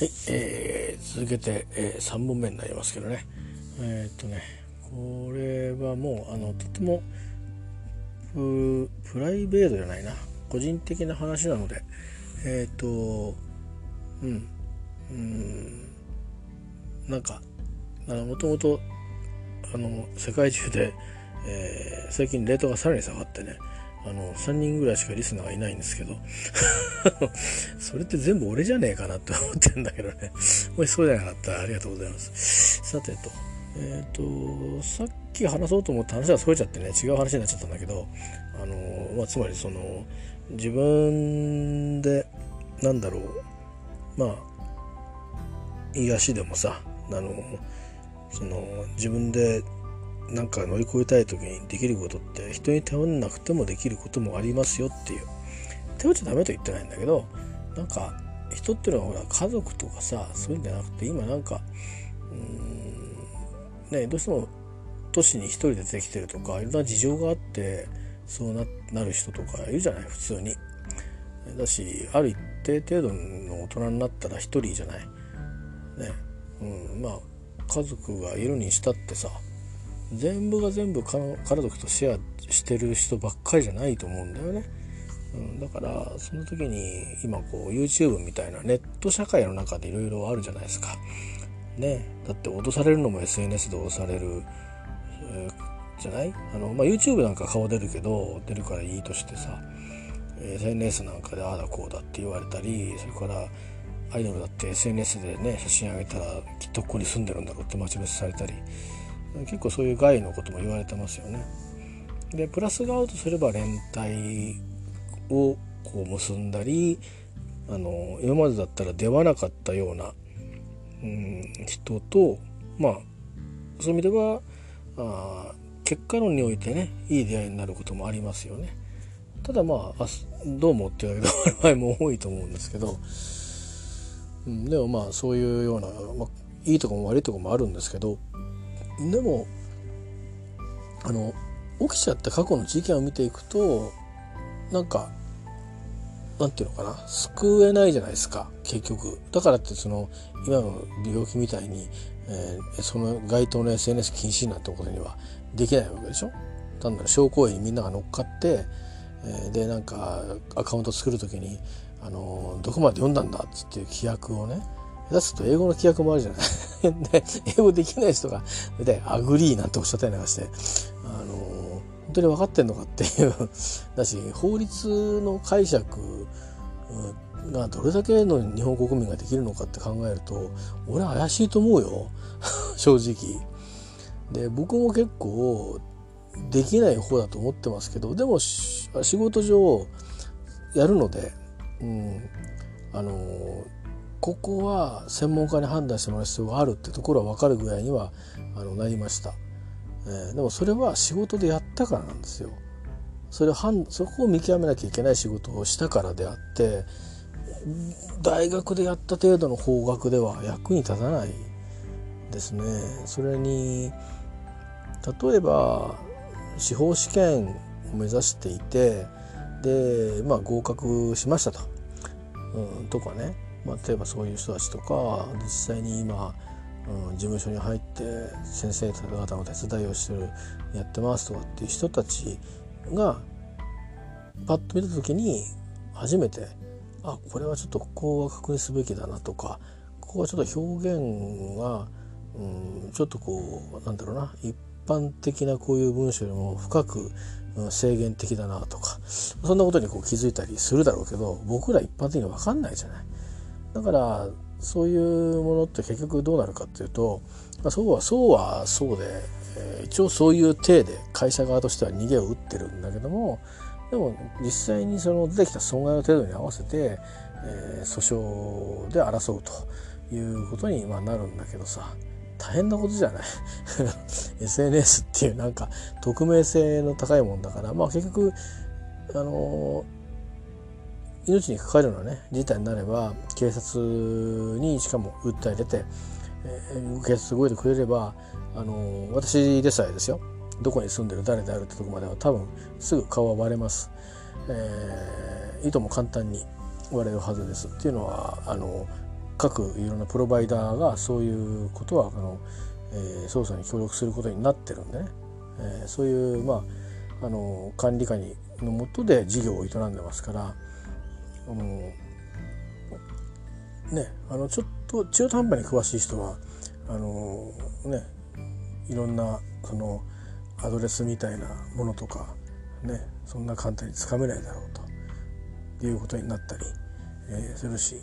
はい、えー、続けて、えー、3本目になりますけどね。えー、っとねこれはもうあのとてもプライベートじゃないな。個人的な話なのでえっ、とうんうんなんかもともと世界中で、えー、最近レートがさらに下がってねあの3人ぐらいしかリスナーがいないんですけど。それって全部俺じゃねえかなって思ってんだけどね。もしそうじゃなかった？らありがとうございます。さてと。えっ、ー、とさっき話そうと思った話がそれちゃってね違う話になっちゃったんだけどあの、まあ、つまりその自分でなんだろう。まあ癒しでもさあのその自分でなんか乗り越えたい時にできることって人に頼んなくてもできることもありますよっていう頼っちゃダメと言ってないんだけどなんか人っていうのはほら家族とかさそういうんじゃなくて今なんかうんねどうしても都市に一人で出てきてるとかいろんな事情があってそうななる人とかいるじゃない普通に。だしある一定程度の大人になったら一人じゃない。ねうん、まあ家族がいるにしたってさ全部が全部家族とシェアしてる人ばっかりじゃないと思うんだよね。うん、だからその時に今こう YouTube みたいなネット社会の中でいろいろあるじゃないですか。ね、だって脅されるのも SNS で脅される、え、じゃない？あの、まあ、YouTube なんか顔出るけど出るからいいとしてさ SNS なんかでああだこうだって言われたりそれからアイドルだって SNS でね写真あげたらきっとここに住んでるんだろうって待ち伏せされたり結構そういう害のことも言われてますよね。でプラスが合うとすれば連帯をこう結んだりあの今までだったら出会わなかったような、うん、人とまあそういう意味ではあ結果論においてねいい出会いになることもありますよね。ただまあどうもっていうわけで場合も多いと思うんですけど、うん、でもまあそういうような、まあ、いいとこも悪いとこもあるんですけどでもあの起きちゃった過去の事件を見ていくとなんかなんていうのかな救えないじゃないですか結局。だからってその今の病気みたいに、えー、その該当の SNS 禁止になったことにはできないわけでしょ？単なる証拠にみんなが乗っかって、えー、でなんかアカウント作る時にあのどこまで読んだんだっつって規約をね出すと英語の規約もあるじゃない。で英語できない人がで agree なんておっしゃったりなんかしてあの本当に分かってんのかっていう。だし法律の解釈がどれだけの日本国民ができるのかって考えると俺は怪しいと思うよ。正直。で僕も結構できない方だと思ってますけどでも仕事上やるので、うん、あのここは専門家に判断してもらう必要があるってところは分かるぐらいにはあのなりました、えー、でもそれは仕事でやったからなんですよ。それはそこを見極めなきゃいけない仕事をしたからであって大学でやった程度の法学では役に立たないですね。それに例えば司法試験を目指していてでまあ合格しましたと、うん、とかね。まあ、例えばそういう人たちとか実際に今、うん、事務所に入って先生方の手伝いをしてるやってますとかっていう人たちがパッと見た時に初めてあこれはちょっとここは確認すべきだなとかここはちょっと表現が、うん、ちょっとこうなんだろうな一般的なこういう文章よりも深く制限的だなとかそんなことにこう気づいたりするだろうけど僕ら一般的に分かんないじゃない。だからそういうものって結局どうなるかっていうと、まあ、そうはそうはそうで、えー、一応そういう体で会社側としては逃げを打ってるんだけどもでも実際にその出てきた損害の程度に合わせて、えー、訴訟で争うということにまあなるんだけどさ大変なことじゃない？SNS っていうなんか匿名性の高いもんだからまあ結局あのー命に関わるようなね事態になれば警察にしかも訴え出て、えー、警察動いてくれればあのー、私でさえですよ。どこに住んでる誰であるってとこまでは多分すぐ顔は割れます、えー、いとも簡単に割れるはずです。っていうのはあの各いろんなプロバイダーがそういうことはあの、えー、捜査に協力することになってるんでね、えー、そういうまああの管理下にのもとで事業を営んでますからあのねあのちょっと中途半端に詳しい人はあのねいろんなそのアドレスみたいなものとかねそんな簡単につかめないだろうということになったり、えー、するし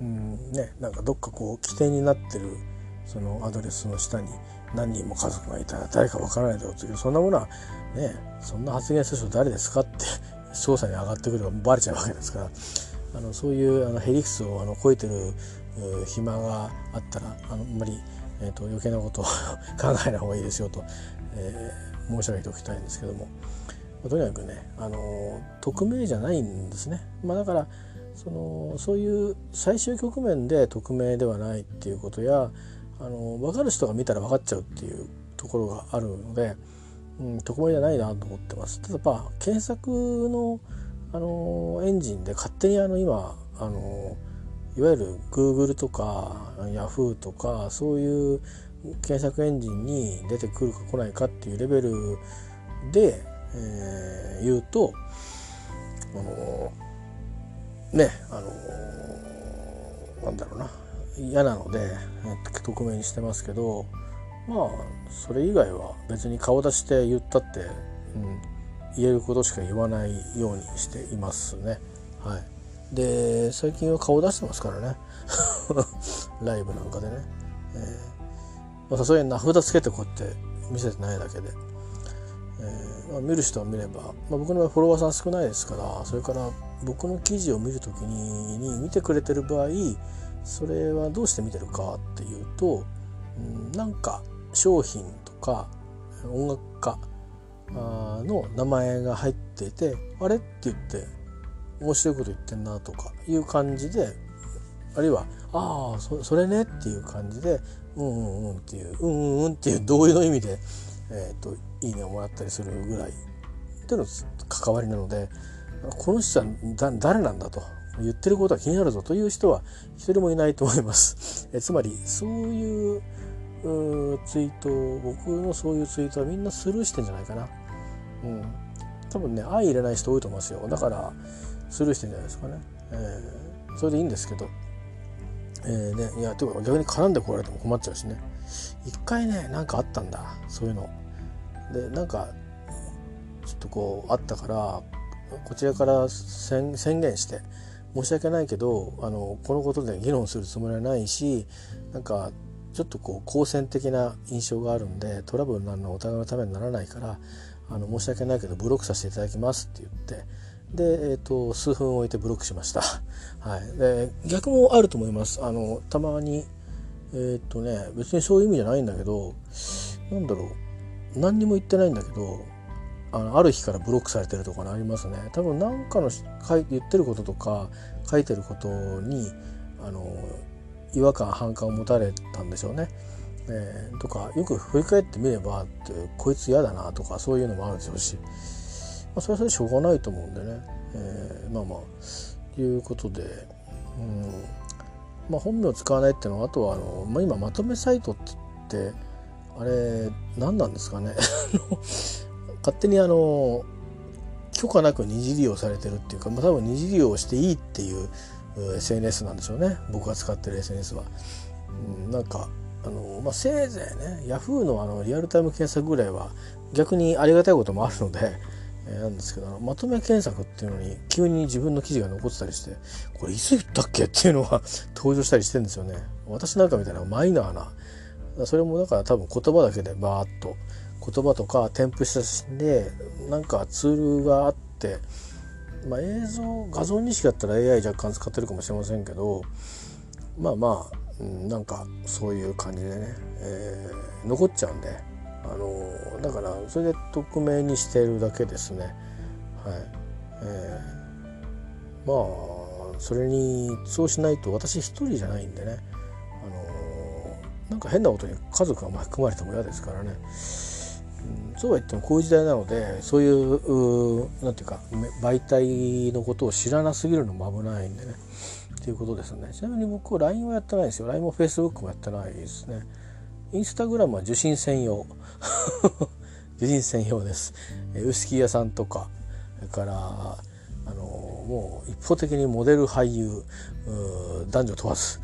うんねなんかどっかこう起点になってるそのアドレスの下に何人も家族がいたら誰かわからないだろうというそんなものはねそんな発言する人誰ですかって捜査に上がってくればバレちゃうわけですからあのそういうあのヘリクスをあの超えてる暇があったらあのあんまり、えーと、余計なことを 考えない方がいいですよと、えー、申し上げておきたいんですけども、まあ、とにかくね、あの匿名じゃないんですね。まあ、だからそのそういう最終局面で匿名ではないっていうことやあの分かる人が見たら分かっちゃうっていうところがあるので、うん、匿名じゃないなと思ってます。ただまあ検索のあのエンジンで勝手にあの今あのいわゆる Google とか Yahoo とかそういう検索エンジンに出てくるか来ないかっていうレベルで、えー、言うとあのねあのなんだろうな嫌なので匿名にしてますけどまあそれ以外は別に顔出して言ったって、うん、言えることしか言わないようにしていますね。はい、で最近は顔出してますからね ライブなんかでね。えーまあ、そういう名札つけてこうやって見せてないだけで、えーまあ、見る人は見れば、まあ、僕の場合フォロワーさん少ないですからそれから僕の記事を見る時にに見てくれてる場合それはどうして見てるかっていうと、うん、なんか商品とか音楽家の名前が入っていてあれって言って面白いこと言ってんなとかいう感じであるいはああそそれねっていう感じでうんうんうんっていううんうんうんっていう同意の意味で、えーと、いいねをもらったりするぐらいでの関わりなのでこの人はだ誰なんだと言ってることは気になるぞという人は一人もいないと思います。えつまりそういうツイート僕のそういうツイートはみんなスルーしてんじゃないかな。うん、多分ね相入れない人多いと思いますよ。だからスルーしてんじゃないですかね、えー、それでいいんですけど。えー、ねいやというか逆に絡んでこられても困っちゃうしね。一回ねなんかあったんだ。そういうの。でなんかちょっとこうあったからこちらから宣言して。申し訳ないけどあのこのことで議論するつもりはないしなんかちょっとこう好戦的な印象があるんでトラブルになるのはお互いのためにならないからあの申し訳ないけどブロックさせていただきますって言ってで、えーと、数分置いてブロックしました、はい、で逆もあると思います。あのたまにえっ、ー、とね別にそういう意味じゃないんだけどなんだろう。何にも言ってないんだけどあのある日からブロックされてるとかありますね。多分何かの書い言ってることとか書いてることにあの違和感反感を持たれたんでしょうね。えー、とかよく振り返ってみればってこいつ嫌だなとかそういうのもあるでしょうし、まあ、それはそれしょうがないと思うんでね、えー、まあまあいうことで、うん。まあ、本名を使わないっていうのはあとはあの、まあ、今まとめサイトって言ってあれ何なんですかね。勝手にあの許可なく二次利用されてるっていうか、まあ、多分二次利用していいっていう SNS なんでしょうね僕が使ってる SNS は。うん、なんかあの、まあ、せいぜいね Yahoo のあのリアルタイム検索ぐらいは逆にありがたいこともあるので、えー、なんですけどまとめ検索っていうのに急に自分の記事が残ってたりしてこれいつ言ったっけっていうのは 登場したりしてるんですよね。私なんかみたいなマイナーなそれもだから多分言葉だけでバーッと言葉とか添付した写真でなんかツールがあってまあ、映像画像認識だったら AI 若干使ってるかもしれませんけどまあまあ、うん、なんかそういう感じでね、えー、残っちゃうんで、あのだからそれで匿名にしてるだけですね。はいえー、まあそれにそうしないと私一人じゃないんでね、あのなんか変なことに家族が巻き込まれても嫌ですからね。そうは言ってもこういう時代なのでそういう何て言うか媒体のことを知らなすぎるのも危ないんでね。っていうことですね。ちなみに僕は LINE はやってないですよ。LINE も Facebook もやってないですね。インスタグラムは受信専用。受信専用です、えー、ウイスキー屋さんとかそれからあのもう一方的にモデル俳優男女問わず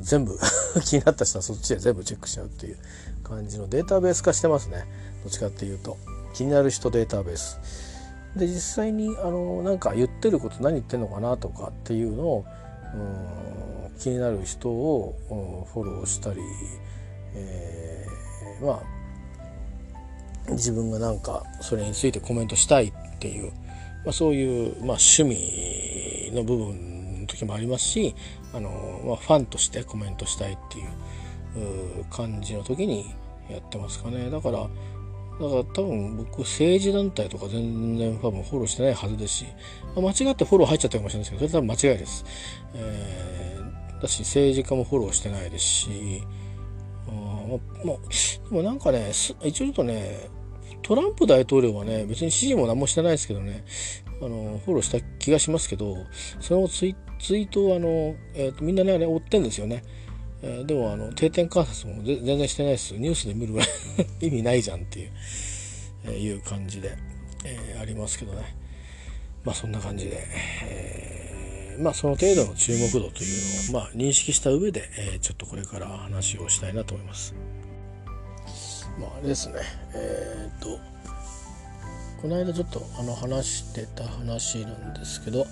全部 気になった人はそっちで全部チェックしちゃうっていう感じのデータベース化してますね。どっちかっていうと気になる人データベース。で実際にあのなんか言ってること何言ってんのかなとかっていうのを気になる人をフォローしたり、えー、まあ自分がなんかそれについてコメントしたいっていう、まあ、そういう、まあ、趣味の部分の時もありますしあの、まあ、ファンとしてコメントしたいっていう感じの時にやってますかね。だからだから多分僕政治団体とか全然多分フォローしてないはずですし間違ってフォロー入っちゃったかもしれないですけどそれ多分間違いです、えー、だし政治家もフォローしてないですしあまあ、でもなんかね一応言うとねトランプ大統領はね別に支持も何もしてないですけどねあのフォローした気がしますけどそのツイツイートをあの、えーと、みんなね追ってんですよね。えー、でもあの定点観察も全然してないですニュースで見るぐらい 意味ないじゃんっていう,、えー、いう感じで、えー、ありますけどね。まあそんな感じで、えー、まあその程度の注目度というのを、まあ、認識した上で、えー、ちょっとこれから話をしたいなと思います。まああれですね。えっとこの間ちょっとあの話してた話なんですけど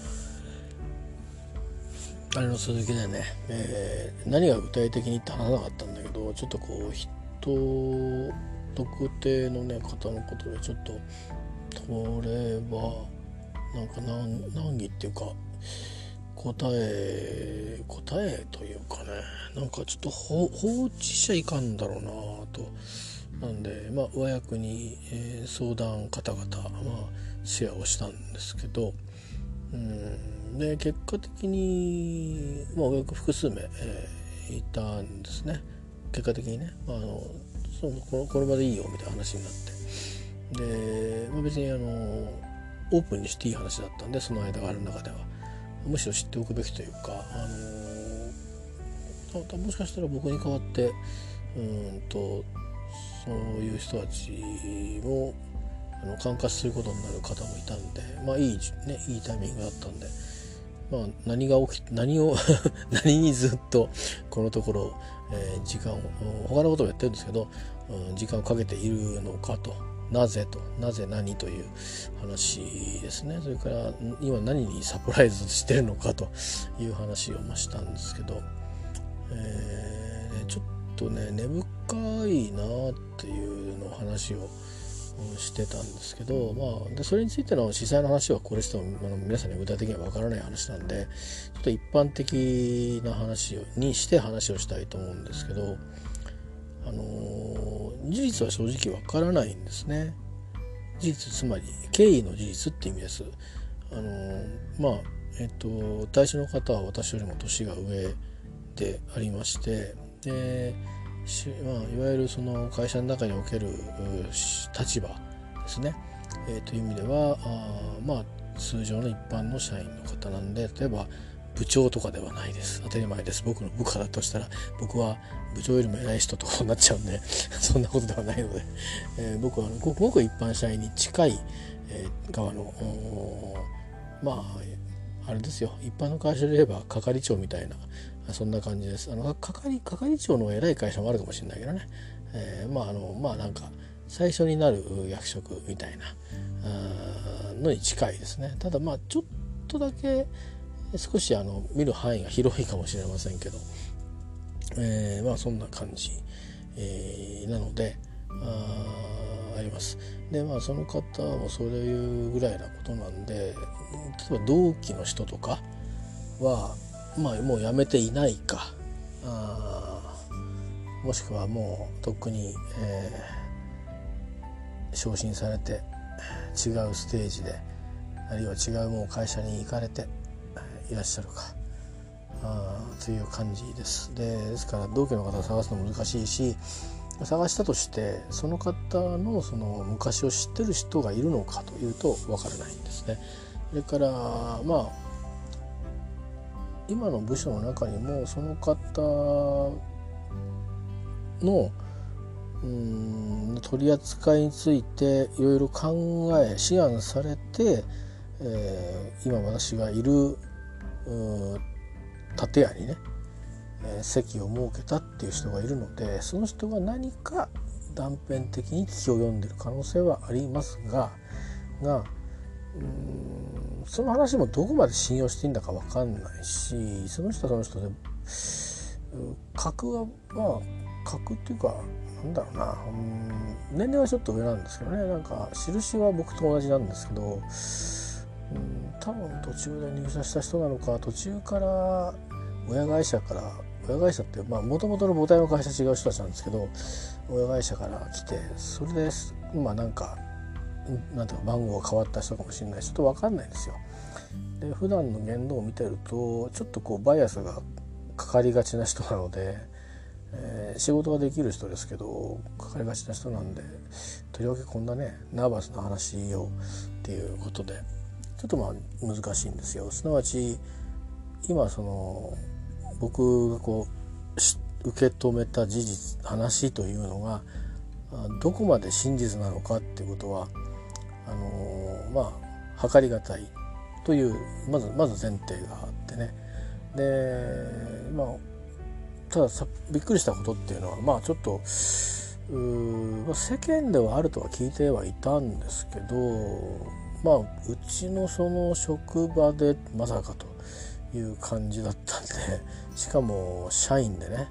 あれの続きでね、えー、何が具体的にって話さなかったんだけどちょっとこう人特定のね方のことでちょっとこれはなんか難難儀っていうか答え答えというかねなんかちょっと放置しちゃいかんだろうなと。なんでまあ上役に、えー、相談方々、まあ、シェアをしたんですけどうん。で結果的に、まあ、上役複数名、えー、いたんですね。結果的にね、まあ、あのそのこのこれまでいいよみたいな話になって。で、まあ、別にあのオープンにしていい話だったんでその間がある中では。むしろ知っておくべきというかあのもしかしたら僕に代わってうんとそういう人たちもあの管轄することになる方もいたんでまあいいねいいタイミングだったんで。まあ、何が起き何を 何にずっとこのところ、えー、時間を他のこともやってるんですけど、うん、時間をかけているのかと。なぜとなぜ何という話ですね。それから今何にサプライズしてるのかという話をしたんですけど、えー、ちょっとね根深いなっていうの話をしてたんですけど、まあ、でそれについての実際の話はこれしてもあの皆さんに具体的には分からない話なんでちょっと一般的な話にして話をしたいと思うんですけど、あのー、事実は正直分からないんですね。事実つまり経緯の事実って意味です。あのー、まあえっと対象の方は私よりも年が上でありましてでまあ、いわゆるその会社の中における立場ですね、えー、という意味ではあまあ通常の一般の社員の方なんで例えば部長とかではないです。当たり前です。僕の部下だとしたら僕は部長よりも偉い人となっちゃうんで そんなことではないので、えー、僕はごくごく一般社員に近い、えー、側のまああれですよ。一般の会社で言えば係長みたいなそんな感じです。あの係係長の偉い会社もあるかもしれないけどね、えー、まああのまあなんか最初になる役職みたいなのに近いですね。ただまあちょっとだけ少しあの見る範囲が広いかもしれませんけど、えー、まあそんな感じ、えー、なのでああります。でまあその方もそういうぐらいなことなんで例えば同期の人とかはまあ、もうやめていないかあもしくはもうとっくに、えー、昇進されて違うステージであるいは違うもう会社に行かれていらっしゃるかあという感じです。でですから同期の方を探すの難しいし探したとしてその方のその昔を知ってる人がいるのかというと分からないんですね。それからまあ今の部署の中にもその方のうん取り扱いについていろいろ考え思案されて、えー、今私がいる建屋にね、えー、席を設けたっていう人がいるのでその人が何か断片的に聞きを読んでる可能性はありますががうんその話もどこまで信用していいんだか分かんないしその人はその人で格はまあ格っていうかなんだろうなうん年齢はちょっと上なんですけどねなんか印は僕と同じなんですけどうん多分途中で入社した人なのか途中から親会社から親会社ってもともとの母体の会社違う人たちなんですけど親会社から来てそれで今なんかなんていうか番号が変わった人かもしれないちょっと分かんないんですよ。で普段の言動を見てるとちょっとこうバイアスがかかりがちな人なので、えー、仕事ができる人ですけどかかりがちな人なんでとりわけこんなねナーバスな話をっていうことでちょっとまあ難しいんですよ。すなわち今その僕がこう受け止めた事実話というのがどこまで真実なのかっていうことはあのまあ測りがたいというまずまず前提があってね。でまあたださびっくりしたことっていうのはまあちょっとう世間ではあるとは聞いてはいたんですけどまあうちのその職場でまさかという感じだったんでしかも社員でね、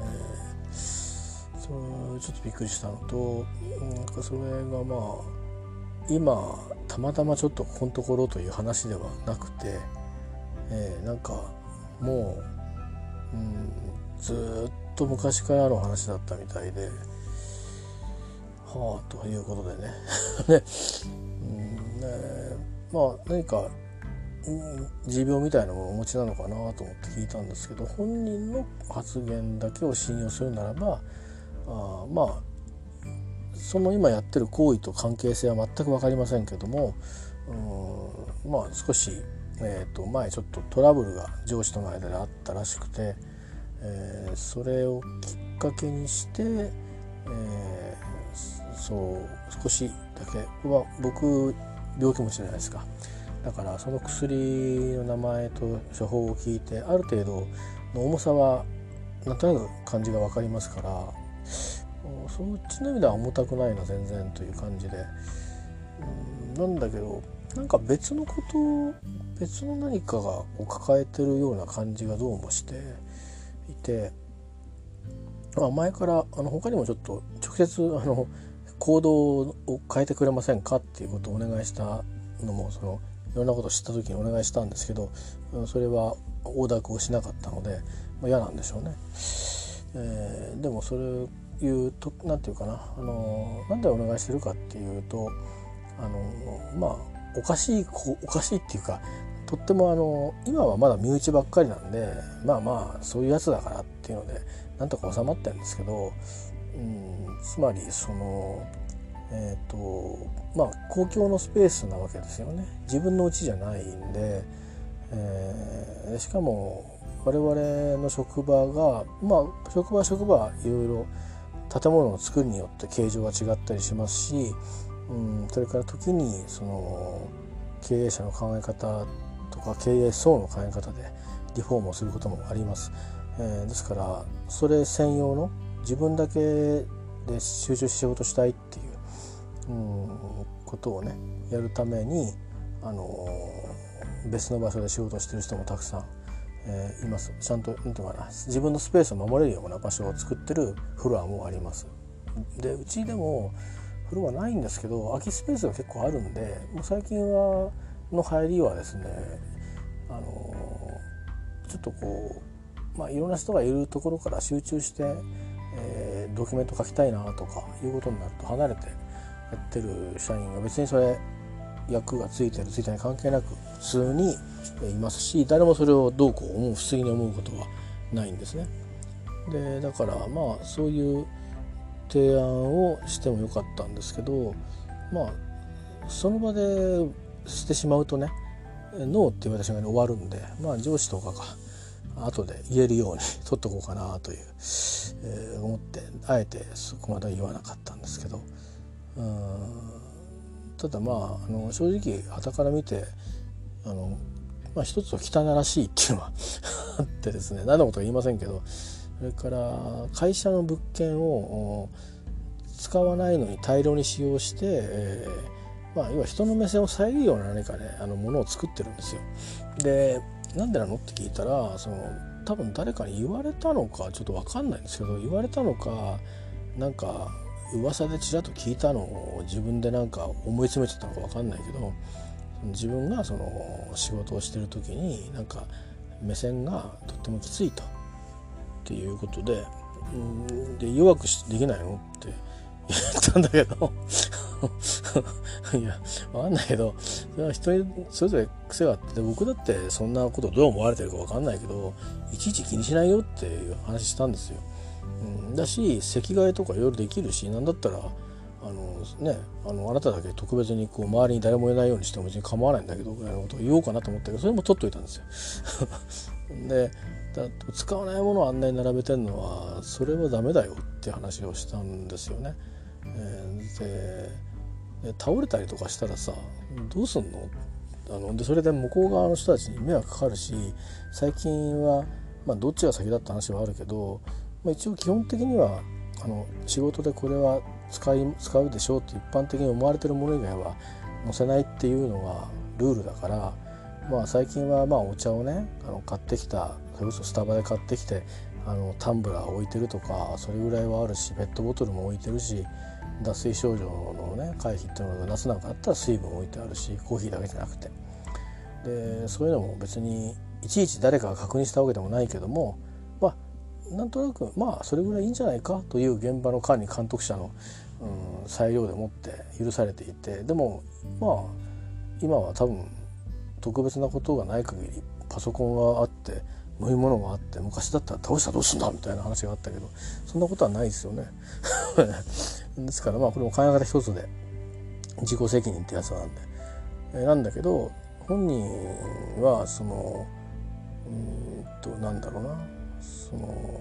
えー、そちょっとびっくりしたのとなんかそれがまあ今たまたまちょっとここのところという話ではなくて、えー、なんかもう、うん、ずっと昔からの話だったみたいではあということでね。で、うんねまあ何か、うん、持病みたいなものをお持ちなのかなと思って聞いたんですけど本人の発言だけを信用するならばあまあその今やってる行為と関係性は全く分かりませんけどもうんまあ少し、えー、と前ちょっとトラブルが上司との間であったらしくて、えー、それをきっかけにして、えー、そう少しだけ、僕病気持ちじゃないですか。だからその薬の名前と処方を聞いてある程度の重さはなんとなく感じが分かりますからそっちの意味では重たくないな全然という感じでうんなんだけどなんか別のこと別の何かがを抱えてるような感じがどうもしていて、まあ、前からあの他にもちょっと直接あの行動を変えてくれませんかっていうことをお願いしたのもそのいろんなことを知った時にお願いしたんですけどそれは横諾をしなかったので、まあ、嫌なんでしょうね。えー、でもそれいうと何て言うかなあのなんでお願いしてるかっていうとあのまあおかしいおかしいっていうかとってもあの今はまだ身内ばっかりなんでまあまあそういうやつだからっていうのでなんとか収まってるんですけど、うん、つまりそのえっ、ー、とまあ公共のスペースなわけですよね。自分の家じゃないんで、えー、しかも我々の職場がまあ職場職場いろいろ建物の作りによって形状が違ったりしますし、うん、それから時にその経営者の考え方とか経営層の考え方でリフォームをすることもあります。えー、ですからそれ専用の自分だけで集中して仕事したいっていう、うん、ことをねやるために、あの、別の場所で仕事してる人もたくさんえー、います。ちゃんと何て言うかな。自分のスペースを守れるような場所を作ってるフロアもあります。でうちでもフロアないんですけど空きスペースが結構あるんでもう最近はの入りはですねあの、ちょっとこうまあいろんな人がいるところから集中して、えー、ドキュメント書きたいなとかいうことになると離れてやってる社員が別にそれ役がついてるついてない関係なく普通にいますし誰もそれをどうこう思う不思議に思うことはないんですね。でだからまあそういう提案をしてもよかったんですけどまあその場でしてしまうとねノーって言われた瞬間に終わるんでまあ上司とかが後で言えるように取っとこうかなという、えー、思ってあえてそこまでは言わなかったんですけどうんただまああの正直傍から見てあの、まあ、一つは汚らしいっていうのは あってですね何のことは言いませんけどそれから会社の物件を使わないのに大量に使用して、えー、まあ、要は人の目線を遮るような何かねあのものを作ってるんですよ。でなんでなのって聞いたらその多分誰かに言われたのかちょっと分かんないんですけど言われたのかなんか噂でちらっと聞いたのを自分でなんか思い詰めてたのか分かんないけど自分がその仕事をしてる時になんか目線がとってもきついとっていうことでで弱くできないのって言ったんだけど いや分かんないけどそれは人それぞれ癖があって僕だってそんなことどう思われてるか分かんないけどいちいち気にしないよっていう話したんですよ。うん、だし席替えとかいろいろできるし何だったらあのねあのあなただけ特別にこう周りに誰もいないようにしても別に構わないんだけどぐらいのことを言おうかなと思ったけどそれも取っといたんですよ。で使わないものをあんなに並べてるのはそれはダメだよって話をしたんですよね。えー、で倒れたりとかしたらさどうすんの？あのでそれで向こう側の人たちに迷惑かかるし最近は、まあ、どっちが先だって話はあるけど、まあ、一応基本的にはあの仕事でこれは使い使うでしょうって一般的に思われてるもの以外は載せないっていうのがルールだから、まあ、最近はまあお茶をねあの買ってきたそれこそスタバで買ってきてあのタンブラー置いてるとかそれぐらいはあるしペットボトルも置いてるし脱水症状のね回避っていうのが夏なんかあったら水分置いてあるしコーヒーだけじゃなくて。でそういうのも別にいちいち誰かが確認したわけでもないけどもまあなんとなくまあそれぐらいいいんじゃないかという現場の管理監督者の、うん、裁量でもって許されていてでもまあ今は多分特別なことがない限りパソコンがあって飲み物があって昔だったら倒したらどうすんだみたいな話があったけどそんなことはないですよね。ですからまあこれも考え方一つで自己責任ってやつなんで、えなんだけど本人はそのうんとなんだろうなその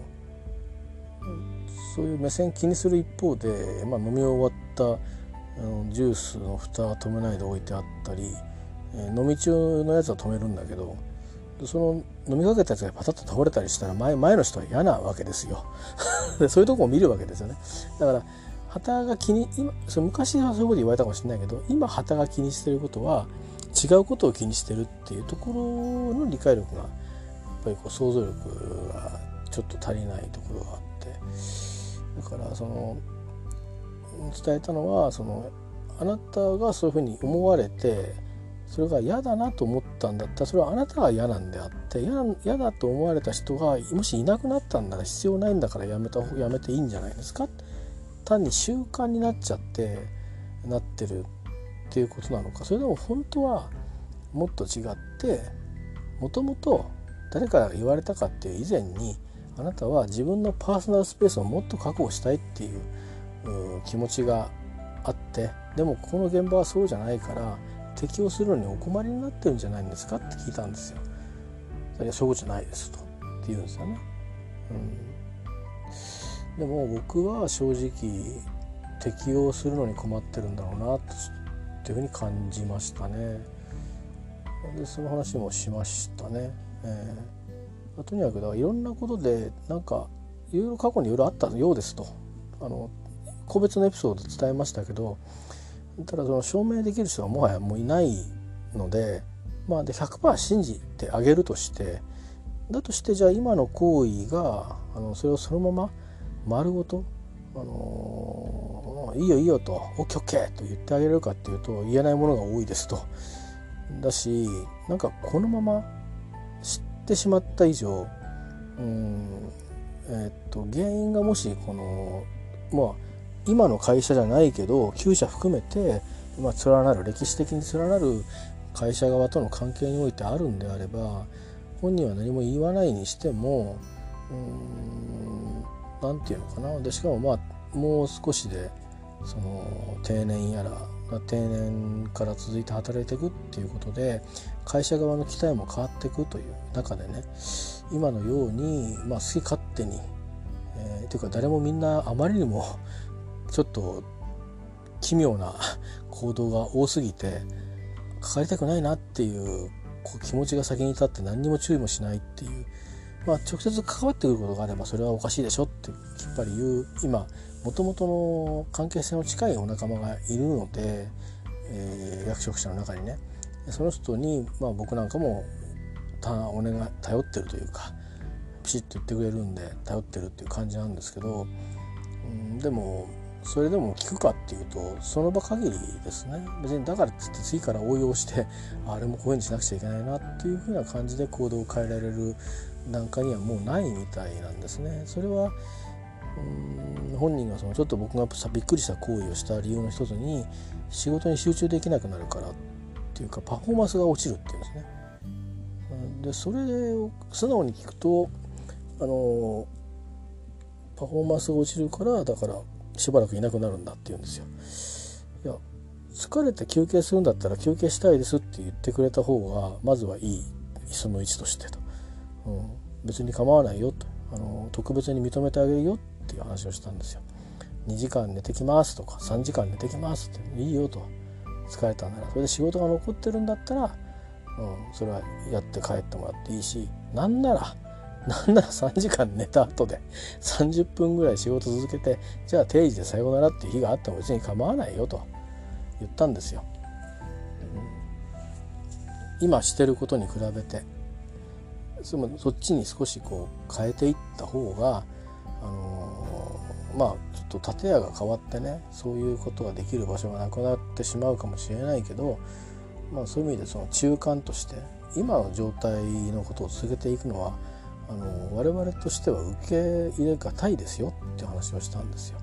そういう目線気にする一方で、まあ、飲み終わったあのジュースの蓋は止めないで置いてあったり、え飲み中のやつは止めるんだけどその飲みかけたやつがパタッと倒れたりしたら前前の人は嫌なわけですよ。でそういうとこを見るわけですよね。だから旗が気に今そ昔はそういうこと言われたかもしれないけど今旗が気にしてることは違うことを気にしてるっていうところの理解力がぱりこう想像力がちょっと足りないところがあって。だからその伝えたのはそのあなたがそういうふうに思われてそれが嫌だなと思ったんだったらそれはあなたが嫌なんであって嫌だと思われた人がもしいなくなったんなら必要ないんだからやめたやめていいんじゃないですか？単に習慣になっちゃってなってるっていうことなのか。それでも本当はもっと違ってもともと誰から言われたかっていう以前にあなたは自分のパーソナルスペースをもっと確保したいっていう気持ちがあってでもこの現場はそうじゃないから適応するのにお困りになってるんじゃないんですかって聞いたんですよ。いやそうじゃないですとって言うんですよね。うん、でも僕は正直適応するのに困ってるんだろうなっていうふうに感じましたね。でその話もしましたね。えー、とにかくだからいろんなことでなんかいろいろ過去にいろいろあったようですとあの個別のエピソード伝えましたけどただその証明できる人がもはやもういないので,、まあ、で100%信じてあげるとしてだとしてじゃあ今の行為があのそれをそのまま丸ごと、あのー、いいよいいよと OKOK と言ってあげれるかっていうと言えないものが多いですと。だしなんかこのままってしまった以上うんえー、っと原因がもしこのまあ今の会社じゃないけど旧社含めて、まあ、連なる歴史的に連なる会社側との関係においてあるんであれば本人は何も言わないにしてもう何て言うのかな。でしかもまあもう少しでその定年やら定年から続いて働いていくっていうことで会社側の期待も変わっていくという中でね今のように、まあ、好き勝手に、えー、というか誰もみんなあまりにもちょっと奇妙な行動が多すぎてかかりたくないなっていうこう気持ちが先に立って何にも注意もしないっていう、まあ、直接関わってくることがあればそれはおかしいでしょってきっぱり言う今もともとの関係性の近いお仲間がいるので、えー、役職者の中にね。その人に、まあ、僕なんかもたお願い頼ってるというかピシッと言ってくれるんで頼ってるっていう感じなんですけど、うん、でもそれでも聞くかっていうとその場限りですね別にだからっつって次から応用してあれもこういうふうにしなくちゃいけないなっていうふうな感じで行動を変えられる段階にはもうないみたいなんですね。それはうん本人がそのちょっと僕がびっくりした行為をした理由の一つに仕事に集中できなくなるからっていうかパフォーマンスが落ちるっていうんですね。でそれを素直に聞くとあのパフォーマンスが落ちるからだからしばらくいなくなるんだって言うんですよ。いや疲れて休憩するんだったら休憩したいですって言ってくれた方がまずはいいその位置としてと、うん、別に構わないよとあの特別に認めてあげるよっていう話をしたんですよ。2時間寝てきますとか3時間寝てきますっていいよと疲れたんなそれで仕事が残ってるんだったら、うん、それはやって帰ってもらっていいしなんなら なんなら3時間寝た後で30分ぐらい仕事続けてじゃあ定時でさようならっていう日があっても別に構わないよと言ったんですよ。今してることに比べてそっちに少しこう変えていった方が、あの、まあちょっと建屋が変わってねそういうことができる場所がなくなってしまうかもしれないけど、まあ、そういう意味でその中間として今の状態のことを続けていくのはあの我々としては受け入れがたいですよって話をしたんですよ。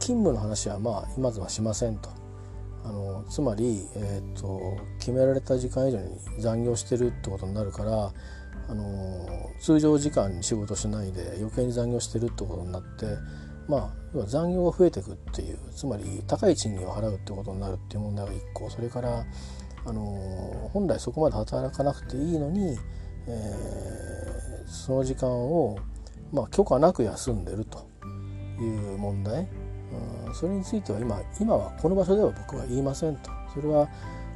勤務の話はまあ今ずはしませんとあのつまり、えーと、決められた時間以上に残業してるってことになるからあの通常時間に仕事しないで余計に残業してるってことになってまあ残業が増えていくっていうつまり高い賃金を払うってことになるっていう問題が1個。それからあの本来そこまで働かなくていいのに、えー、その時間を、まあ、許可なく休んでるという問題、うん、それについては今今はこの場所では僕は言いませんと。それは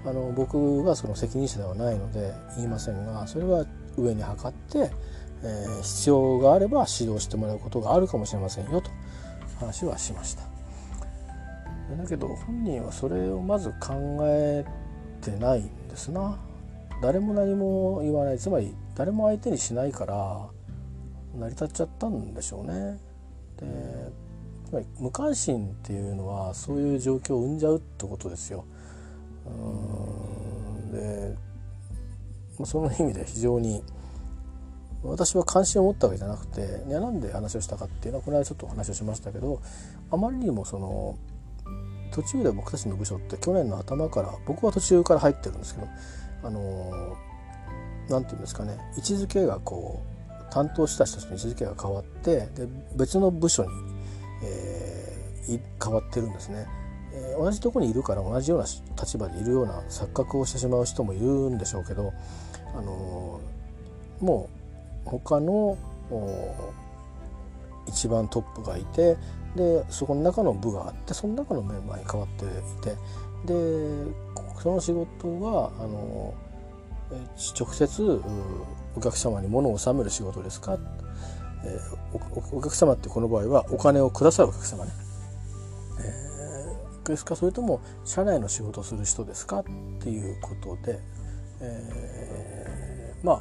あの僕がその責任者ではないので言いませんがそれは上に測って、え、必要があれば指導してもらうことがあるかもしれませんよと。話はしました。だけど本人はそれをまず考えてないんですな。誰も何も言わないつまり誰も相手にしないから成り立っちゃったんでしょうね。でつまり無関心っていうのはそういう状況を生んじゃうってことですよ。うんでその意味で非常に私は関心を持ったわけじゃなくていやなんで話をしたかっていうのはこの間ちょっと話をしましたけどあまりにもその途中で僕たちの部署って去年の頭から僕は途中から入ってるんですけどあの何て言うんですかね位置づけがこう担当した人たちの位置づけが変わってで別の部署に、えー、変わってるんですね。え、同じとこにいるから同じような立場でいるような錯覚をしてしまう人もいるんでしょうけど、あの、もう他の一番トップがいてでそこの中の部があってその中のメンバーに変わっていてでその仕事はあの、直接お客様に物を納める仕事ですか、えー、お客様ってこの場合はお金をくださるお客様ね。えーですか？それとも社内の仕事をする人ですか？っていうことで、えー、まあ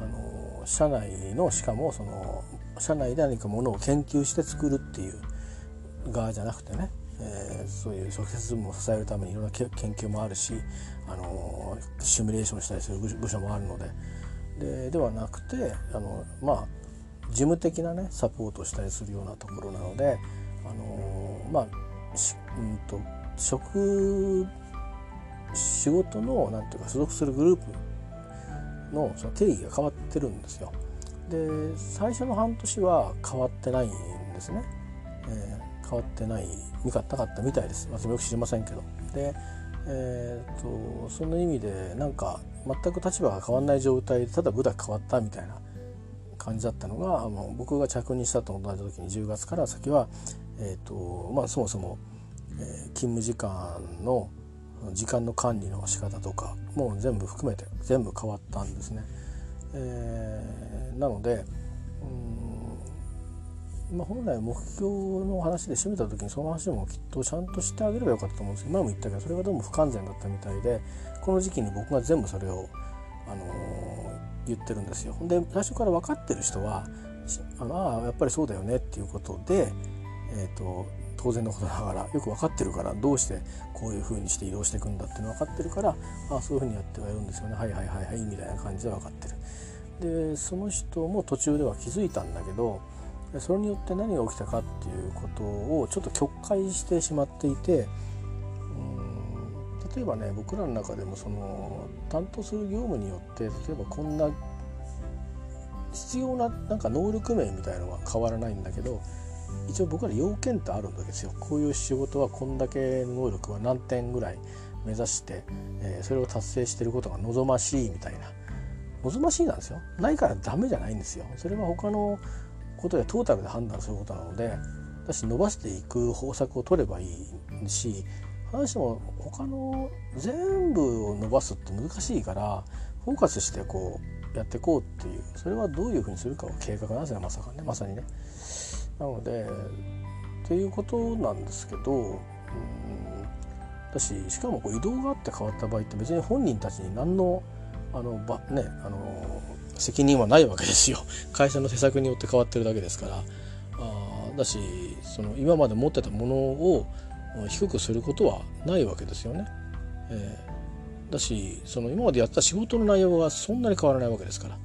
あの社内のしかもその社内で何かものを研究して作るっていう側じゃなくてね、えー、そういう直接務務を支えるためにいろんな研究もあるしあのシミュレーションしたりする部署もあるので。でではなくてあのまあ事務的なねサポートをしたりするようなところなのであのまあしうんと職仕事のなんていうか所属するグループのその定義が変わってるんですよ。で最初の半年は変わってないんですね。えー、変わってない見かったかったみたいです私もよく知りませんけど。でえーと、その意味でなんか全く立場が変わらない状態でただ部だけ変わったみたいな感じだったのがあの僕が着任したと同じ時に10月から先は、えーとまあ、そもそも、えー、勤務時間の時間の管理の仕方とかもう全部含めて全部変わったんですね。えー、なのでまあ、本来目標の話で締めた時にその話もきっとちゃんとしてあげればよかったと思うんですけど今も言ったけどそれがどうも不完全だったみたいでこの時期に僕が全部それを、あのー、言ってるんですよ。で最初から分かってる人はあのあやっぱりそうだよねっていうことで、えーと、当然のことながらよく分かってるからどうしてこういうふうにして移動していくんだっていうの分かってるからあそういうふうにやってはいるんですよねはいはいはいはいみたいな感じで分かってる。でその人も途中では気づいたんだけどそれによって何が起きたかっていうことをちょっと曲解してしまっていてうん例えばね僕らの中でもその担当する業務によって例えばこんな必要ななんか能力名みたいのは変わらないんだけど一応僕ら要件ってあるんですよこういう仕事はこんだけ能力は何点ぐらい目指して、えー、それを達成してることが望ましいみたいな。望ましいなんですよ。ないからダメじゃないんですよ。それは他のことでトータルで判断することなのでだし伸ばしていく方策を取ればいいし話しても他の全部を伸ばすって難しいからフォーカスしてこうやっていこうっていうそれはどういうふうにするかは計画なんですねまさかね。まさにね。なのでっていうことなんですけどうんだししかもこう移動があって変わった場合って別に本人たちに何のあのばねあの責任はないわけですよ 会社の施策によって変わってるだけですからあだしその今まで持ってたものを低くすることはないわけですよね。えー、だしその今までやった仕事の内容がそんなに変わらないわけですから。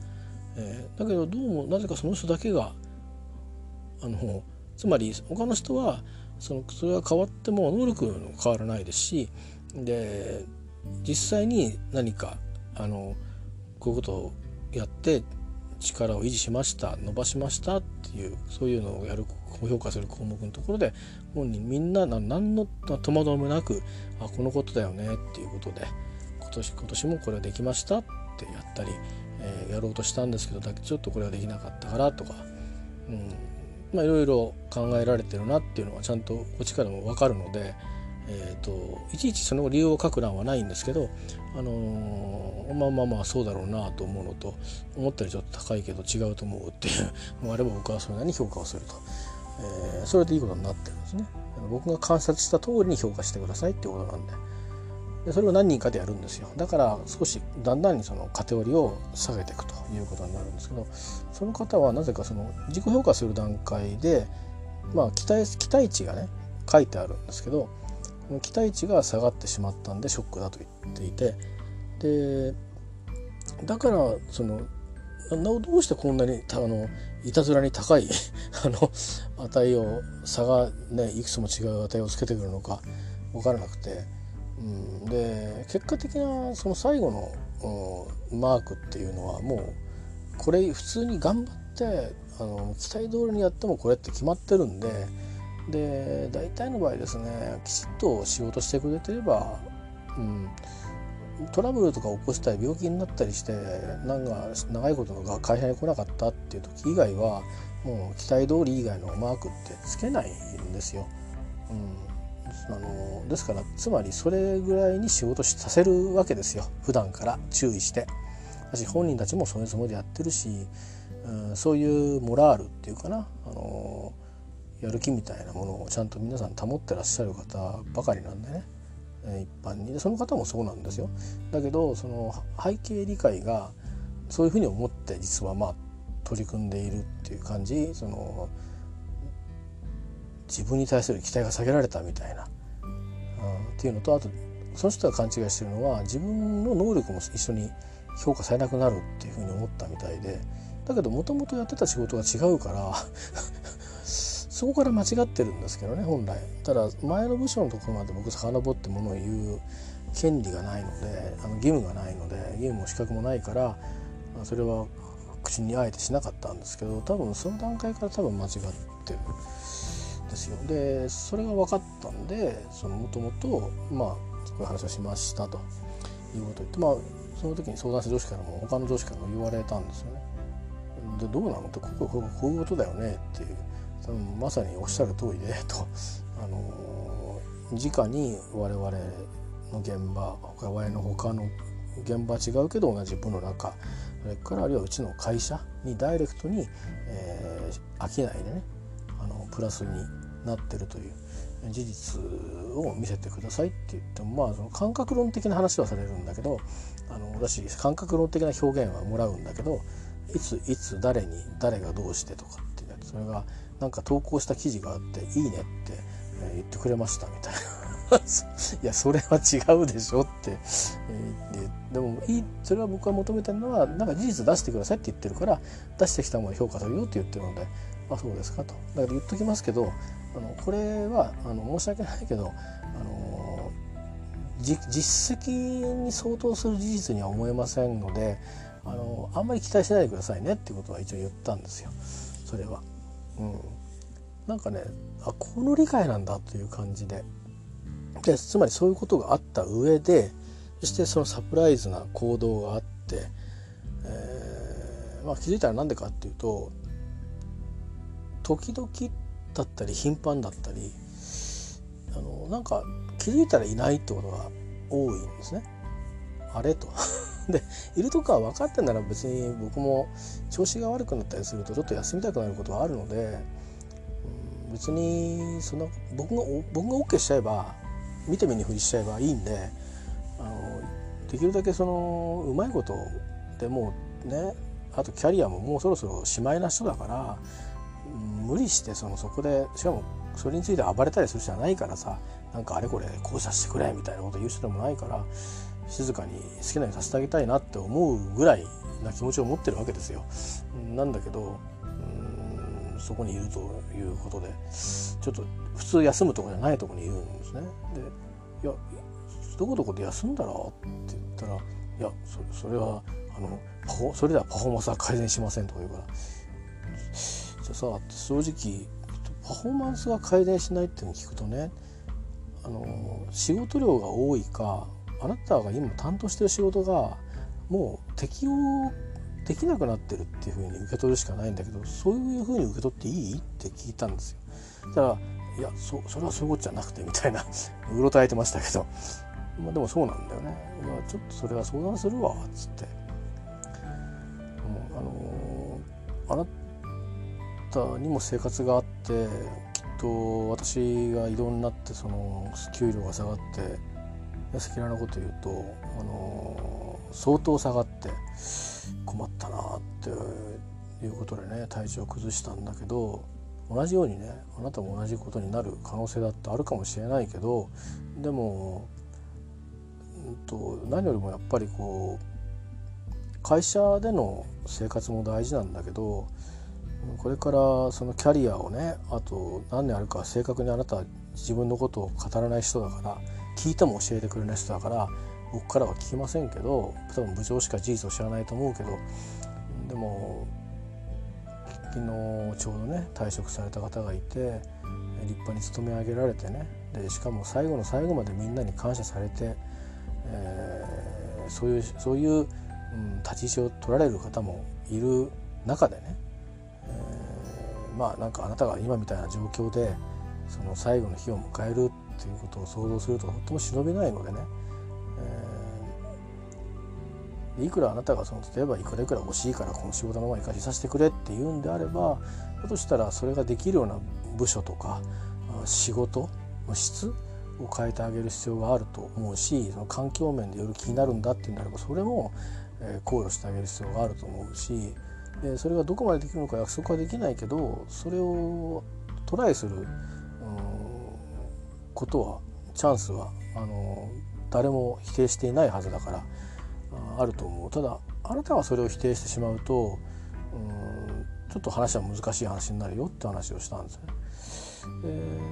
えー、だけどどうもなぜかその人だけがあのつまり他の人はそのそれが変わっても能力の変わらないですしで実際に何かあのこういうことをやって力を維持しました伸ばしましたっていうそういうのをやる高評価する項目のところで本人みんな何の戸惑いもなくあこのことだよねっていうことで今年今年もこれはできましたってやったり、えー、やろうとしたんですけどだけちょっとこれはできなかったからとか、うん、まあいろいろ考えられてるなっていうのはちゃんとこっちからも分かるので。えーと、いちいちその理由を書く欄はないんですけど、あのー、まあまあまあそうだろうなと思うのと思ったよりちょっと高いけど違うと思うっていうのがあれば僕はそれなりに評価をすると、えー、それでいいことになってるんですね僕が観察した通りに評価してくださいってことなんででそれを何人かでやるんですよ。だから少しだんだんにそのカテゴリーを下げていくということになるんですけどその方はなぜかその自己評価する段階でまあ期待期待値がね書いてあるんですけど期待値が下がってしまったんでショックだと言っていてでだからそのどうしてこんなにあのいたずらに高い あの値を差がねいくつも違う値をつけてくるのか分からなくて、で結果的なその最後の、マークっていうのはもうこれ普通に頑張ってあの期待通りにやってもこれって決まってるんで。で大体の場合ですねきちっと仕事してくれてれば、うん、トラブルとか起こしたり病気になったりしてなんか長いことが会社に来なかったっていう時以外はもう期待通り以外のマークってつけないんですよ。うん、あのですからつまりそれぐらいに仕事させるわけですよ。普段から注意して。私本人たちもそういうつもりでやってるし、うん、そういうモラールっていうかな、あのやる気みたいなものをちゃんと皆さん保ってらっしゃる方ばかりなんでね。一般に。その方もそうなんですよ。だけどその背景理解がそういうふうに思って実はまあ取り組んでいるっていう感じ。その自分に対する期待が下げられたみたいな、うん、っていうのとあとその人が勘違いしてるのは自分の能力も一緒に評価されなくなるっていうふうに思ったみたいでだけどもともとやってた仕事が違うから そこから間違ってるんですけどね本来。ただ前の部署のところまで僕遡ってものを言う権利がないのであの義務がないので義務も資格もないからそれは口にあえてしなかったんですけど多分その段階から多分間違ってる。ですよ。でそれが分かったんでもともとまあそういう話をしましたと。いうことを言ってまあその時に相談した上司からも他の上司からも言われたんですよね。でどうなのってここここういうことだよねっていう。まさにおっしゃる通りでと、あの直に我々の現場我々の他の現場は違うけど同じ部の中それからあるいはうちの会社にダイレクトに、えー、商いでねあのプラスになってるという事実を見せてくださいって言ってもまあその感覚論的な話はされるんだけどあの私感覚論的な表現はもらうんだけどいついつ誰に誰がどうしてとかっていうそれがなんか投稿した記事があって「いいね」って言ってくれましたみたいな。いやそれは違うでしょって、えー、でもいいそれは僕が求めてるのはなんか事実出してくださいって言ってるから出してきたものを評価するよって言ってるのであそうですかとだから言っときますけどあのこれはあの申し訳ないけどあの実績に相当する事実には思えませんのであのあんまり期待しないでくださいねっていうことは一応言ったんですよ。それは。うん、なんかねあこの理解なんだという感じで。でつまりそういうことがあった上でそしてそのサプライズな行動があって、えーまあ、気づいたら何でかっていうと時々だったり頻繁だったりあのなんか気づいたらいないってことが多いんですね。あれと でいるとこは分かってんなら別に僕も調子が悪くなったりするとちょっと休みたくなることはあるので、うん、別にその僕が僕が OK しちゃえば見て見ぬふりしちゃえばいいんであのできるだけそのうまいことでもうねあとキャリアももうそろそろしまいな人だから無理してそのそこでしかもそれについて暴れたりする人じゃないからさなんかあれこれこうさせてくれみたいなこと言う人でもないから静かに好きなようにさせてあげたいなって思うぐらいな気持ちを持ってるわけですよ。なんだけどうんそこにいるということでちょっと普通休むとこじゃないとこにいるんですね。でいやどこどこで休んだら？って言ったらいやそれはあのそれではパフォーマンスは改善しませんとか言うからじゃさ正直パフォーマンスが改善しないっていうのを聞くとねあの仕事量が多いかあなたが今担当してる仕事がもう適用できなくなってるっていうふうに受け取るしかないんだけどそういうふうに受け取っていいって聞いたんですよ。だからいやそそれはそういうことじゃなくてみたいな うろたえてましたけど、まあ、でもそうなんだよね。まあ、ちょっとそれは相談するわっつって。うん、あのー、あなたにも生活があってきっと私が異動になってその給料が下がって赤裸々なこと言うと、あの、相当下がって困ったなっていうことでね体調を崩したんだけど同じようにねあなたも同じことになる可能性だってあるかもしれないけどでも、うんと、何よりもやっぱりこう会社での生活も大事なんだけどこれからそのキャリアをねあと何年あるか正確にあなたは自分のことを語らない人だから聞いても教えてくれない人だから僕からは聞きませんけど多分部長しか事実を知らないと思うけどでも昨日ちょうどね退職された方がいて立派に勤め上げられてねでしかも最後の最後までみんなに感謝されて、えー、そういうそういう、うん、立ち位置を取られる方もいる中でね、まあなんかあなたが今みたいな状況でその最後の日を迎えるっていうことを想像するととても忍びないのでね、えー、いくらあなたがその例えばいくらいくら欲しいからこの仕事のまま生かしさせてくれって言うんであればだとしたらそれができるような部署とか仕事の質を変えてあげる必要があると思うしその環境面でより気になるんだっていうんであればそれも考慮してあげる必要があると思うしそれがどこまでできるのか約束はできないけどそれをトライすることはチャンスはあの誰も否定していないはずだからあると思うただあなたがそれを否定してしまうとうんちょっと話は難しい話になるよって話をしたんですね。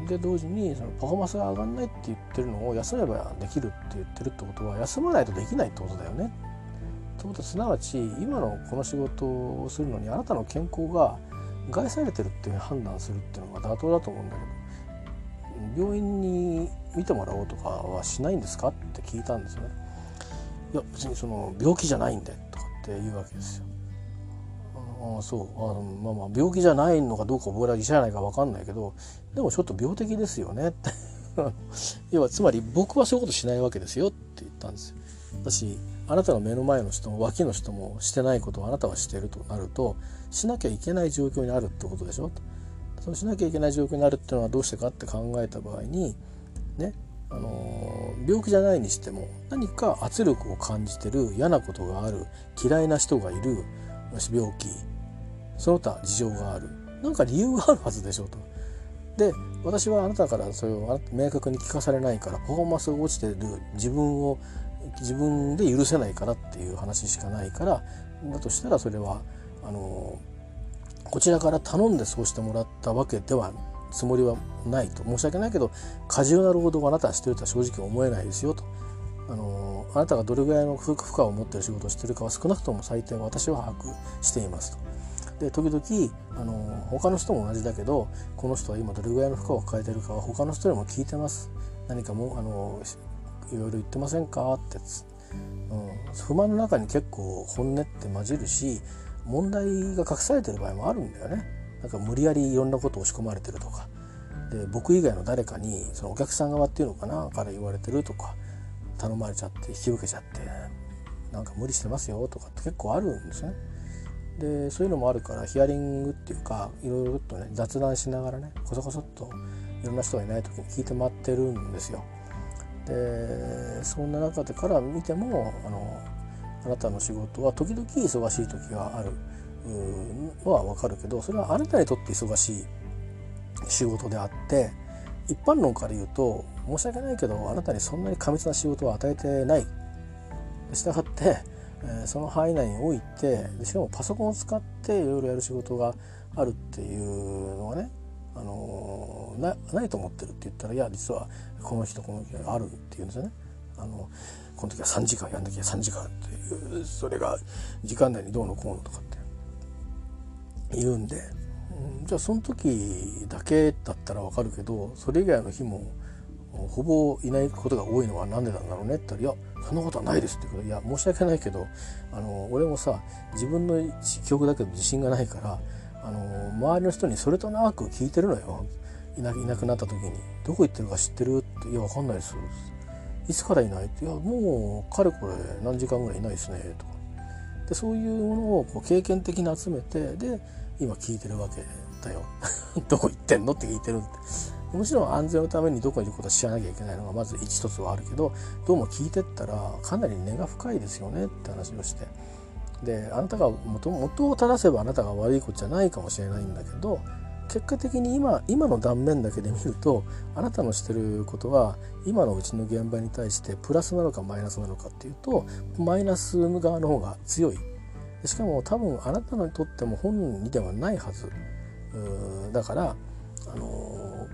で同時にそのパフォーマンスが上がんないって言ってるのを休めばできるって言ってるってことは休まないとできないってことだよね。ということすなわち今のこの仕事をするのにあなたの健康が害されてるっていう判断するっていうのが妥当だと思うんだけど病院に見てもらおうとかはしないんですかって聞いたんですよね。「いや別にその病気じゃないんで」とかって言うわけですよ。ああそうあまあまあ病気じゃないのかどうか僕ら医者じゃないか分かんないけどでもちょっと病的ですよねって 要はつまり僕はそういうことしないわけですよって言ったんですよ。だしあなたの目の前の人も脇の人もしてないことをあなたはしてるとなるとしなきゃいけない状況にあるってことでしょ？とそうしなきゃいけない状況になるっていうのはどうしてかって考えた場合にねあの病気じゃないにしても何か圧力を感じてる嫌なことがある嫌いな人がいる病気その他事情がある何か理由があるはずでしょうと。で私はあなたからそれを明確に聞かされないからパフォーマンスが落ちてる自分を自分で許せないからっていう話しかないからだとしたらそれはあのこちらから頼んでそうしてもらったわけではつもりはないと申し訳ないけど過重な労働をあなたはしてるとは正直思えないですよと。あのあなたがどれぐらいの負荷を持ってる仕事をしてるかは少なくとも最低私は把握していますと。で時々あの他の人も同じだけどこの人は今どれぐらいの負荷を抱えてるかは他の人にも聞いてます何かもあのいろいろ言ってませんか？って。うん、不満の中に結構本音って混じるし問題が隠されてる場合もあるんだよね。なんか無理やりいろんなことを押し込まれてるとか。で僕以外の誰かにそのお客さん側っていうのかな？から言われてるとか。頼まれちゃって引き受けちゃってなんか無理してますよとかって結構あるんですね。でそういうのもあるからヒアリングっていうかいろいろとね雑談しながらねこそこそっといろんな人がいない時に聞いて回ってるんですよ。でそんな中でから見てもあのあなたの仕事は時々忙しい時があるのは分かるけどそれはあなたにとって忙しい仕事であって一般論から言うと申し訳ないけどあなたにそんなに過密な仕事を与えてない。したがって、え、その範囲内においてしかもパソコンを使っていろいろやる仕事があるっていうのがねあのなないと思ってるって言ったらいや実はこの人この人あるっていうんですよね。あのこの時は3時間やんなきゃ3時間っていうそれが時間内にどうのこうのとかって言うんで、うん、じゃあその時だけだったらわかるけどそれ以外の日もほぼいないことが多いのは何でなんだろうねって言ったら「いやそんなことはないです」って言うから「いや申し訳ないけどあの俺もさ自分の記憶だけど自信がないからあの周りの人にそれとなく聞いてるのよ。いないなくなった時に「どこ行ってるか知ってる?」って「いや分かんないです」いつからいない?」って「いやもうかれこれ何時間ぐらいいないですね」とか。でそういうものをこう経験的に集めてで今聞いてるわけだよ。どこ行ってんの？って聞いてる。ってもちろん安全のためにどこにいることは知らなきゃいけないのがまず一つはあるけどどうも聞いてったらかなり根が深いですよね。って話をして。であなたが元元を正せばあなたが悪いことじゃないかもしれないんだけど結果的に今今の断面だけで見るとあなたのしてることは今のうちの現場に対してプラスなのかマイナスなのかっていうとマイナス側の方が強い。しかも多分あなたにとっても本人にではないはず。だからあの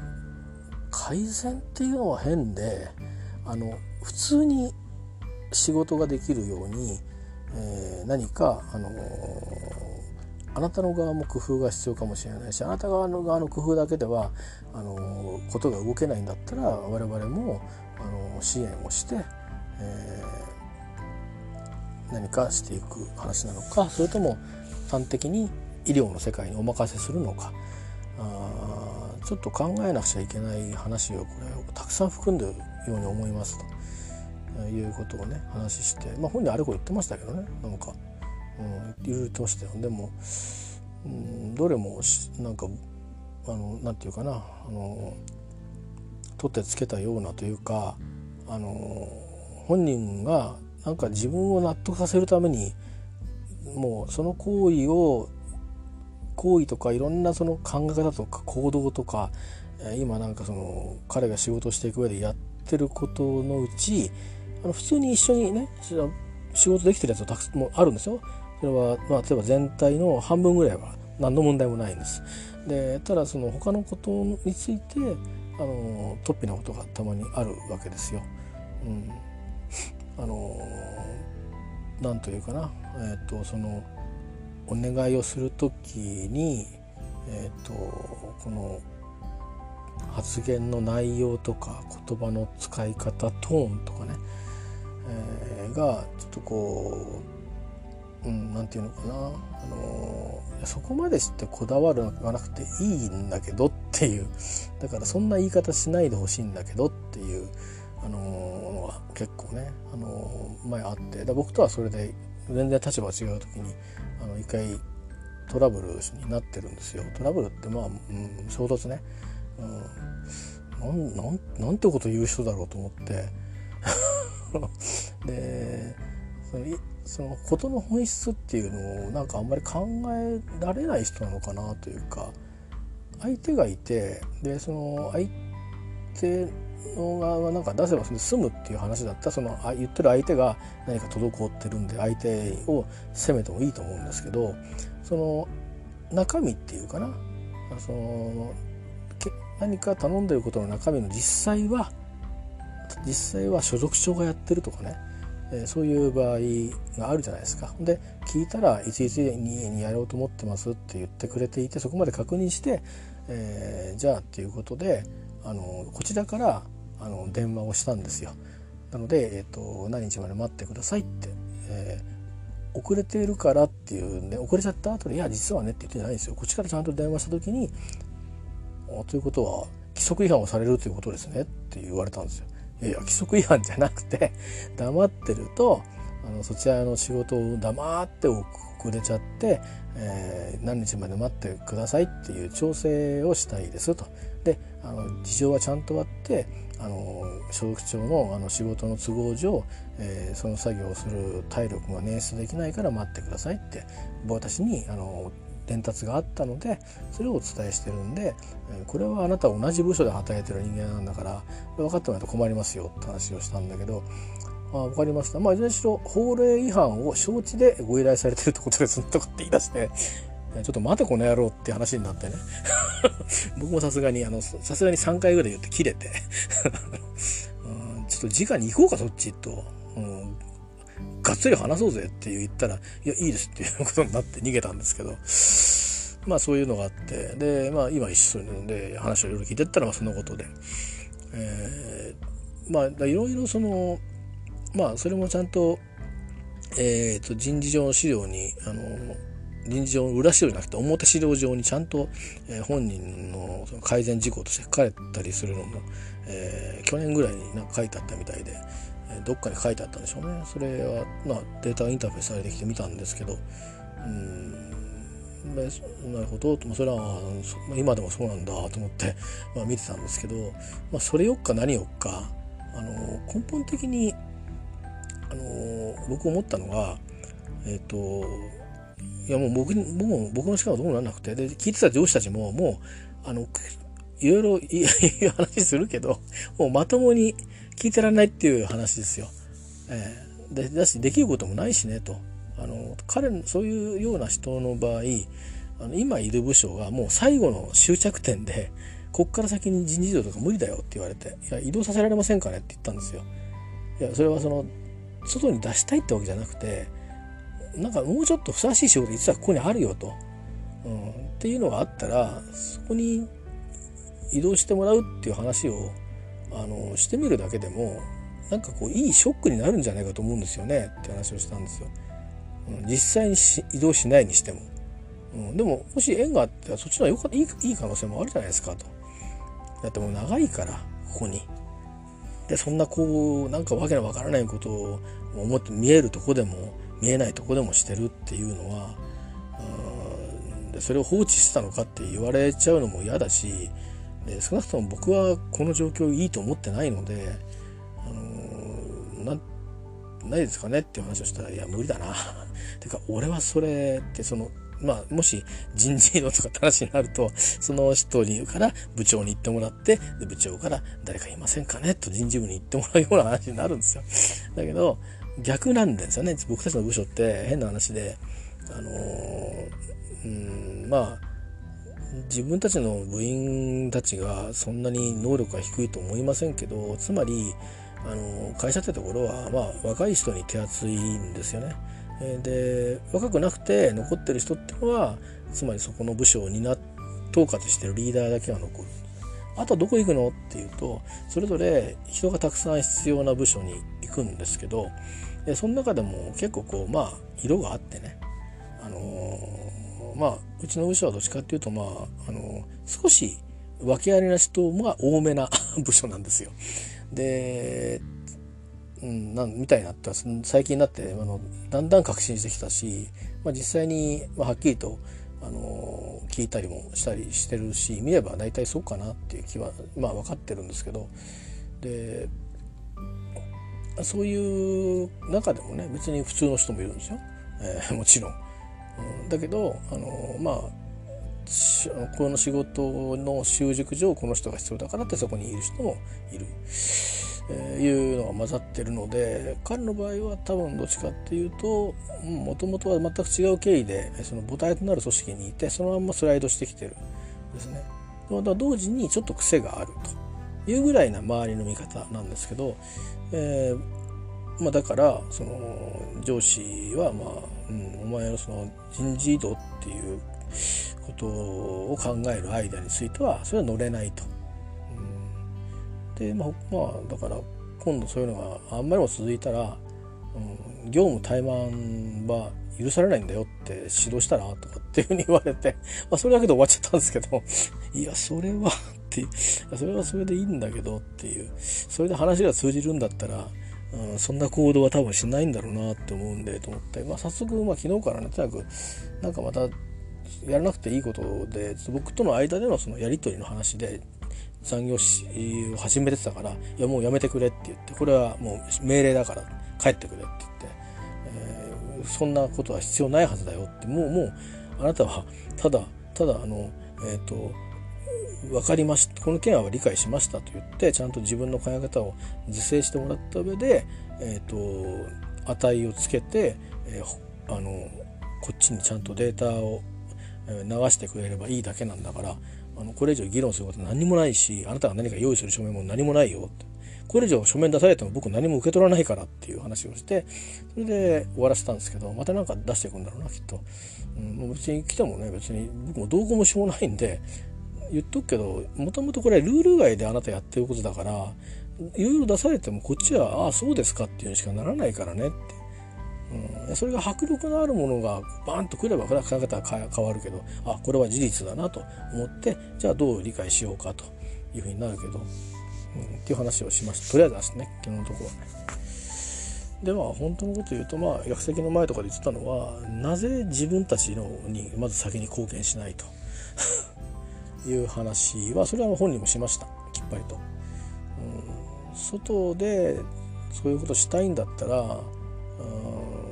改善っていうのは変であの普通に仕事ができるように、えー、何かあのあなたの側も工夫が必要かもしれないしあなた側の側の工夫だけではあのことが動けないんだったら我々もあの支援をして、え、何かしていく話なのかそれとも端的に医療の世界にお任せするのかあちょっと考えなくちゃいけない話をこれをたくさん含んでるように思いますと。いうことをね話して、まあ、本人あれこれ言ってましたけどねなんか。うん、いろいろとしたよでも、うん、どれもなんかあのなんていうかなあの取ってつけたようなというかあの本人がなんか自分を納得させるためにもうその行為を行為とかいろんなその考え方とか行動とか今なんかその彼が仕事していく上でやってることのうちあの普通に一緒にね仕事できてるやつはたくもあるんですよ。それは、まあ、例えば全体の半分ぐらいは何の問題もないんです。でただその他のことについてあの突飛なことがたまにあるわけですよ。うん、あのなんというかな、えーと、そのお願いをする時に、えーと、この発言の内容とか言葉の使い方トーンとかね、えー、がちょっとこう、うん、なんていうのかな、あのそこまでしてこだわるはなくていいんだけどっていう。だからそんな言い方しないでほしいんだけどっていう、あののが結構ね、あの前あって。だ僕とはそれで全然立場違う時にあの一回トラブルになってるんですよ。トラブルってまあ、うん、衝突ね、うん、なんなんなんてこと言う人だろうと思って。でそのその事の本質っていうのをなんかあんまり考えられない人なのかなというか相手がいてでその相手の側がなんか出せば済むっていう話だったらその言ってる相手が何か滞ってるんで相手を責めてもいいと思うんですけどその中身っていうかなその何か頼んでることの中身の実際は実際は所属長がやってるとかね、え、そういう場合があるじゃないですか。で聞いたらいついつにやろうと思ってますって言ってくれていてそこまで確認して、えー、じゃあっていうことであのこちらからあの電話をしたんですよ。なので、えーと、何日まで待ってくださいって、えー、遅れているからっていうね遅れちゃった後で「いや実はね」って言ってないんですよ。こっちからちゃんと電話した時に「ということは規則違反をされるということですね」って言われたんですよ。いや規則違反じゃなくて 黙ってるとあのそちらの仕事を黙って遅れちゃって、えー、何日まで待ってくださいっていう調整をしたいですと。であの事情はちゃんとあってあの所属長のあの仕事の都合上、えー、その作業をする体力が捻出できないから待ってくださいって私にあの伝達があったのでそれをお伝えしてるんでこれはあなた同じ部署で働いてる人間なんだから分かってもらうと困りますよって話をしたんだけどあ分かりました。まあいずれにしろ法令違反を承知でご依頼されてるってことですとかって言い出してちょっと待てこの野郎って話になってね。僕もさすがにあのさすがに3回ぐらい言って切れて。うん、ちょっと直に行こうかそっちと、がっつり話そうぜって言ったらいやいいですっていうことになって逃げたんですけどまあそういうのがあってでまあ今一緒にで話をいろいろ聞いてったらまあそのことで、えー、まあいろいろそのまあそれもちゃんと,、えー、と人事上の資料にあの臨時上の裏資料じゃなくて表資料上にちゃんと、えー、本人の改善事項として書かれたりするのも、えー、去年ぐらいになんか書いてあったみたいで、どっかに書いてあったんでしょうね。それは、まあ、データインターフェースされてきて見たんですけど。うん。なるほど。それは今でもそうなんだと思って、まあ、見てたんですけど、まあ、それよっか何よっかあの根本的にあの僕思ったのはえっ、といやもう僕僕も僕の力はどうもならなくて。で聞いてた上司たちももうあのいろいろい い話するけどもうまともに聞いてらんないっていう話ですよ。えー、でだしできることもないしねと。あの彼そういうような人の場合あの今いる部署がもう最後の終着点でこっから先に人事異動とか無理だよって言われて「いや移動させられませんかね?」って言ったんですよ。いやそれはその外に出したいってわけじゃなくてなんかもうちょっとふさわしい仕事実はここにあるよと、うん、っていうのがあったらそこに移動してもらうっていう話をあのしてみるだけでもなんかこういいショックになるんじゃないかと思うんですよねって話をしたんですよ。実際に移動しないにしても。うん、でももし縁があってそっちの方がよかいいい可能性もあるじゃないですかと。だってもう長いからここに。でそんなこうなんかわけのわからないことを思って見えるとこでも見えないとこでもしてるっていうのはでそれを放置したのかって言われちゃうのも嫌だしで少なくとも僕はこの状況いいと思ってないので、あのー、ないですかねっていう話をしたら「いや無理だな」てか俺はそれってそのまあ、もし人事異動とかって話になると、その人にから部長に言ってもらって、で部長から誰かいませんかね？と人事部に言ってもらうような話になるんですよ。だけど、逆なんですよね。僕たちの部署って変な話であのうんまあ自分たちの部員たちがそんなに能力が低いと思いませんけどつまりあの会社ってところは、まあ、若い人に手厚いんですよね。で若くなくて残ってる人っていうのはつまりそこの部署を担統括してるリーダーだけが残る。あとどこ行くのっていうとそれぞれ人がたくさん必要な部署に行くんですけどでその中でも結構こうまあ色があってねあのまあうちの部署はどっちかっていうとまあ、あの、少し訳ありな人が多めな 部署なんですよ。で、うん、なんみたいになった最近になってあのだんだん確信してきたし、まあ、実際に、まあ、はっきりとあの聞いたりもしたりしてるし見れば大体そうかなっていう気はまあ分かってるんですけどでそういう中でもね別に普通の人もいるんですよ、えー、もちろん。だけどあのまあこの仕事の習熟上この人が必要だからってそこにいる人もいる。えー、いうのが混ざってるので彼の場合は多分どっちかっていうともともとは全く違う経緯でその母体となる組織にいてそのままスライドしてきてるですね。また同時にちょっと癖があるというぐらいな周りの見方なんですけど、えーまあ、だからその上司は、まあうん、お前のその人事異動っていうことを考える間についてはそれは乗れないと。でまあ、まあ、だから今度そういうのがあんまりも続いたら、うん、業務怠慢は許されないんだよって指導したらとかっていうふうに言われて、まあ、それだけで終わっちゃったんですけど いやそれはってそれはそれでいいんだけどっていうそれで話が通じるんだったら、うん、そんな行動は多分しないんだろうなって思うんでと思って、まあ、早速、まあ、昨日からねとにかくなんかまたやらなくていいことで僕との間でのそのやり取りの話で残業を始めてたから「いやもうやめてくれ」って言ってこれはもう命令だから帰ってくれって言って、えー、そんなことは必要ないはずだよってもうもうあなたはただただあのえっ、ー、と分かりましたこの件は理解しましたと言ってちゃんと自分の考え方を是正してもらった上で、えーと、値をつけて、えー、あのこっちにちゃんとデータを流してくれればいいだけなんだからあのこれ以上議論すること何もないしあなたが何か用意する書面も何もないよって。これ以上書面出されても僕何も受け取らないからっていう話をしてそれで終わらせたんですけどまた何か出していくんだろうなきっと、うん、別に来てもね別に僕もどうこうもしょうがないんで言っとくけどもともとこれルール外であなたやってることだからいろいろ出されてもこっちはああそうですかっていうにしかならないからねって。うん、それが迫力のあるものがバンとくれば考え方は変わるけどあこれは事実だなと思ってじゃあどう理解しようかというふうになるけど、うん、っていう話をしました。とりあえずですね昨日のところはね。では本当のこと言うとまあ役席の前とかで言ってたのはなぜ自分たちのにまず先に貢献しないと。いう話はそれは本人もしましたきっぱりと。うん、外でそういうことしたいんだったら、うん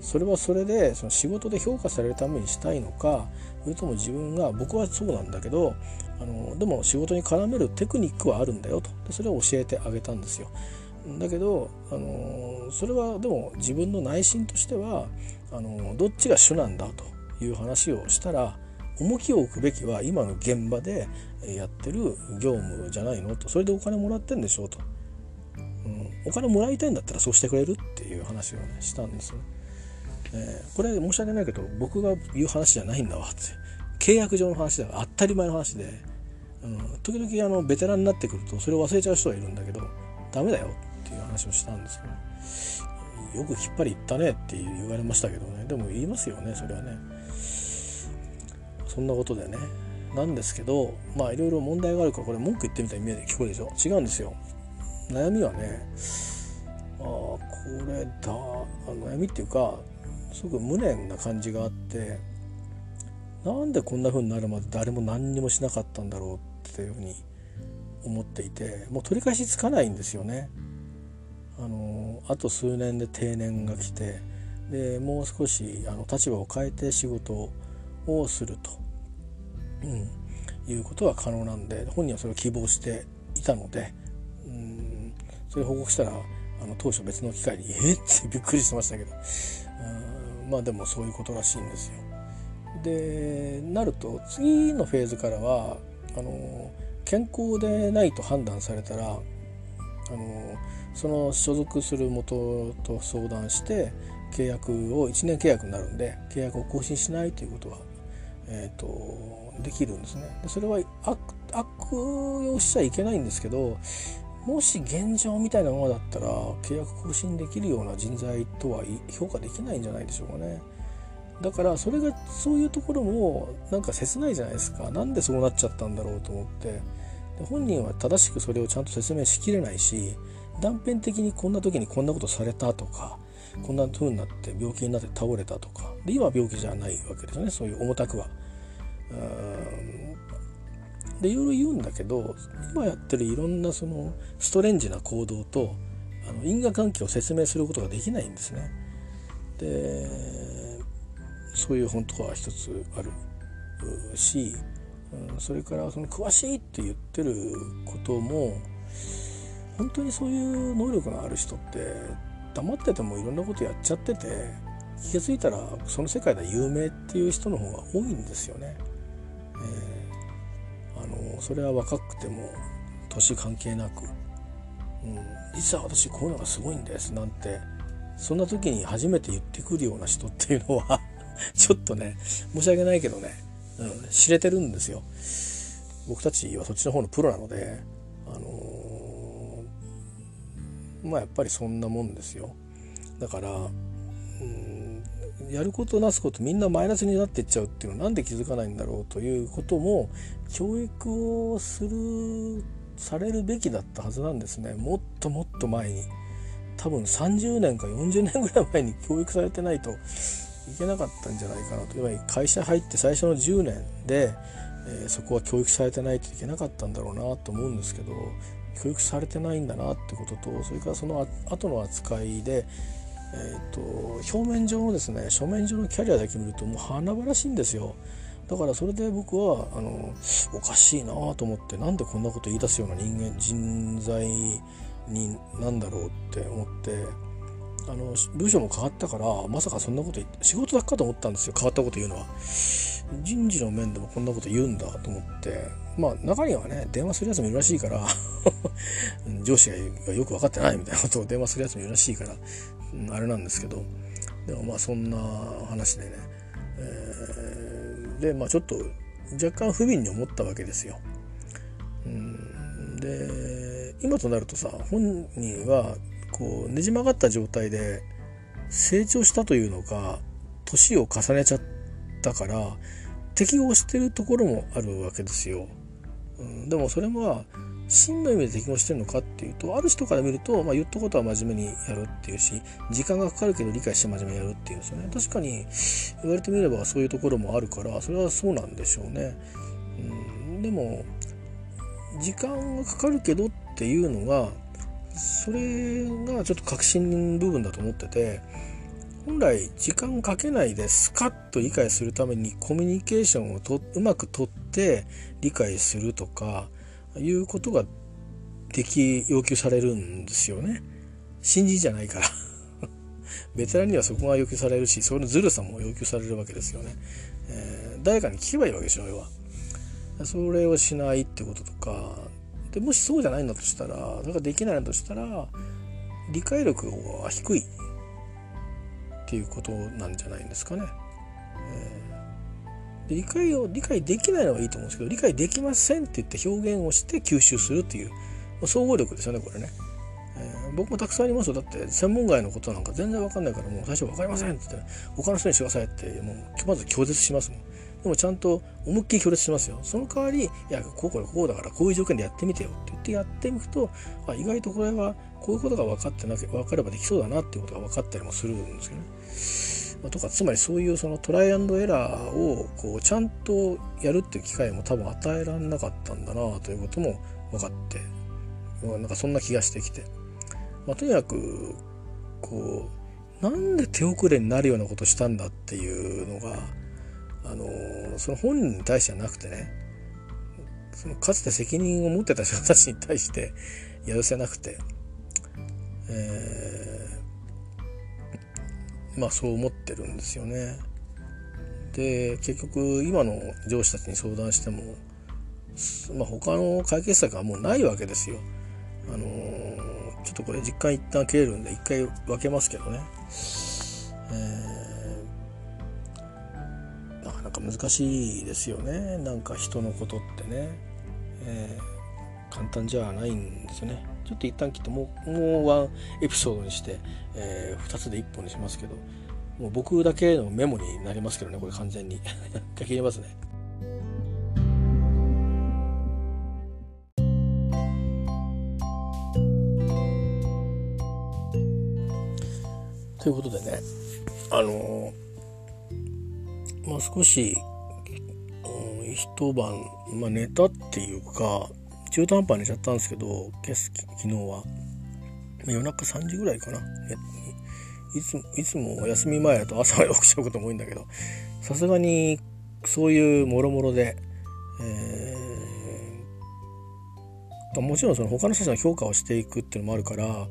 それはそれでその仕事で評価されるためにしたいのかそれとも自分が僕はそうなんだけどあのでも仕事に絡めるテクニックはあるんだよとそれを教えてあげたんですよ。だけどあのそれはでも自分の内心としてはあのどっちが主なんだという話をしたら重きを置くべきは今の現場でやってる業務じゃないの？と。それでお金もらってんでしょうと、うん、お金もらいたいんだったらそうしてくれるっていう話をねしたんですよね。えー、これ申し訳ないけど僕が言う話じゃないんだわって。契約上の話だ当たり前の話で、うん、時々あのベテランになってくるとそれを忘れちゃう人がいるんだけどダメだよっていう話をしたんですけどよくきっぱり言ったねって言われましたけどね。でも言いますよねそれはね。そんなことでね。なんですけどまあいろいろ問題があるからこれ文句言ってみたいに見えて聞こえるでしょ？違うんですよ。悩みはねあこれだ悩みっていうかすごく無念な感じがあってなんでこんな風になるまで誰も何にもしなかったんだろうっていうふうに思っていてもう取り返しつかないんですよね。あのあと数年で定年が来てでもう少しあの立場を変えて仕事ををすると、うん、いうことは可能なんで本人はそれを希望していたので、うん、それを報告したらあの当初別の機会に「えっ?」ってびっくりしてましたけど、うんまあでもそういうことらしいんですよ。でなると次のフェーズからはあの健康でないと判断されたらあのその所属する元と相談して契約を1年契約になるんで契約を更新しないということは、えーと、できるんですね。でそれは悪悪用しちゃいけないんですけどもし現状みたいなものだったら契約更新できるような人材とは評価できないんじゃないでしょうかね。だからそれがそういうところもなんか切ないじゃないですかなんでそうなっちゃったんだろうと思って本人は正しくそれをちゃんと説明しきれないし断片的にこんな時にこんなことされたとかこんな風になって病気になって倒れたとかで今は病気じゃないわけですよねそういう重たくは。でいろいろ言うんだけど今やってるいろんなそのストレンジな行動とあの因果関係を説明することができないんですね。でそういう本当は一つあるし、うん、それからその詳しいって言ってることも本当にそういう能力のある人って黙っててもいろんなことやっちゃってて気が付いたらその世界で有名っていう人の方が多いんですよね。えー、あのそれは若くても年関係なく、うん、実は私こういうのがすごいんですなんてそんな時に初めて言ってくるような人っていうのは ちょっとね申し訳ないけどね、うん、知れてるんですよ。僕たちはそっちの方のプロなのであの、まあやっぱりそんなもんですよ。だから、うんやることなすことみんなマイナスになっていっちゃうっていうのはなんで気づかないんだろうということも教育をするされるべきだったはずなんですね。もっともっと前に。多分30年か40年ぐらい前に教育されてないといけなかったんじゃないかなと。いわゆる会社入って最初の10年で、えー、そこは教育されてないといけなかったんだろうなと思うんですけど教育されてないんだなってこととそれからその後の扱いでえーと、表面上のですね書面上のキャリアだけ見るともう華々しいんですよ。だからそれで僕はあのおかしいなと思ってなんでこんなこと言い出すような人間人材になんだろうって思ってあの部署も変わったからまさかそんなこと言って仕事だけかと思ったんですよ。変わったこと言うのは。人事の面でもこんなこと言うんだと思って。まあ中にはね電話するやつもいるらしいから 上司がよく分かってないみたいなことを電話するやつもいるらしいからあれなんですけどでもまあそんな話でね、えー、でまあちょっと若干不憫に思ったわけですよ。うん、で今となるとさ本人はこうねじ曲がった状態で成長したというのか年を重ねちゃったから適合してるところもあるわけですよ。うん、でもそれは真の意味で適合してるのかっていうとある人から見ると、まあ、言ったことは真面目にやるっていうし時間がかかるけど理解して真面目にやるっていうんですよね確かに言われてみればそういうところもあるからそれはそうなんでしょうね。うん、でも時間がかかるけどっていうのがそれがちょっと革新部分だと思ってて本来時間をかけないでスカッと理解するためにコミュニケーションをとうまくとって理解するとかいうことができ要求されるんですよね。新人じゃないから。ベテランにはそこが要求されるしそのずるさも要求されるわけですよね、えー、誰かに聞けばいいわけでしょ要は。それをしないってこととか。でもしそうじゃないんだとしたらそれができないんだとしたら理解力が低い。っていうことなんじゃないんですかね、えー。で理解を理解できないのはいいと思うんですけど理解できませんって言って表現をして吸収するっていう総合力ですよねこれね、えー、僕もたくさんありますよ。だって専門外のことなんか全然わかんないからもう最初分かりませんって言って他の人にしてくださいってもうまず拒絶しますもん。でもちゃんと思いっきり拒絶しますよ。その代わりいやこうこうこうだからこういう条件でやってみてよって言ってやってみるとあ意外とこれはこういうことが分かってなけ分かればできそうだなっていうことが分かったりもするんですけどね。まとかつまりそういうそのトライアンドエラーをこうちゃんとやるっていう機会も多分与えられなかったんだなということも分かってなんかそんな気がしてきて、まあ、とにかくこうなんで手遅れになるようなことしたんだっていうのがあのその本人に対してはなくてねそのかつて責任を持ってた人たちに対してやるせなくて、えーまあそう思ってるんですよね。で結局今の上司たちに相談しても、まあ、他の解決策はもうないわけですよ。あのー、ちょっとこれ実感一旦切れるんで一回分けますけどね。えー、なかなか難しいですよねなんか人のことってね。え簡単じゃないんですよねちょっと一旦切ってもうもうワンエピソードにして、えー、2つで1本にしますけどもう僕だけのメモになりますけどねこれ完全に。書き入れますね。ということでねあのまあ少し、うん、一晩、まあ、寝たっていうか中途半端に寝ちゃったんですけど昨日は。夜中3時ぐらいかな、いついつも休み前だと朝まで起きちゃうことも多いんだけど。さすがにそういうもろもろで、えー、もちろんその他の人たちの評価をしていくっていうのもあるから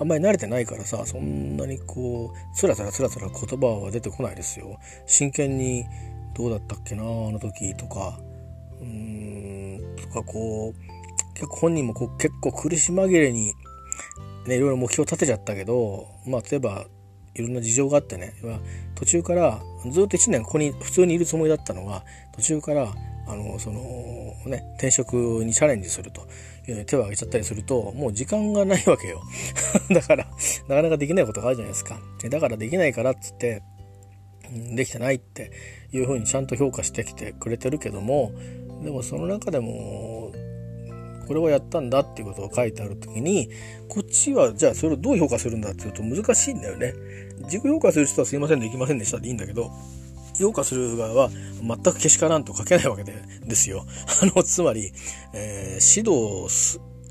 あんまり慣れてないからさそんなにこうつらつらつらつら言葉は出てこないですよ。真剣にどうだったっけなあの時とか。うーんとかこう結構本人もこう結構苦し紛れにねいろいろ目標立てちゃったけどまあ例えばいろんな事情があってね途中からずっと1年ここに普通にいるつもりだったのが途中からあのそのね転職にチャレンジすると。いうのに手を挙げちゃったりするともう時間がないわけよ。だからなかなかできないことがあるじゃないですか。だからできないからっつってできてないっていうふうにちゃんと評価してきてくれてるけどもでもその中でもこれはやったんだっていうことを書いてある時にこっちはじゃあそれをどう評価するんだっていうと難しいんだよね。自己評価する人はすいませんできませんでしたでいいんだけど評価する側は全くけしからんと書けないわけでですよ。あのつまり、えー、指導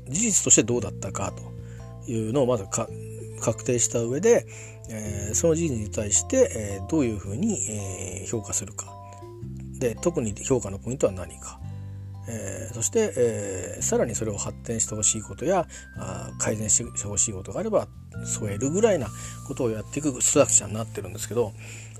事実としてどうだったかというのをまず確定した上で、えー、その事実に対して、えー、どういうふうに、え、評価するかで特に評価のポイントは何かえー、そして、えー、さらにそれを発展してほしいことやあ改善してほしいことがあれば添えるぐらいなことをやっていくストラクチャーになってるんですけど、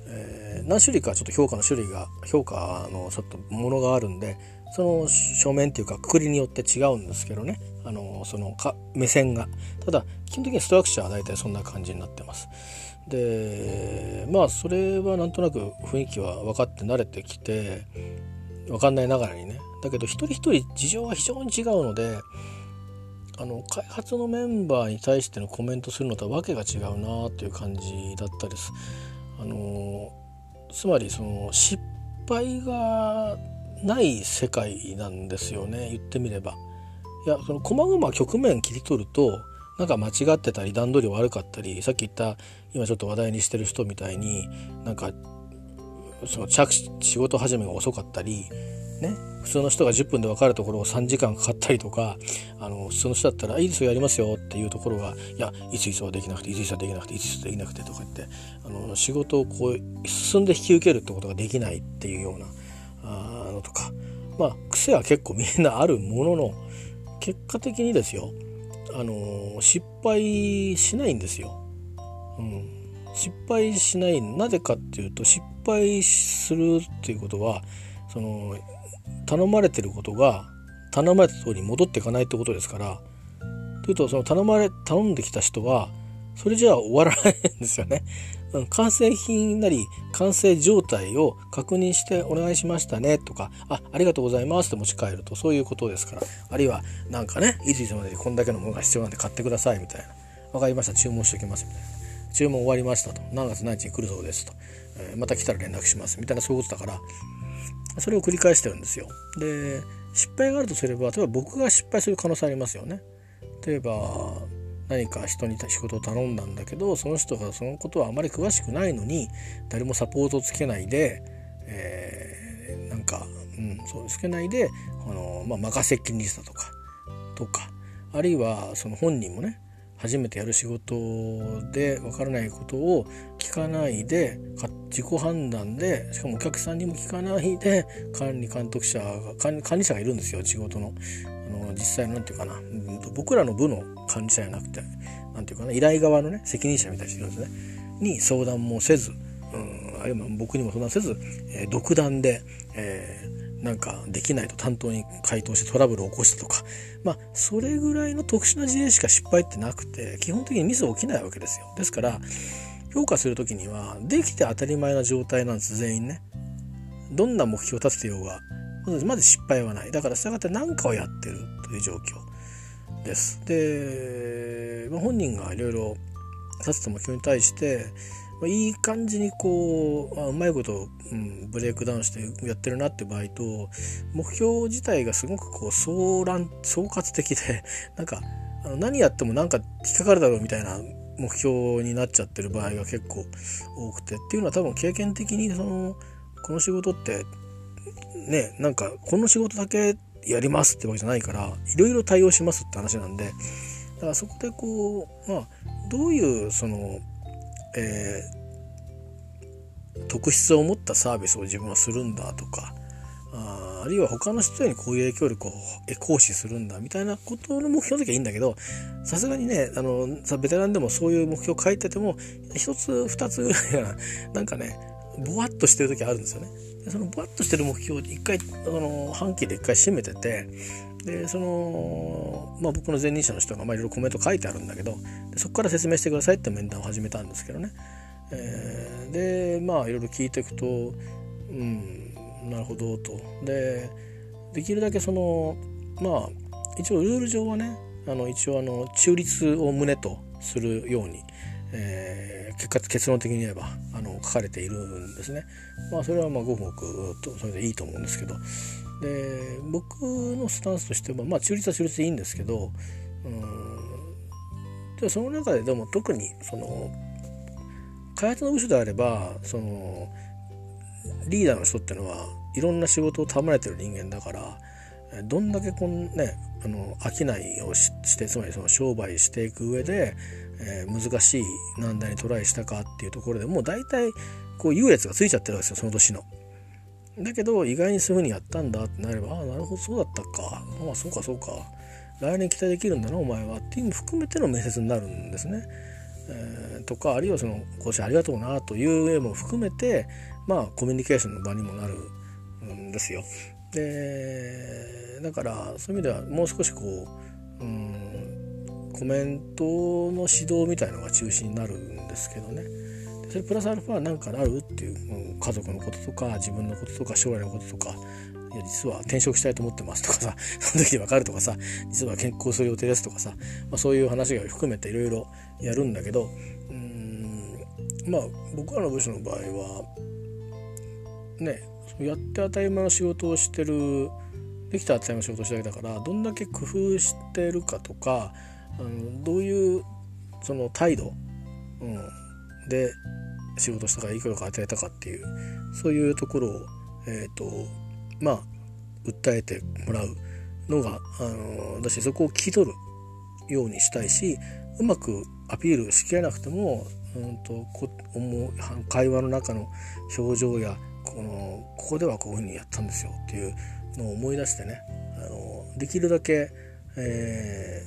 えー、何種類かちょっと評価の種類が評価のちょっとものがあるんでその正面っていうかくくりによって違うんですけどねあのそのか目線がただ基本的にストラクチャーは大体そんな感じになってます。でまあそれはなんとなく雰囲気は分かって慣れてきて分かんないながらにねだけど一人一人事情が非常に違うのであの開発のメンバーに対してのコメントするのとは訳が違うなっていう感じだったです。あのつまりその失敗がない世界なんですよね言ってみれば。いやその細々局面切り取るとなんか間違ってたり段取り悪かったりさっき言った今ちょっと話題にしてる人みたいになんかその着仕事始めが遅かったりね、普通の人が10分で分かるところを3時間かかったりとかあの普通の人だったら「いいですよやりますよ」っていうところが「いやいついつはできなくていついつはできなくていついつできなくて」とか言ってあの仕事をこう進んで引き受けるってことができないっていうようなあのとか。まあ癖は結構みんなあるものの結果的にですよあの失敗しないんですよ。うん、失敗しない。なぜかっていうと失敗するっていうことはその頼まれてることが頼まれた通りに戻っていかないってことですからというとその頼まれ頼んできた人はそれじゃあ終わらないんですよね。完成品なり完成状態を確認してお願いしましたねとかあありがとうございますって持ち帰るとそういうことですから。あるいはなんかねいついつまでにこんだけのものが必要なんで買ってくださいみたいな。分かりました。注文しておきますみたいな。注文終わりましたと。何月何日に来るそうですと、えー、また来たら連絡しますみたいなそういうことだからそれを繰り返してるんですよ。で失敗があるとすれば例えば僕が失敗する可能性ありますよね。例えば何か人に仕事を頼んだんだけどその人がそのことはあまり詳しくないのに誰もサポートをつけないで、えー、なんか、うん、そうつけないであの、まあ、任せっきりにしたとかとかあるいはその本人もね初めてやる仕事でわからないことを聞かないで自己判断でしかもお客さんにも聞かないで管理監督者が管理者がいるんですよ仕事の。あの実際何て言うかな。僕らの部の管理者じゃなくて何て言うかな。依頼側のね責任者みたいな人いるんですね。に相談もせず、うん、あるいは僕にも相談せず、えー、独断で、えーなんかできないと担当に回答してトラブルを起こしたとか。まあそれぐらいの特殊な事例しか失敗ってなくて基本的にミス起きないわけですよ。ですから評価する時にはできて当たり前な状態なんです全員ね。どんな目標を立ててようがまず失敗はない。だから従って何かをやってるという状況です。で、まあ、本人がいろいろ立てた目標に対してまいい感じにこうあうまいこと、うん、ブレイクダウンしてやってるなって場合と目標自体がすごくこう総乱総括的で なんかあの何やってもなんか引っかかるだろうみたいな目標になっちゃってる場合が結構多くてっていうのは多分経験的にそのこの仕事ってねなんかこの仕事だけやりますってわけじゃないからいろいろ対応しますって話なんでだからそこでこうまあどういうそのえー、特質を持ったサービスを自分はするんだとかああるいは他の人にこういう影響力を行使するんだみたいなことの目標の時はいいんだけどさすがにねあのベテランでもそういう目標を書いてても一つ二つぐらいはなんかねぼわっとしてる時あるんですよね。でそのぼわっとしてる目標を一回あの半期で一回締めててでその、まあ、僕の前任者の人がいろいろコメント書いてあるんだけどそこから説明してくださいって面談を始めたんですけどね、えー、でまあいろいろ聞いていくとうんなるほどと。でできるだけそのまあ一応ルール上はねあの一応あの中立を旨とするように、えー、結果結論的に言えばあの書かれているんですね。まあそれはまあごくごくとそれでいいと思うんですけど。で僕のスタンスとしてはまあ中立は中立でいいんですけどうんでその中ででも特にその開発の部署であればそのリーダーの人ってのはいろんな仕事を賜れてる人間だからどんだけこんねあの商いをしてつまりその商売していく上で、えー、難しい難題にトライしたかっていうところでもう大体こう優劣がついちゃってるわけですよその年の。だけど意外にそういうふうにやったんだってなればああなるほどそうだったかまあそうかそうか来年期待できるんだなお前はっていうのも含めての面接になるんですね。えー、とかあるいはその講師ありがとうなという絵も含めてまあコミュニケーションの場にもなるんですよ。でだからそういう意味ではもう少しこう、うん、コメントの指導みたいのが中心になるんですけどね。それプラスアルファ何かあるっていう、家族のこととか自分のこととか将来のこととかいや実は転職したいと思ってますとかさ その時に分かるとかさ実は健康する予定ですとかさ、まあ、そういう話が含めていろいろやるんだけどうんまあ僕らの部署の場合はねやって当たり前の仕事をしてるできた当たり前の仕事をしてるだけだからどんだけ工夫してるかとかあのどういうその態度、うん、で仕事したからいくらか与えたかっていうそういうところを、えーとまあ訴えてもらうのがあのだしそこを聞き取るようにしたいしうまくアピールしきれなくても、うんと、こ会話の中の表情やこのここではこういうふうにやったんですよっていうのを思い出してねあのできるだけ、え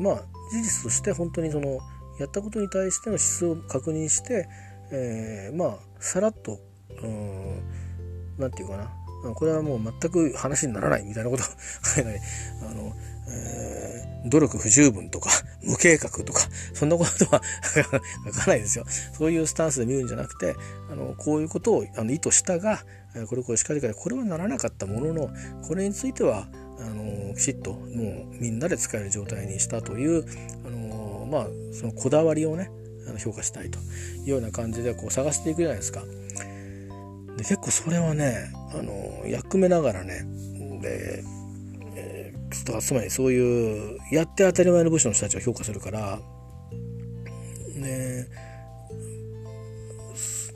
ー、まあ事実として本当にそのやったことに対しての質を確認して、えー、まあさらっと何て言うかな。これはもう全く話にならないみたいなこと。あの、えー、努力不十分とか 無計画とかそんなことは 書かないですよ。そういうスタンスで見るんじゃなくてあのこういうことをあの意図したがこれこれしかりかこれはならなかったもののこれについてはあのきちっともうみんなで使える状態にしたというあのまあそのこだわりをね評価したいというような感じでこう探していくじゃないですか。で結構それはねあの役目ながらねで、えー、つまりそういうやって当たり前の部署の人たちを評価するからね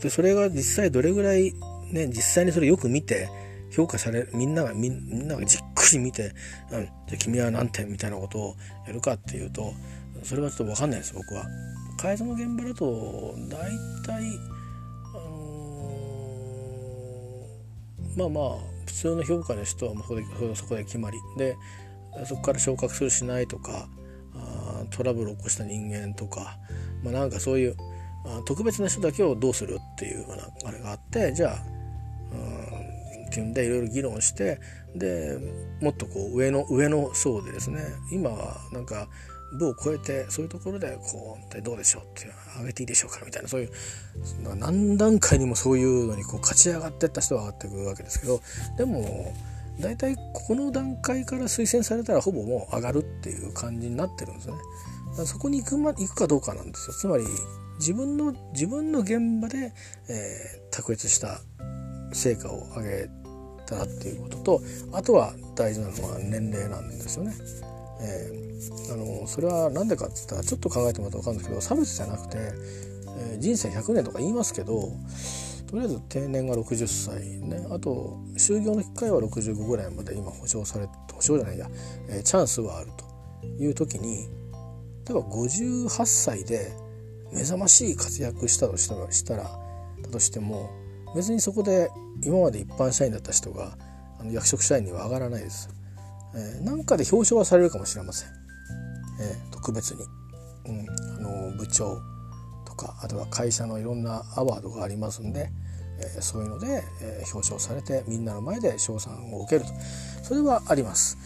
でそれが実際どれぐらいね実際にそれよく見て評価されるみんながみんながじっくり見て、うん、じゃ君は何点みたいなことをやるかっていうとそれはちょっと分かんないです僕は。改造の現場だと大体あのー、まあまあ普通の評価の人はそこでそこで決まりでそこから昇格するしないとかあトラブルを起こした人間とか、まあ、なんかそういう特別な人だけをどうするっていうようなあれがあってじゃあっていうんでいろいろ議論してでもっとこう上の上の層でですね今はなんか部を超えてそういうところでこうどうでしょうっていう上げていいでしょうかみたいなそういう何段階にもそういうのにこう勝ち上がってった人は上がっていくわけですけどでも大体ここの段階から推薦されたらほぼもう上がるっていう感じになってるんですね。そこに行く,、ま、行くかどうかなんですよ。つまり自分の自分の現場で、えー、卓越した成果を上げたっていうこととあとは大事なのは年齢なんですよね。えー、あのそれは何でかって言ったらちょっと考えてもらうと分かるんですけど差別じゃなくて、えー、人生100年とか言いますけどとりあえず定年が60歳ね。あと就業の機会は65ぐらいまで今保証され保証じゃないや、えー、チャンスはあるという時に例えば58歳で目覚ましい活躍したとしたらだとしても別にそこで今まで一般社員だった人があの役職社員には上がらないです。えー、なんかで表彰はされるかもしれません。えー、特別に、うん、あの部長とかあとは会社のいろんなアワードがありますんで、えー、そういうので、え表彰されてみんなの前で賞賛を受けるとそれはあります。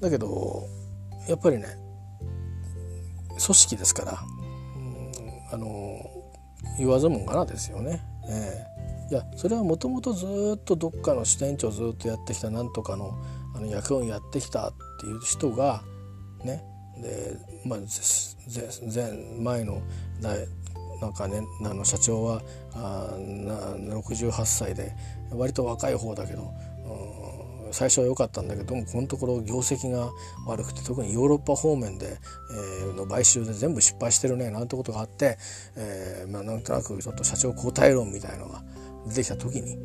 だけどやっぱりね組織ですから、うん、あの言わずもがなですよね。えいやそれはもともとずっとどっかの支店長ずっとやってきたなんとかのの役員やってきたっていう人がねで、まあ、前前のなんかねあの社長はあな68歳で割と若い方だけど、うん、最初は良かったんだけどもこのところ業績が悪くて特にヨーロッパ方面で、えー、の買収で全部失敗してるねなんてことがあって、えーまあ、なんとなくちょっと社長交代論みたいのが出てきた時に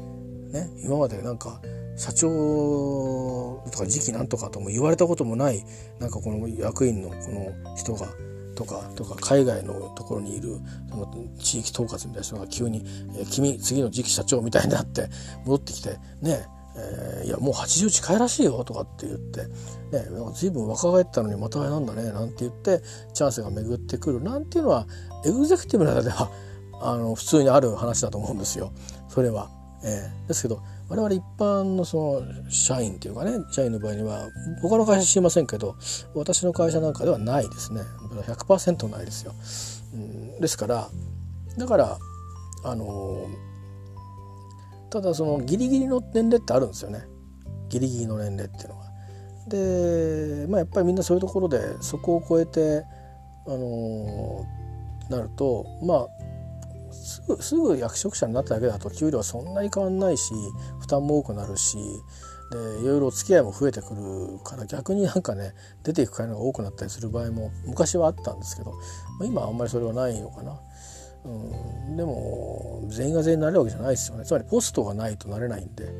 ね今までなんか社長とか次期なんとかとも言われたこともないなんかこの役員のこの人がとかとか海外のところにいるその地域統括みたいな人が急に「えー、君次の次期社長」みたいになって戻ってきてねえー、いやもう80近いらしいよとかって言って、ね、随分若返ったのにまたあれなんだねなんて言ってチャンスが巡ってくるなんていうのはエグゼクティブな中ではあの普通にある話だと思うんですよそれは。えー、ですけど我々一般のその社員っていうかね社員の場合には他の会社知りませんけど私の会社なんかではないですね100%ないですよ。うん、ですからだからあのただそのギリギリの年齢ってあるんですよねギリギリの年齢っていうのは。でまあやっぱりみんなそういうところでそこを超えてあのなるとまあすぐすぐ役職者になっただけだと給料はそんなに変わんないし負担も多くなるしでいろいろお付き合いも増えてくるから逆になんかね出ていく会が多くなったりする場合も昔はあったんですけど、今はあんまりそれはないのかな。うん、でも全員が全員なれるわけじゃないですよねつまりポストがないとなれないんで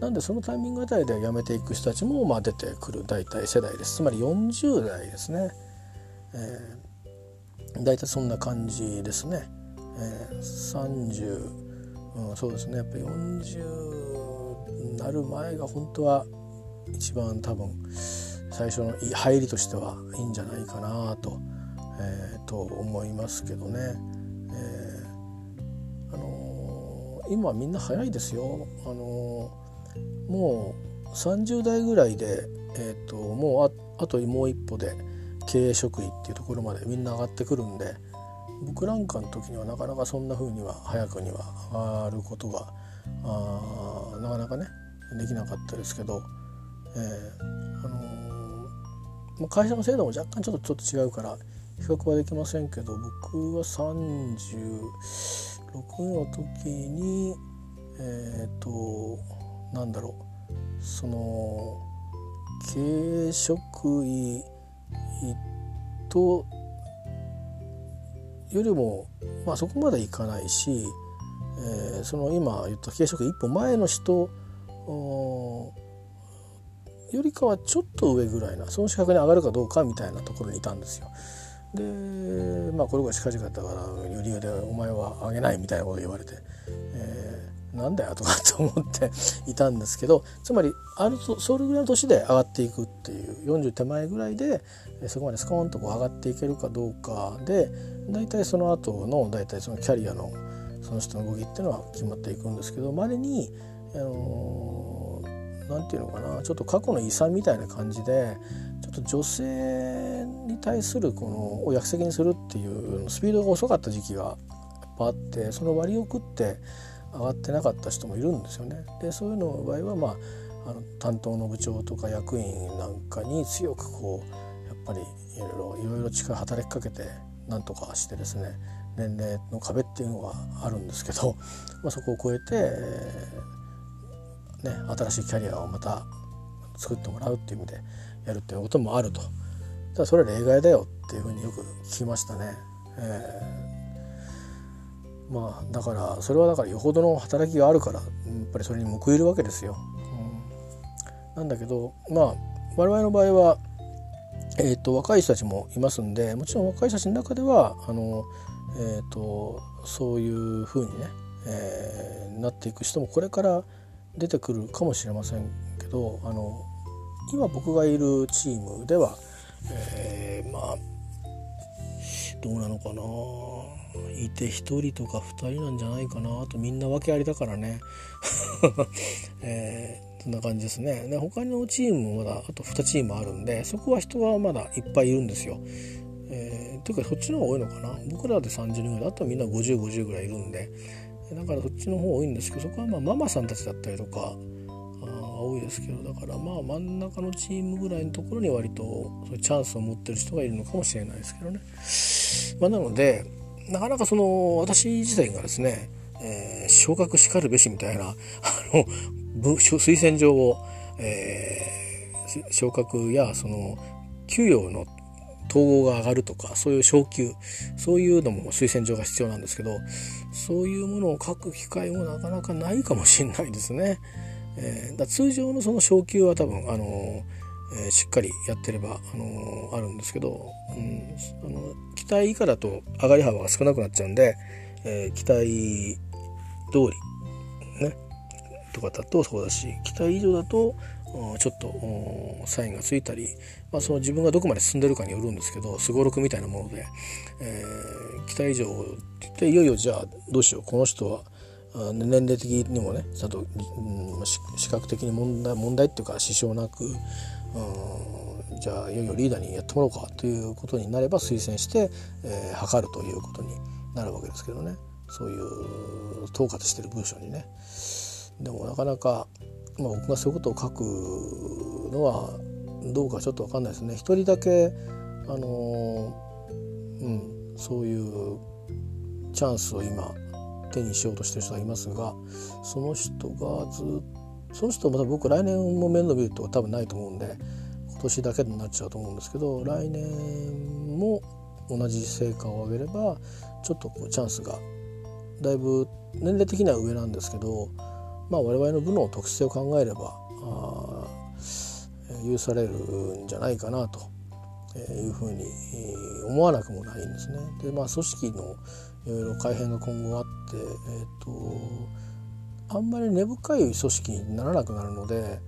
なんでそのタイミングあたりで辞めていく人たちもまあ出てくる大体世代ですつまり40代ですね、えー、大体そんな感じですね。えー、30、うん、そうですねやっぱり40になる前が本当は一番多分最初の入りとしてはいいんじゃないかなと,、えー、と思いますけどね。えー、あのー、今みんな早いですよ。あのー、もう30代ぐらいで、えーと、もうああともう一歩で経営職位っていうところまでみんな上がってくるんで。僕なんかの時にはなかなかそんな風には早くには上がることがあなかなかねできなかったですけど、えーあのー、会社の制度も若干ちょっとちょっと違うから比較はできませんけど僕は36の時にえっ、ー、となんだろうその経営職位とよりも、まあ、そこまでいかないし、えー、その今言った軽食一歩前の人よりかはちょっと上ぐらいなその資格に上がるかどうかみたいなところにいたんですよ。でまあこれが近々だから理由で「お前はあげない」みたいなこと言われて、え、なんだよとかと思っていたんですけどつまりあるそれぐらいの年で上がっていくっていう40手前ぐらいでそこまでスコーンとこう上がっていけるかどうかで大体その後の大体そのキャリアのその人の動きっていうのは決まっていくんですけどまれにあのなんていうのかなちょっと過去の遺産みたいな感じでちょっと女性に対するこのを役責にするっていうスピードが遅かった時期がやっぱあってその割を食って上がってなかった人もいるんですよね。でそういうの場合はまああの担当の部長とか役員なんかに強くこうやっぱりいろいろいろいろ力働きかけてなんとかしてですね年齢の壁っていうのがあるんですけど、まあ、そこを超えて、ね、新しいキャリアをまた作ってもらうっていう意味でやるっていうこともあると。ただそれは例外だよっていうふうによく聞きましたね。えー、まあだからそれはだからよほどの働きがあるからやっぱりそれに報いるわけですよ。うん、なんだけどまあ我々の場合は、えーと、若い人たちもいますんでもちろん若い人たちの中ではあの、えーと、そういうふうにね、えー、なっていく人もこれから出てくるかもしれませんけどあの今僕がいるチームでは、えー、まあどうなのかないて1人とか2人なんじゃないかなあとみんな訳ありだからね、えー、そんな感じですねで他のチームもまだあと2チームあるんでそこは人はまだいっぱいいるんですよ。えー、というかそっちの方が多いのかな僕らで30人ぐらいあとはみんな5050ぐらいいるんでだからそっちの方多いんですけどそこはまあママさんたちだったりとか多いですけどだからまあ真ん中のチームぐらいのところに割とそういうチャンスを持ってる人がいるのかもしれないですけどね。まあ、なのでなかなかその私自体がですね、えー、昇格しかるべしみたいな あの推薦状を、えー、昇格やその給与の統合が上がるとかそういう昇給そういうのも推薦状が必要なんですけどそういうものを書く機会もなかなかないかもしれないですね。えー、だ通常のその昇給は多分あのー、えー、しっかりやってれば、あのあるんですけど、うん、あの期待以下だと上がり幅が少なくなっちゃうんで、え期待通りねとかだとそうだし期待以上だとちょっとサインがついたり、まあ、その自分がどこまで進んでるかによるんですけどすごろくみたいなもので、えー、期待以上って言っていよいよじゃあどうしよう。この人は年齢的にもねちゃんと、うん、視覚的に問題問題っていうか支障なく、うん、じゃあいよいよリーダーにやってもらおうかということになれば推薦して、えー、測るということになるわけですけどねそういう統括してる文章にね。でもなかなか、まあ、僕がそういうことを書くのはどうかちょっと分かんないですね。一人だけあのうん、そういうチャンスを今手にしようとしてる人がいますがその人がずっその人また僕来年も面倒見ると多分ないと思うんで今年だけになっちゃうと思うんですけど来年も同じ成果を上げればちょっとこうチャンスがだいぶ年齢的には上なんですけどまあ我々の部の特性を考えればあ許されるんじゃないかなというふうに思わなくもないんですね。でまあ組織のいろいろ改変が今後あって、えーと、あんまり根深い組織にならなくなるので、うん、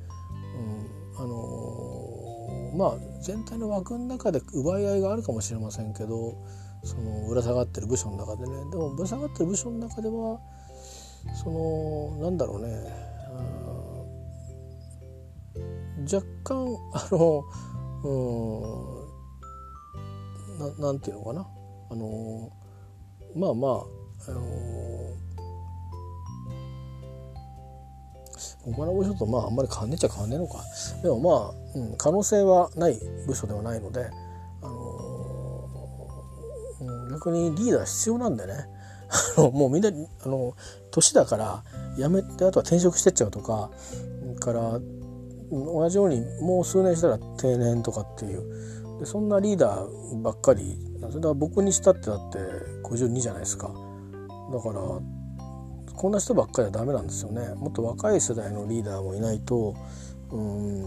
あの、まあ全体の枠の中で奪い合いがあるかもしれませんけどそのぶら下がってる部署の中でね。でもぶら下がってる部署の中ではそのなんだろうね若干あのうんななんていうのかな。あのまあまあ、あの他の部署とまああんまり変わんねえちゃ変わんねえのか。でもまあ、うん、可能性はない部署ではないので、あのー、逆にリーダー必要なんでね。もうみんなあの年だから辞めてあとは転職してっちゃうとかから同じようにもう数年したら定年とかっていう。でそんなリーダーばっかり。それは僕にしたってだって52じゃないですか。だからこんな人ばっかりはダメなんですよね。もっと若い世代のリーダーもいないとうん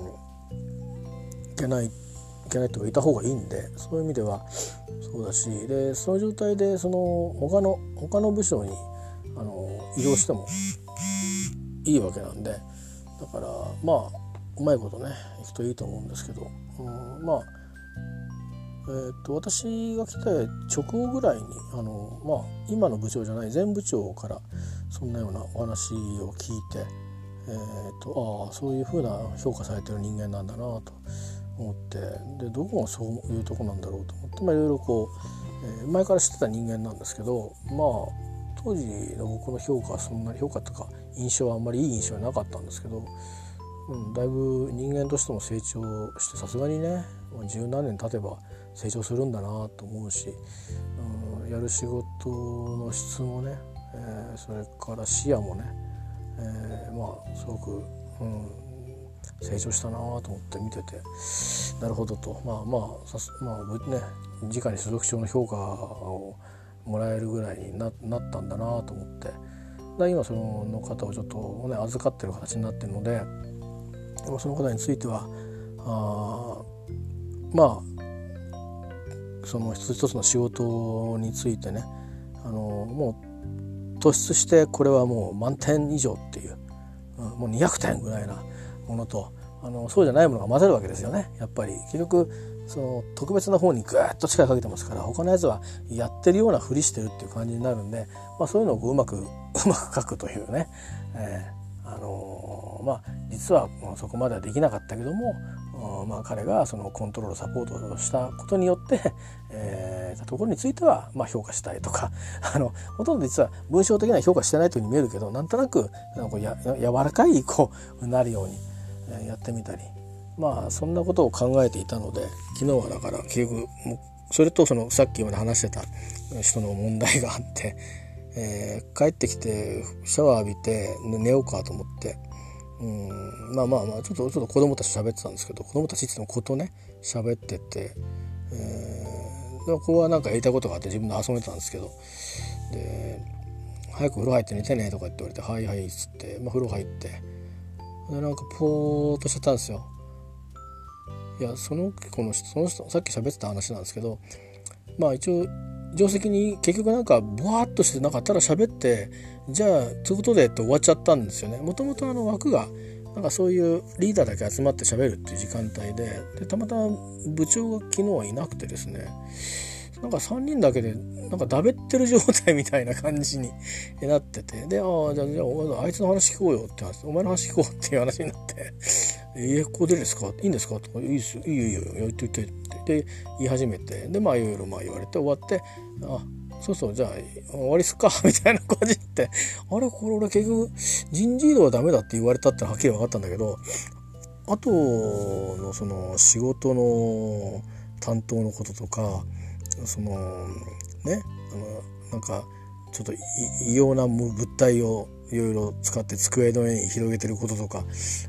いけないいけないとかいた方がいいんでそういう意味ではそうだしでその状態でその他の他の部署にあの移動してもいいわけなんでだからまあうまいことねいくといいと思うんですけど、うん、まあえーと、私が来て直後ぐらいにあの、まあ、今の部長じゃない前部長からそんなようなお話を聞いて、えーと、ああそういうふうな評価されてる人間なんだなと思ってでどこがそういうとこなんだろうと思って、まあ、いろいろこう、えー、前から知ってた人間なんですけどまあ当時の僕の評価はそんなに評価とか印象はあんまりいい印象はなかったんですけどうん、だいぶ人間としても成長してさすがにね十何年経てば成長するんだなと思うし、うん、やる仕事の質もね、えー、それから視野もね、えー、まあすごく、うん、成長したなと思って見ててなるほどと。まあまあさすまあね直に所属長の評価をもらえるぐらいにななったんだなと思って。だ今そのの方をちょっと、ね、預かってる形になってるのでその方についてはあまあその一つ一つの仕事についてねあのもう突出してこれはもう満点以上っていう、うん、もう200点ぐらいなものとあのそうじゃないものが混ざるわけですよね。やっぱり。結局その特別な方にぐっと力かけてますから他のやつはやってるようなふりしてるっていう感じになるんで、まあ、そういうのをうまく うまく書くというね、えー、あのー、まあ実はそこまではできなかったけども、まあ、彼がそのコントロールサポートしたことによって、えー、ところについてはまあ評価したいとか あのほとんど実は文章的には評価してないというふうに見えるけどなんとなくなんかや柔らかいこうなるようにやってみたりまあそんなことを考えていたので昨日はだから結局それとそのさっきまで話してた人の問題があって、えー、帰ってきてシャワー浴びて寝ようかと思ってうんまあまあまあちょっとちょっと子供たち喋ってたんですけど子供たちいつもことね喋ってて、えー、でここはなんかやりたいことがあって自分で遊んでたんですけどで「早く風呂入って寝てね」とかって言われて「はいはい」っつって、まあ、風呂入ってでなんかポーっとしちゃったんですよ。いやその子のその人さっき喋ってた話なんですけどまあ一応定石に結局なんかボワッとしてなんかただ喋ってじゃあということでって終わっちゃったんですよね。もともとあの枠がなんかそういうリーダーだけ集まって喋るっていう時間帯ででたまたま部長が昨日はいなくてですね。なんか3人だけでなんかだべってる状態みたいな感じになってて。でああじゃあじゃああいつの話聞こうよって話お前の話聞こうっていう話になって「えここでですか？いいんですか?」とか「いいですよ。いいよ。いいよ。言って言って」って言い始めてでまあいろいろまあ言われて終わって「あそうそうじゃあ終わりすっか」みたいな感じってあれこれ俺結局人事異動はダメだって言われたってはっきり分かったんだけどあとのその仕事の担当のこととかそのねあのなんかちょっと異様な物体をいろいろ使って机の上に広げてることとか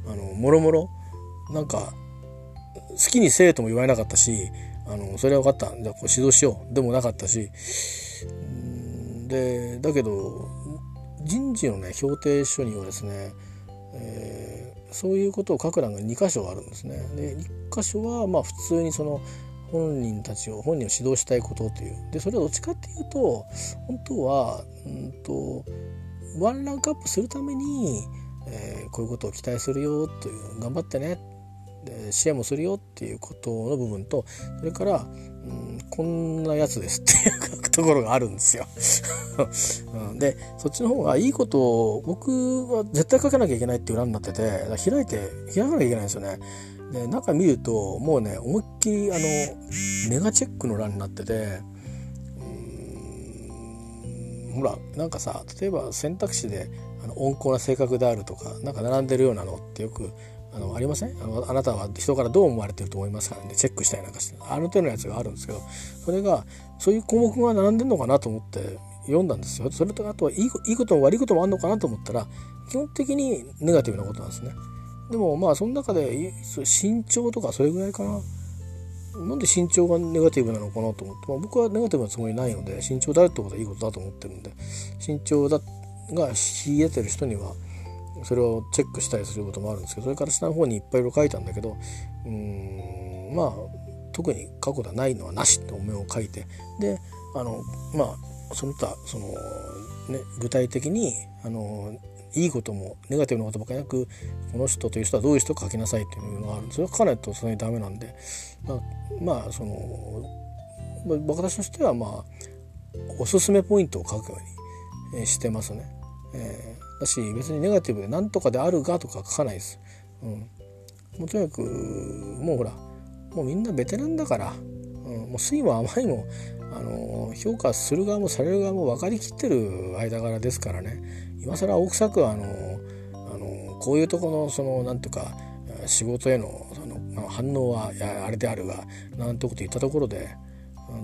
あのもろもろなんか好きにせえとも言われなかったしあのそれは分かった。じゃあこう指導しよう。でもなかったしでだけど人事のね評定書にはですね、えー、そういうことを書く欄が2箇所あるんですね。で1箇所はまあ普通にその本人たちを本人を指導したいことというでそれはどっちかっていうと本当は、うんと、ワンランクアップするために、えー、こういうことを期待するよという頑張ってねで支援もするよっていうことの部分とそれから、うん、こんなやつですっていうところがあるんですよ。でそっちの方がいいことを僕は絶対書かなきゃいけないっていう欄になってて開いて開かなきゃいけないんですよね。で中見るともうね思いっきりあのメガチェックの欄になっててほらなんかさ例えば選択肢であの温厚な性格であるとかなんか並んでるようなのってよくあのありません？あのあなたは人からどう思われてると思いますか？ねチェックしたりなんかして。あの手のやつがあるんですけどそれがそういう項目が並んでるのかなと思って読んだんですよ。それとあとはいいいいことも悪いこともあるのかなと思ったら基本的にネガティブなことなんですね。でもまあその中で身長とかそれぐらいかな。なんで身長がネガティブなのかなと思って、まあ、僕はネガティブなつもりないので身長であるってことはいいことだと思ってるんで身長だが秀でてる人にはそれをチェックしたりすることもあるんですけどそれから下の方にいっぱい色書いたんだけどうんまあ特に過去ではないのはなしってお面を書いてであのまあその他その、ね、具体的にあのいいこともネガティブなことばかりなくこの人という人はどういう人か書きなさいっていうのがあるそれは書かないとそれにダメなんでまあその私としてはまあおすすめポイントを書くようにしてますね。えー、だし別にネガティブで何とかであるがとか書かないです。うん、もうとにかくもうほらもうみんなベテランだから、うん、もう酸いも甘いもあの評価する側もされる側も分かりきってる間柄ですからね。今更青臭くあのあのこういうとこのそのなんとか仕事へのその反応はあれであるがなんてこと言ったところで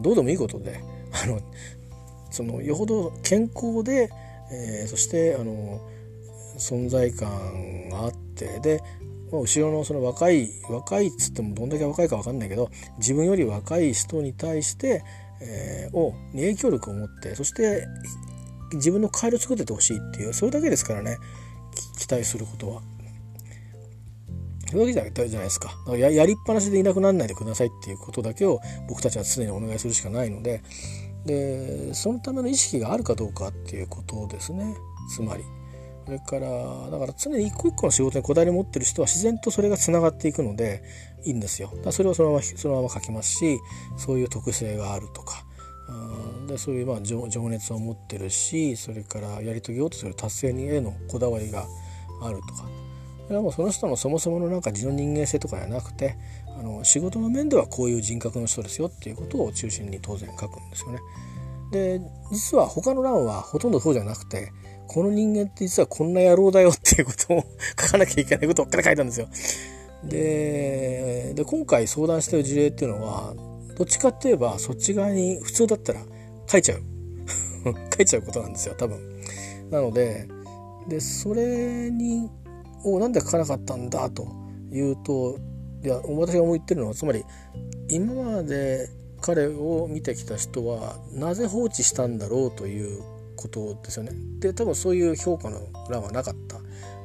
どうでもいいことであのそのよほど健康で、えー、そしてあの存在感があってで後ろのその若い若いっつってもどんだけ若いか分かんないけど自分より若い人に対して、えー、をに影響力を持ってそして自分の帰りを作っててほしいっていうそれだけですからね期待することは。そういうわけじゃないですかややりっぱなしでいなくならないでくださいっていうことだけを僕たちは常にお願いするしかないのででそのための意識があるかどうかっていうことですねつまり。それからだから常に一個一個の仕事にこだわり持ってる人は自然とそれがつながっていくのでいいんですよ。だそれをそのままそのまま書きますしそういう特性があるとかでそういうまあ情熱を持ってるしそれからやり遂げようとする達成へのこだわりがあるとかそれはもうその人のそもそものなんか自の人間性とかじゃなくてあの仕事の面ではこういう人格の人ですよっていうことを中心に当然書くんですよね。で実は他の欄はほとんどそうじゃなくてこの人間って実はこんな野郎だよっていうことを書かなきゃいけないことばっかり書いたんですよ。でで今回相談してる事例っていうのはどっちかって言えばそっち側に普通だったら書いちゃう 書いちゃうことなんですよ多分。なのででそれにをなんで書かなかったんだというといや私が思ってるのはつまり今まで彼を見てきた人はなぜ放置したんだろうということですよね。で多分そういう評価の欄はなかった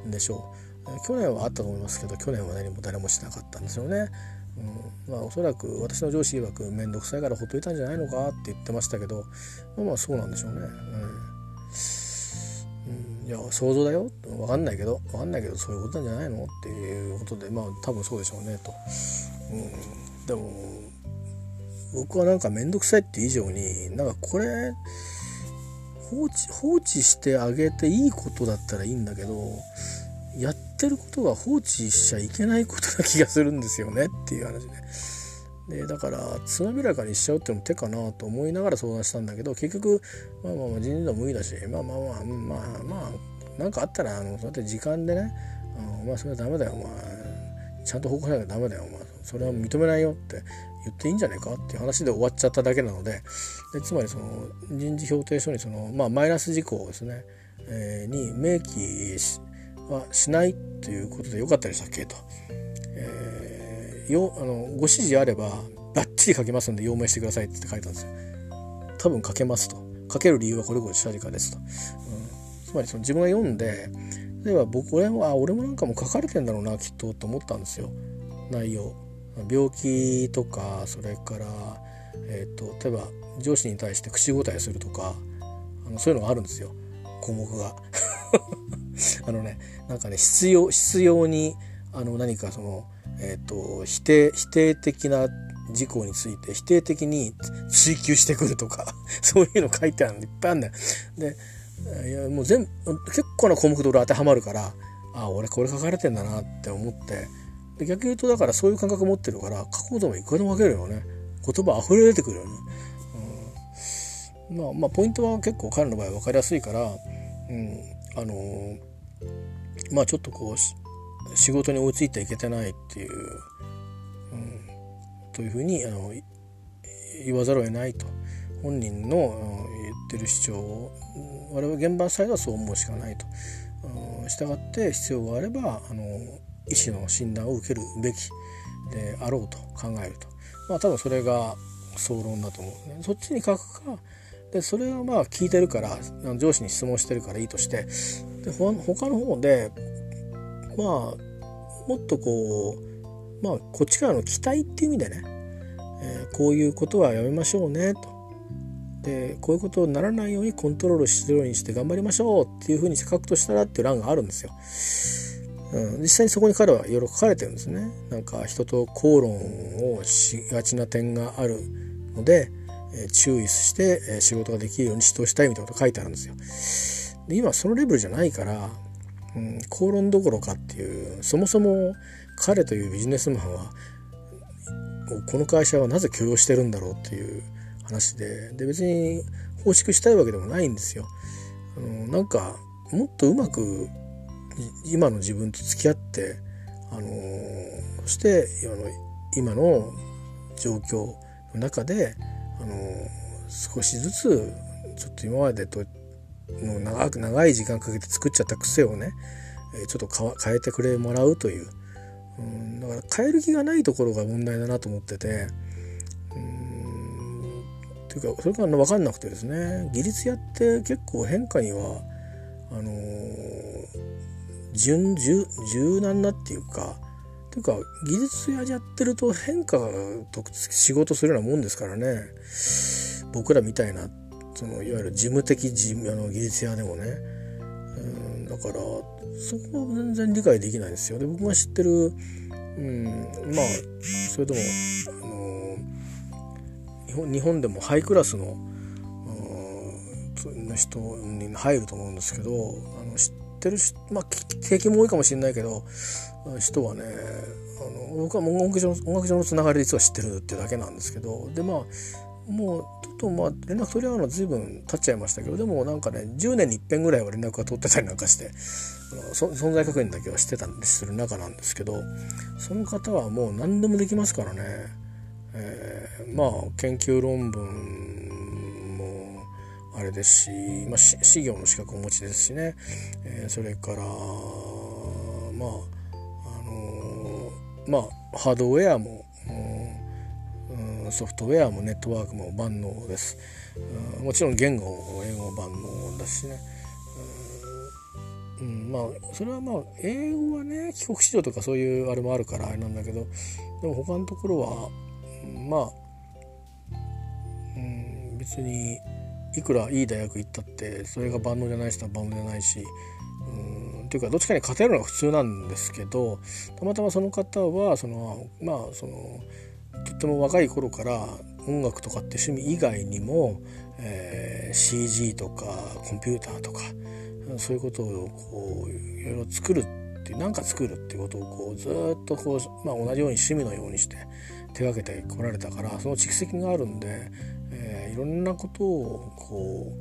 んでしょう。去年はあったと思いますけど去年は何も誰もしなかったんですよね。うん、まあおそらく私の上司曰く面倒くさいからほっといたんじゃないのかって言ってましたけどまあまあそうなんでしょうね。うん、いや想像だよ。分かんないけど。分かんないけどそういうことなんじゃないの？っていうことで。まあ多分そうでしょうねと。うん、でも僕はなんか面倒くさいって以上になんかこれ放置放置してあげていいことだったらいいんだけどやってることが放置しちゃいけないことな気がするんですよねっていう話で。でだからつまびらかにしちゃうっていうのも手かなと思いながら相談したんだけど結局まあまあまあ人事の無理だしまあまあまあまあまあなんかあったらあのそうやって時間でね「お前それはダメだよお前ちゃんと報告しなきゃダメだよお前それは認めないよ」って言っていいんじゃないかっていう話で終わっちゃっただけなのででつまりその人事評定書にその、まあ、マイナス事項ですね、えー、に明記はしないということでよかったでしたっけと、よあのご指示あればバッチリ書けますんで用命してくださいって書いたんですよ。多分書けますと。書ける理由はこれこれ下かですと、うん、つまりその自分が読んで例えば僕俺は俺もなんかも書かれてんだろうなきっとと思ったんですよ。内容。病気とかそれから、えーと、例えば上司に対して口答えするとかあのそういうのがあるんですよ。項目が。あのねなんかね必要必要にあの何かその、えーと、否定否定的な事項について否定的に追求してくるとか そういうの書いてあるのいっぱいあるんだよ。でいやもう全結構な項目で俺当てはまるからああ俺これ書かれてんだなって思って。で逆に言うとだからそういう感覚持ってるから書こともいくらでも書けるよね。言葉溢れ出てくるよね、うん、まあまあポイントは結構彼の場合分かりやすいから、うん、あのー、まあちょっとこう仕事に追いついていけてないっていう、うん、というふうにあの言わざるを得ないと。本人の言ってる主張を我々現場サイドはそう思うしかないと。従って必要があればあの医師の診断を受けるべきであろうと考えると。まあ多分それが総論だと思うね。そっちに書くかでそれはまあ聞いてるから上司に質問してるからいいとしてで他の方でまあもっとこうまあこっちからの期待っていう意味でね、えー、こういうことはやめましょうねとでこういうことにならないようにコントロールするようにして頑張りましょうっていうふうに書くとしたらっていう欄があるんですよ。うん、実際にそこに彼はいろいろ書かれてるんですね。なんか人と口論をしがちな点があるので、えー、注意して、えー、仕事ができるように指導したいみたいなこと書いてあるんですよ。で今そのレベルじゃないから、うん、口論どころかっていうそもそも彼というビジネスマンはこの会社はなぜ許容してるんだろうっていう話でで別に放縮したいわけでもないんですよ。あのなんかもっとうまく今の自分と付き合って、あのー、そして今の今の状況の中で、あのー、少しずつちょっと今までとの長く長い時間かけて作っちゃった癖をねちょっと変えてくれもらうという、うん、だから変える気がないところが問題だなと思ってて。うんっていうかそれが分かんなくてですね。技術屋って結構変化にはあのー、柔柔軟なっていうか。というか技術屋やってると変化と仕事するようなもんですからね。僕らみたいなそのいわゆる事務的事あの技術屋でもね。うんだからそこは全然理解できないんですよ。で僕が知ってる、うん、まあそれでも、あの日本日本でもハイクラスのの人に入ると思うんですけどあの知ってるまあ経験も多いかもしれないけど人はねあの僕は音楽上の音楽上のつながりで実は知ってるっていうだけなんですけど。でまあもうちょっとまあ連絡取り合うの随分経っちゃいましたけどでもなんかね10年に一遍ぐらいは連絡が取ってたりなんかして存在確認だけはしてたりする中なんですけどその方はもう何でもできますからね、えー、まあ研究論文もあれですし、まあ、資業の資格をお持ちですしね、えー、それからまああのー、まあハードウェアも、ソフトウェアもネットワークも万能です、うん、もちろん言語も英語万能だしね、うん、まあそれはまあ英語はね帰国子女とかそういうあれもあるからあれなんだけどでも他のところはまあ、うん、別にいくらいい大学行ったってそれが万能じゃない人は万能じゃないしうんというかどっちかに勝てるのが普通なんですけどたまたまその方はそのまあそのとても若い頃から音楽とかって趣味以外にも、えー、CG とかコンピューターとかそういうことをこういろいろ作るって何か作るってことをこうずっとこう、まあ、同じように趣味のようにして手がけてこられたからその蓄積があるんでえー、いろんなことをこ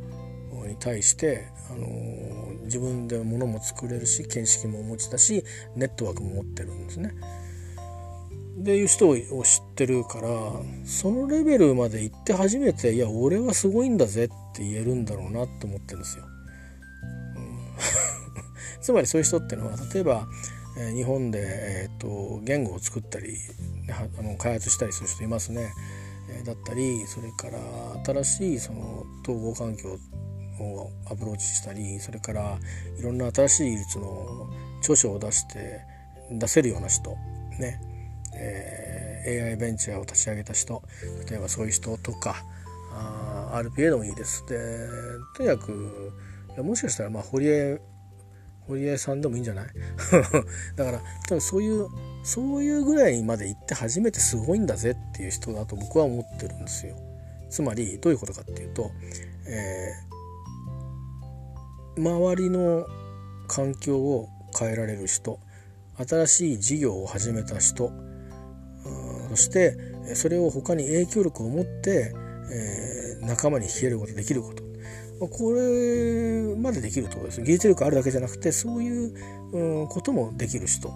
うに対して、あのー、自分で物も作れるし見識もお持ちだしネットワークも持ってるんですね。でいう人を知ってるからそのレベルまで行って初めていや俺はすごいんだぜって言えるんだろうなって思ってるんですよ。うん、つまりそういう人っていうのは例えば、え、日本で、えーと、言語を作ったりあの開発したりする人いますね。だったりそれから新しいその統合環境をアプローチしたりそれからいろんな新しい技術の著書を出して出せるような人ね、えー、AI ベンチャーを立ち上げた人例えばそういう人とかあ RPA でもいいです。でとにかくもしかしたらまあ堀江堀江さんでもいいんじゃない？だから多分そういうそういうぐらいまで行って初めてすごいんだぜっていう人だと僕は思ってるんですよ。つまりどういうことかっていうと、えー、周りの環境を変えられる人新しい事業を始めた人そしてそれを他に影響力を持って、えー、仲間に消えることできること。これまでできるとです。技術力あるだけじゃなくてそういう、うん、こともできる人。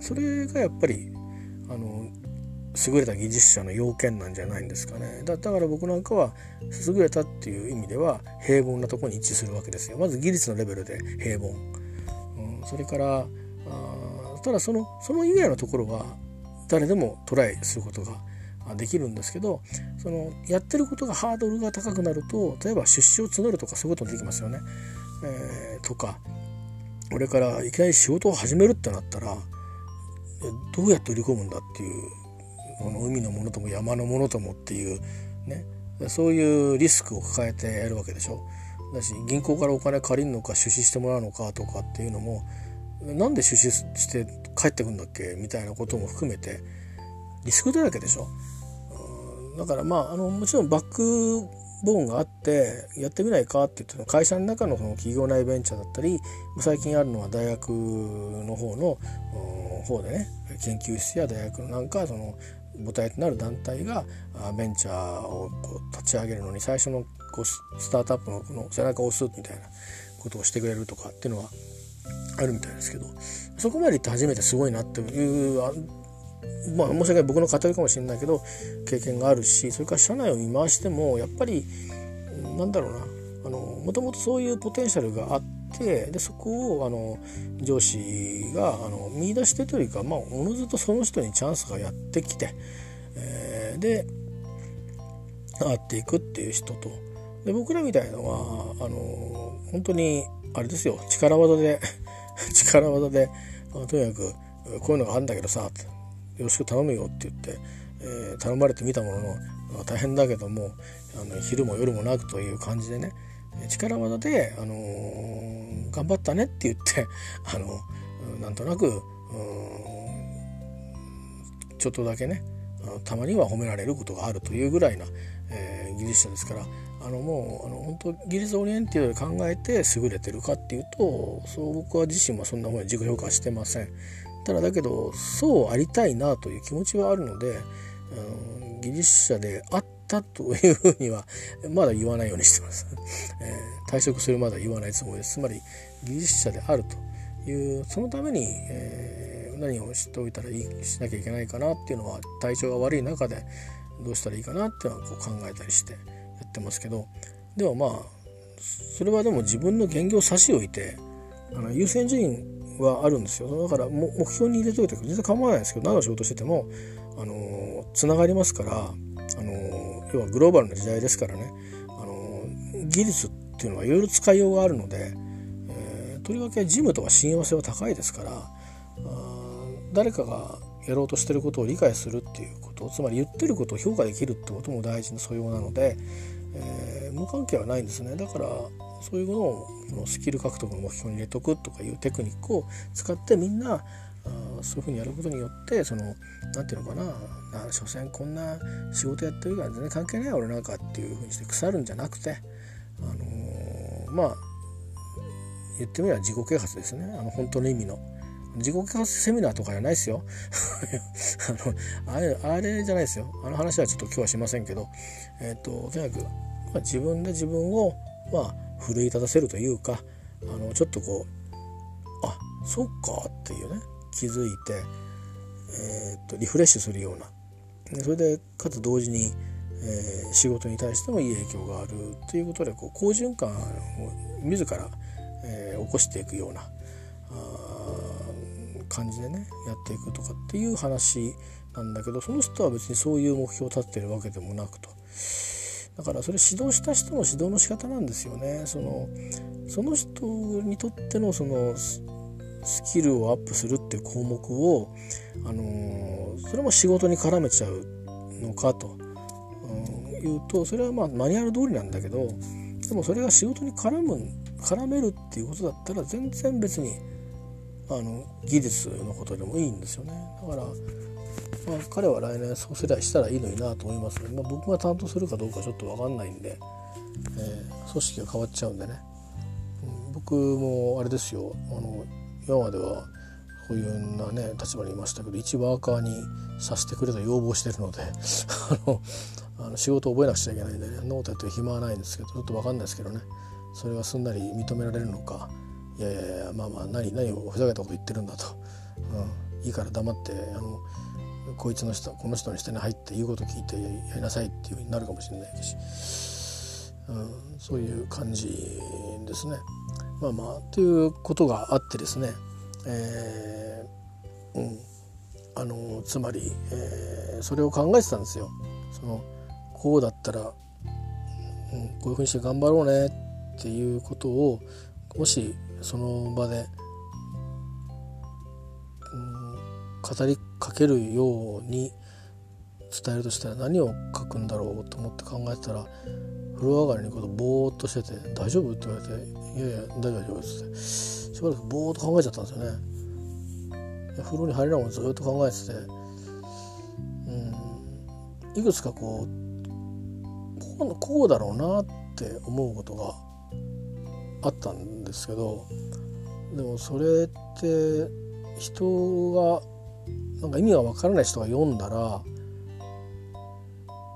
それがやっぱりあの優れた技術者の要件なんじゃないんですかね。だから僕なんかは優れたっていう意味では平凡なところに一致するわけですよ。まず技術のレベルで平凡、うん、それからあただそのその以外のところは誰でもトライすることができるんですけどそのやってることがハードルが高くなると例えば出資を募るとかそういうこともできますよね。えー、とかこれからいきなり仕事を始めるってなったらどうやって売り込むんだっていうこの海のものとも山のものともっていうねそういうリスクを抱えてやるわけでしょ。だし銀行からお金借りるのか出資してもらうのかとかっていうのもなんで出資して帰ってくんだっけ？みたいなことも含めてリスクだらけでしょ？だからまああのもちろんバックボーンがあってやってみないかって言って会社の中のその企業内ベンチャーだったり最近あるのは大学の方の方でね研究室や大学のなんかその母体となる団体がベンチャーをこう立ち上げるのに最初のこうスタートアップのこの背中を押すみたいなことをしてくれるとかっていうのはあるみたいですけど。そこまで行って初めてすごいなっていうまあ申し訳ない。僕の偏りかもしれない。けど経験があるしそれから社内を見回してもやっぱりなんだろうなあのもともとそういうポテンシャルがあってでそこをあの上司があの見出してというか、まあ、おのずとその人にチャンスがやってきて、えー、で会っていくっていう人と。で僕らみたいのはあの本当にあれですよ。力技で 力技であとにかくこういうのがあるんだけどさよろしく頼むよって言って、えー、頼まれてみたものの大変だけどもあの昼も夜もなくという感じでね力技で、あのー、頑張ったねって言って あのなんとなくちょっとだけねたまには褒められることがあるというぐらいな、えー、技術者ですからあのもうあの本当技術オリエンティドで考えて優れてるかっていうとそう僕は自身はそんなふうに自己評価してません。ただだけどそうありたいなという気持ちはあるので、うん、技術者であったというふうにはまだ言わないようにしてます、えー、退職するまでは言わないつもりですつまり技術者であるというそのために、えー、何を知っておいたらいいしなきゃいけないかなっていうのは体調が悪い中でどうしたらいいかなってはこう考えたりしてやってますけどでもまあそれはでも自分の現業を差し置いてあの優先順位はあるんですよ。だから目標に入れといて全然構わないですけど何の仕事しててもあのつながりますからあの要はグローバルな時代ですからね。あの技術っていうのはいろいろ使いようがあるので、えー、とりわけ事務とか親和性は高いですから誰かがやろうとしてることを理解するっていうことつまり言ってることを評価できるってことも大事な素養なので、えー、無関係はないんですねだからそういうものをスキル獲得の目標に入れとくとかいうテクニックを使ってみんなあそういうふうにやることによってその何て言うのかなな所詮こんな仕事やってるから全然関係ない俺なんかっていうふうにして腐るんじゃなくてあのー、まあ言ってみれば自己啓発ですねあの本当の意味の。自己啓発セミナーとかじゃないですよ。あのあれあれじゃないですよ。あの話はちょっと今日はしませんけど。えっ、ー、ととにかく、まあ、自分で自分をまあ奮い立たせるというかあのちょっとこうあそっかっていうね気づいて、えー、とリフレッシュするような。それでかつ同時に、えー、仕事に対してもいい影響があるということでこう好循環を自ら、えー、起こしていくような感じでねやっていくとかっていう話なんだけどその人は別にそういう目標を立ってるわけでもなくと。だからそれ指導した人の指導の仕方なんですよね。そのその人にとってのそのスキルをアップするっていう項目を、あのー、それも仕事に絡めちゃうのかと、うん、いうとそれはまあマニュアル通りなんだけどでもそれが仕事に絡む絡めるっていうことだったら全然別にあの技術のことでもいいんですよね。だから、まあ、彼は来年そう世代したらいいのになと思いますね、まあ、僕が担当するかどうかちょっと分かんないんで、えー、組織が変わっちゃうんでね、うん、僕もあれですよ。あの今まではこういうなね立場にいましたけど一ワーカーにさせてくれと要望してるので あのあの仕事を覚えなくちゃいけないんでねノートやってる暇はないんですけどちょっと分かんないですけどね。それがすんなり認められるのかいやいやいやまあまあ何何をふざけたこと言ってるんだと、うん、いいから黙ってあのこいつの人この人の下に入って言うこと聞いてやりなさいっていうふうになるかもしれないし、うん、そういう感じですね。まあまあということがあってですね、えー、うん。あのつまり、えー、それを考えてたんですよ。そのこうだったら、うん、こういうふうにして頑張ろうねっていうことをもしその場で、うん、語りかけるように伝えるとしたら何を書くんだろうと思って考えてたら風呂上がりにことぼーっとしてて「大丈夫?」って言われて「いやいや大丈夫」っつってしばらくぼーっと考えちゃったんですよね。風呂に入りながらずっと考えてて、うん、いくつかこうこうこうだろうなって思うことがあったんですけどでもそれって人がなんか意味がわからない人が読んだら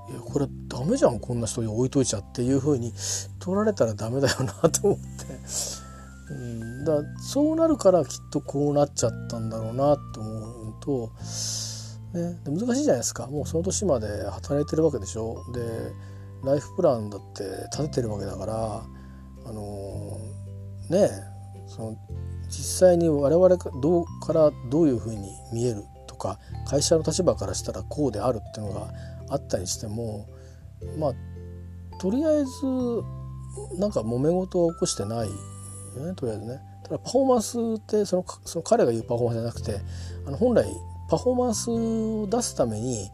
いやこれダメじゃんこんな人に置いといちゃっていうふうに取られたらダメだよなと思って、うん、だそうなるからきっとこうなっちゃったんだろうなと思うと、ね、難しいじゃないですか。もうその年まで働いてるわけでしょ。でライフプランだって立ててるわけだからあのねその実際に我々どうからどういうふうに見えるとか会社の立場からしたらこうであるっていうのがあったりしてもまあとりあえずなんか揉め事は起こしてないよねとりあえずね。ただパフォーマンスってそのその彼が言うパフォーマンスじゃなくてあの本来パフォーマンスを出すために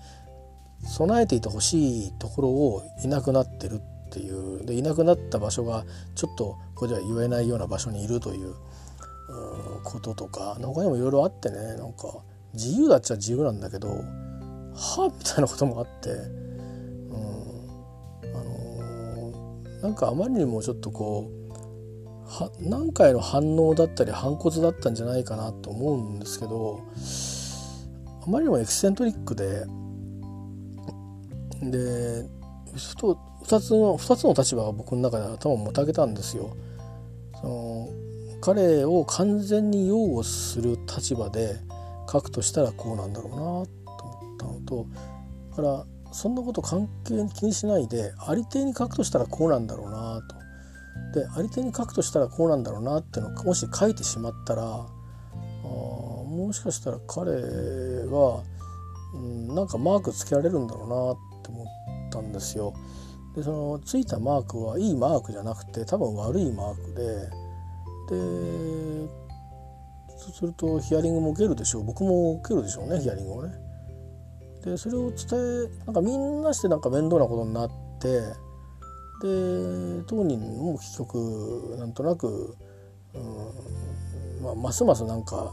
備えていてほしいところをいなくなってるっていう。でいなくなった場所がちょっとこれでは言えないような場所にいるということとか他にもいろいろあってねなんか自由だっちゃ自由なんだけどはみたいなこともあって、うんあのー、なんかあまりにもちょっとこうは何回の反応だったり反骨だったんじゃないかなと思うんですけどあまりにもエキセントリックででふと2つの2つの立場が僕の中で頭をもたげたんですよ。その彼を完全に擁護する立場で書くとしたらこうなんだろうなと思ったのとだからそんなこと関係に気にしないでありていに書くとしたらこうなんだろうなと。でありていに書くとしたらこうなんだろうなっていうのをもし書いてしまったらあもしかしたら彼は、うん、なんかマークつけられるんだろうなって思ったんですよ。でそのついたマークはいいマークじゃなくて多分悪いマークででそうするとヒアリングも受けるでしょう僕も受けるでしょうねヒアリングをね。でそれを伝えなんかみんなしてなんか面倒なことになってで当人も結局なんとなく、うんまあ、ますますなんか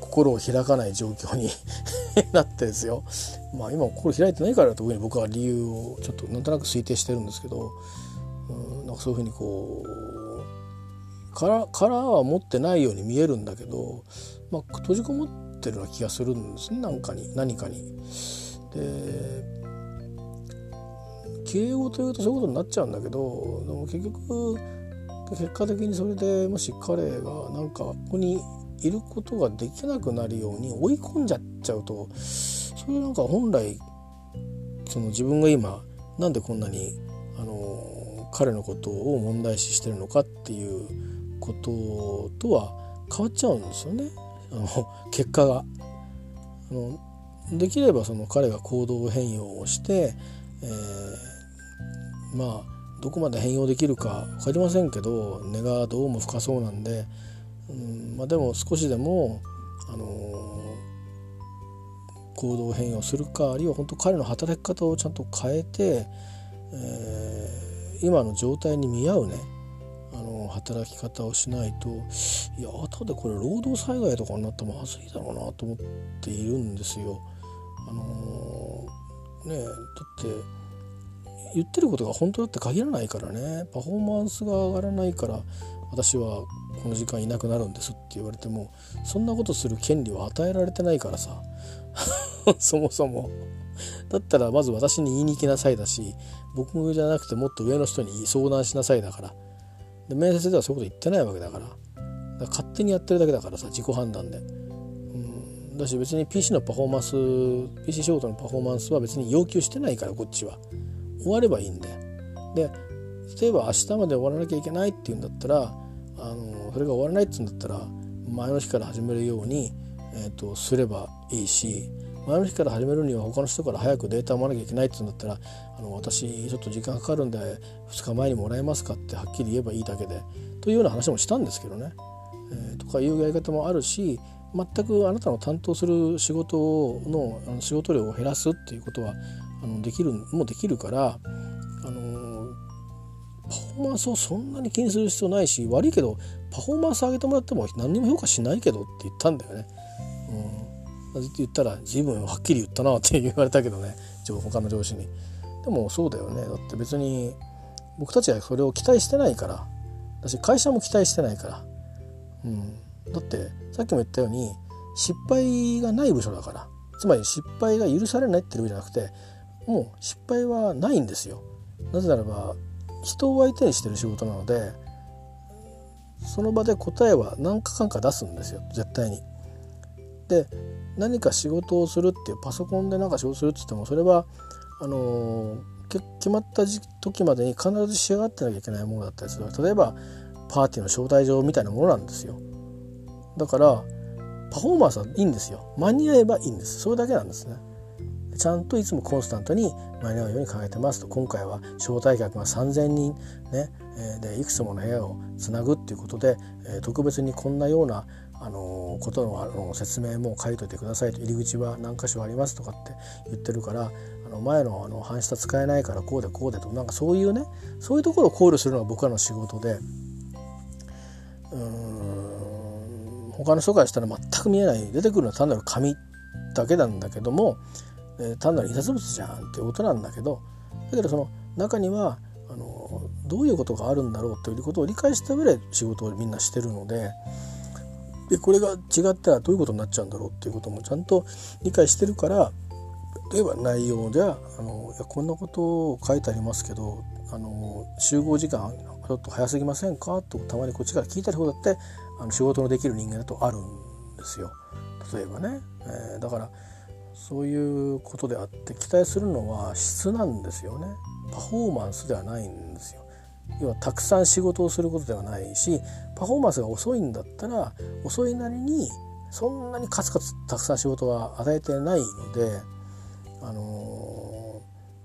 心を開かない状況に なってですよまあ今心開いてないからというに僕は理由をちょっとなんとなく推定してるんですけど、うん、なんかそういうふうにこう殻殻は持ってないように見えるんだけど、まあ、閉じこもってるような気がするんですね何かに何かに。で慶応というとそういうことになっちゃうんだけどでも結局結果的にそれでもし彼がなんかここにいることができなくなるように追い込んじゃっちゃうとそれなんか本来その自分が今なんでこんなにあの彼のことを問題視してるのかっていうこととは変わっちゃうんですよねあの結果が。あのできればその彼が行動変容をして、えー、まあどこまで変容できるか分かりませんけど根がどうも深そうなんでうんまあ、でも少しでも、あのー、行動変容するかあるいは本当彼の働き方をちゃんと変えて、えー、今の状態に見合うねあの働き方をしないといや後でこれ労働災害とかになったらまずいだろうなと思っているんですよ。あのー、ねだって言ってることが本当だって限らないからねパフォーマンスが上がらないから私はこの時間いなくなるんですって言われてもそんなことする権利は与えられてないからさ。そもそも。だったらまず私に言いに行きなさいだし僕じゃなくてもっと上の人に相談しなさいだから。で面接ではそういうこと言ってないわけだから。だから勝手にやってるだけだからさ自己判断で。だし別に PC のパフォーマンス PC 仕事のパフォーマンスは別に要求してないからこっちは。終わればいいんで。で例えば明日まで終わらなきゃいけないっていうんだったらあのそれが終わらないっていうんだったら前の日から始めるように、えーと、すればいいし前の日から始めるには他の人から早くデータをもらなきゃいけないって言うんだったらあの私ちょっと時間かかるんで2日前にもらえますかってはっきり言えばいいだけでというような話もしたんですけどね。えー、とかいうやり方もあるし全くあなたの担当する仕事のあの仕事量を減らすっていうことはあのできるもできるからパフォーマンスをそんなに気にする必要ないし悪いけどパフォーマンス上げてもらっても何にも評価しないけどって言ったんだよね。うん、って言ったら随分はっきり言ったなって言われたけどね他の上司に。でもそうだよねだって別に僕たちはそれを期待してないから私会社も期待してないから。うん、だってさっきも言ったように失敗がない部署だからつまり失敗が許されないっていう部じゃなくてもう失敗はないんですよ。なぜならば人を相手にしてる仕事なのでその場で答えは何かかんか出すんですよ絶対に。で何か仕事をするっていうパソコンで何か仕事するって言ってもそれはあのー、決まった時までに必ず仕上がってなきゃいけないものだったりする。例えばパーティーの招待状みたいなものなんですよ。だからパフォーマンスはいいんですよ。間に合えばいいんです。それだけなんですね。ちゃんといつもコンスタントに間に合うように考えてますと。今回は招待客が3,000人ね、えでいくつもの部屋をつなぐっていうことで、え特別にこんなようなあのことのあの説明も書いといてくださいと。入り口は何箇所ありますとかって言ってるからあの前のあの半下使えないからこうでこうでと。なんかそういうねそういうところを考慮するのが僕らの仕事でうん他の人からしたら全く見えない出てくるのは単なる紙だけなんだけども、えー、単なる印刷物じゃんっていうことなんだけどだけどその中にはあのどういうことがあるんだろうということを理解した上で仕事をみんなしてるので。でこれが違ったらどういうことになっちゃうんだろうっていうこともちゃんと理解してるから例えば内容ではあのいやこんなことを書いてありますけどあの集合時間ちょっと早すぎませんか？とたまにこっちから聞いたりほどってあの仕事のできる人間だとあるんですよ例えばね、えー、だからそういうことであって期待するのは質なんですよねパフォーマンスではないんですよ要はたくさん仕事をすることではないしパフォーマンスが遅いんだったら遅いなりにそんなにカツカツたくさん仕事は与えてないのであの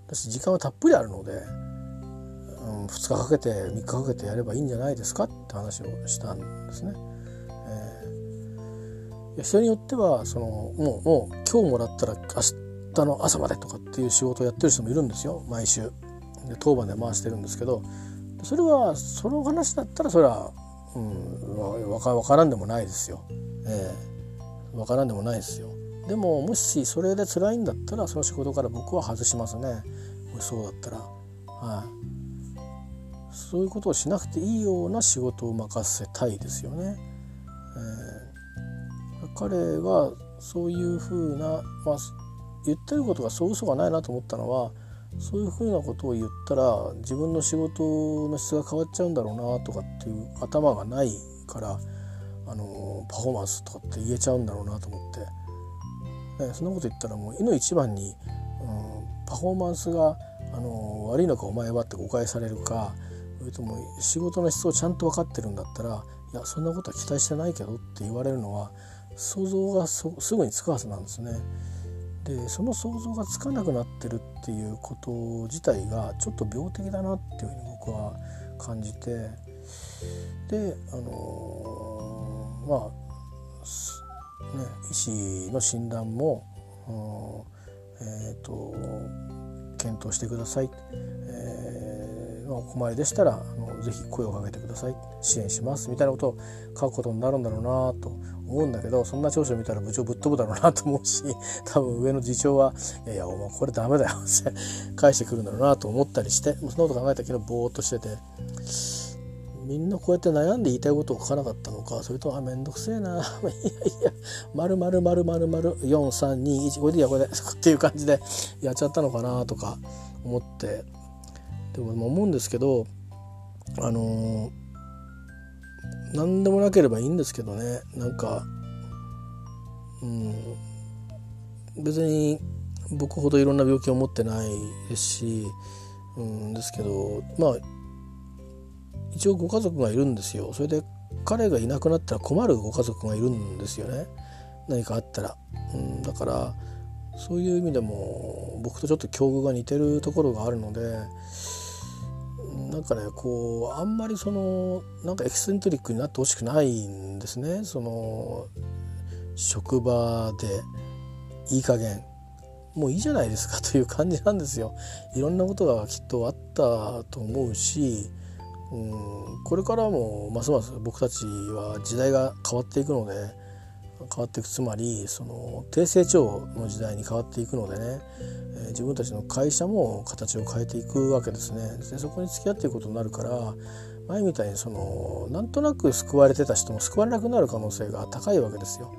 ー、私時間はたっぷりあるので、うん、2日かけて3日かけてやればいいんじゃないですかって話をしたんですね。えー、人によってはそのもうもう今日もらったら明日の朝までとかっていう仕事をやってる人もいるんですよ毎週。で当番で回してるんですけどそれはその話だったらそれは、うん、分か分からんでもないですよ。えー、分からんでもないですよ。でももしそれで辛いんだったらその仕事から僕は外しますね。もしそうだったら。はい、そういうことをしなくていいような仕事を任せたいですよね。えー、彼がそういうふうな、まあ、言ってることがそう嘘がないなと思ったのはそういうふうなことを言ったら自分の仕事の質が変わっちゃうんだろうなとかっていう頭がないからあのパフォーマンスとかって言えちゃうんだろうなと思って、ね、そんなこと言ったらもういの一番に、うん、パフォーマンスがあの悪いのかお前はって誤解されるかそれとも仕事の質をちゃんと分かってるんだったらいやそんなことは期待してないけどって言われるのは想像がすぐにつくはずなんですね。でその想像がつかなくなってるっていうこと自体がちょっと病的だなっていうふうに僕は感じて。であのー、まあね医師の診断も、えーと、検討してください、えーまあ、お困りでしたらあのぜひ声をかけてください。支援します。みたいなことを書くことになるんだろうなと思うんだけどそんな長所見たら部長ぶっ飛ぶだろうなと思うし 多分上の次長はいやいやお前これダメだよって 返してくるんだろうなと思ったりしてそんなこと考えたけどぼーっとしててみんなこうやって悩んで言いたいことを書かなかったのかそれとあめんどくせえな いやいや丸々丸々丸4321これでいいやこれでっていう感じでやっちゃったのかなとか思ってでも思うんですけどあのー何でもなければいいんですけどね。なんかうん。別に僕ほどいろんな病気を持ってないですし、うん、ですけどまあ一応ご家族がいるんですよ。それで彼がいなくなったら困るご家族がいるんですよね。何かあったら、うん、だからそういう意味でも僕とちょっと境遇が似てるところがあるのでなんかねこうあんまりそのなんかエキセントリックになってほしくないんですねその職場でいい加減もういいじゃないですかという感じなんですよ。いろんなことがきっとあったと思うし、うん、これからもますます僕たちは時代が変わっていくので変わっていくつまりその低成長の時代に変わっていくのでね、えー、自分たちの会社も形を変えていくわけですね。でそこに付き合っていくことになるから前みたいにそのなんとなく救われてた人も救われなくなる可能性が高いわけですよ。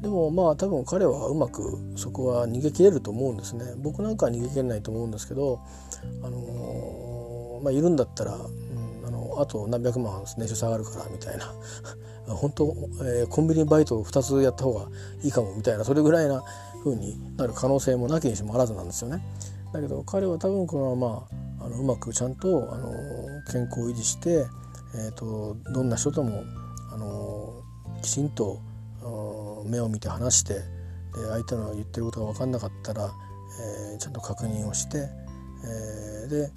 でもまあ多分彼はうまくそこは逃げ切れると思うんですね。僕なんかは逃げ切れないと思うんですけど、あのー、まあ、いるんだったら、あと何百万年収下がるからみたいな 本当、えー、コンビニバイトを2つやった方がいいかもみたいなそれぐらいな風になる可能性もなきにしもあらずなんですよね。だけど彼は多分このままあのうまくちゃんとあの健康を維持して、えーと、どんな人ともあのきちんと目を見て話してで相手の言ってることが分かんなかったら、えー、ちゃんと確認をして、えー、で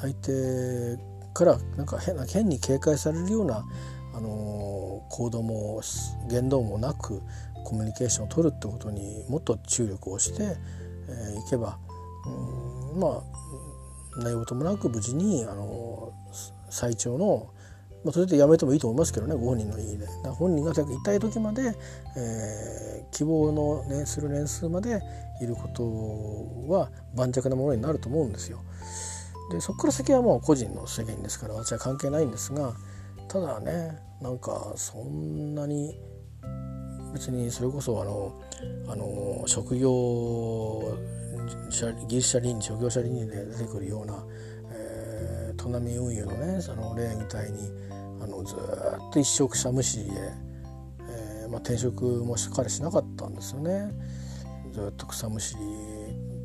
相手からなんか変な変に警戒されるような、あの行動も言動もなくコミュニケーションを取るってことにもっと注力をして、えー、いけばうんまあ何事もなく無事に、あの最長のまあ、それでやめてもいいと思いますけどねご本人の意で本人が痛い時まで、えー、希望の、ね、する年数までいることは盤石なものになると思うんですよ。でそこから先はもう個人の責任ですから私は関係ないんですがただねなんかそんなに別にそれこそあのあの職業ギリシャ倫理職業者倫理で出てくるような、えー、トナミ運輸のねその例みたいにあのずっと一生草むしりで、えーまあ、転職もしっかりしなかったんですよね。ずっと草むしり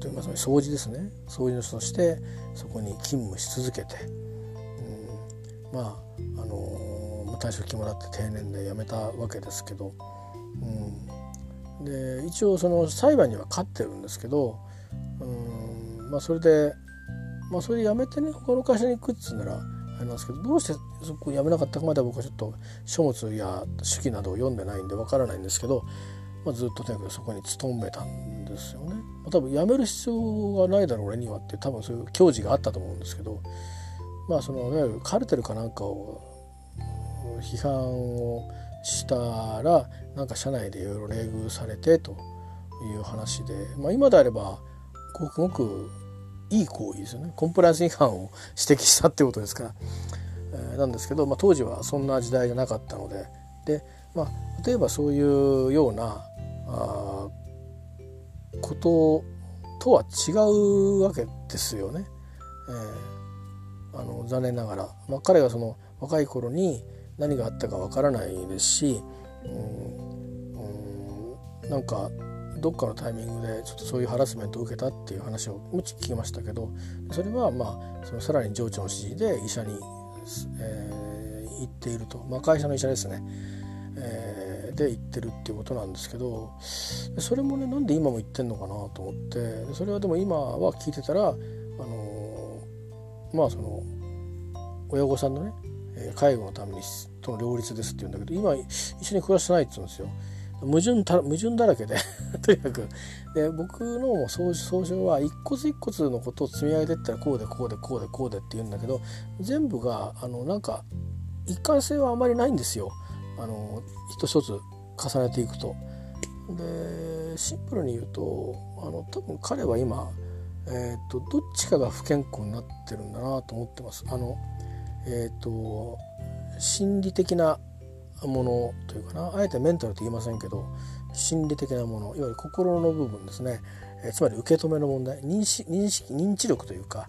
というか掃除ですね。掃除の人としてそこに勤務し続けて、うん、まああの退職金もらって定年で辞めたわけですけど、うん、で一応その裁判には勝ってるんですけど、うんまあ、それで、まあ、それで辞めてね他の会社に行くっつうならあれなんですけどどうしてそこ辞めなかったかまでは僕はちょっと書物や手記などを読んでないんでわからないんですけど、まあ、ずっととにかくそこに勤めたんですよね。まあ、多分辞める必要がないだろう俺にはって多分そういう矜持があったと思うんですけど。まあそのいわゆるカルテルかなんかを批判をしたらなんか社内でいろいろ冷遇されてという話で、まあ、今であればごくごくいい行為ですよね。コンプライアンス違反を指摘したってことですから、えー、なんですけど、まあ、当時はそんな時代じゃなかったので。で、まあ、例えばそういうようなあこととは違うわけですよね。えー、あの残念ながら、まあ、彼がその若い頃に何があったかわからないですし、うん、うん、なんかどっかのタイミングでちょっとそういうハラスメントを受けたっていう話をもち聞きましたけどそれはまあそのさらに上長の指示で医者に、えー、行っていると、まあ、会社の医者ですね、えー、で行ってるっていうことなんですけどそれもねなんで今も言ってんのかなと思ってそれはでも今は聞いてたらあの、まあその親御さんのね介護のためにとの両立ですって言うんだけど今一緒に暮らしてないって言うんですよ。矛盾た矛盾だらけで とにかくで僕の総総称は一骨一骨のことを積み上げてったらこうでこうでこうでこうでって言うんだけど全部があのなんか一貫性はあまりないんですよあの一つ一つ重ねていくと。でシンプルに言うとあの多分彼は今、えーと、どっちかが不健康になってるんだなと思ってます。あのえーと心理的なものというかなあえてメンタルと言いませんけど心理的なものいわゆる心の部分ですね、えつまり受け止めの問題認識認識認知力というか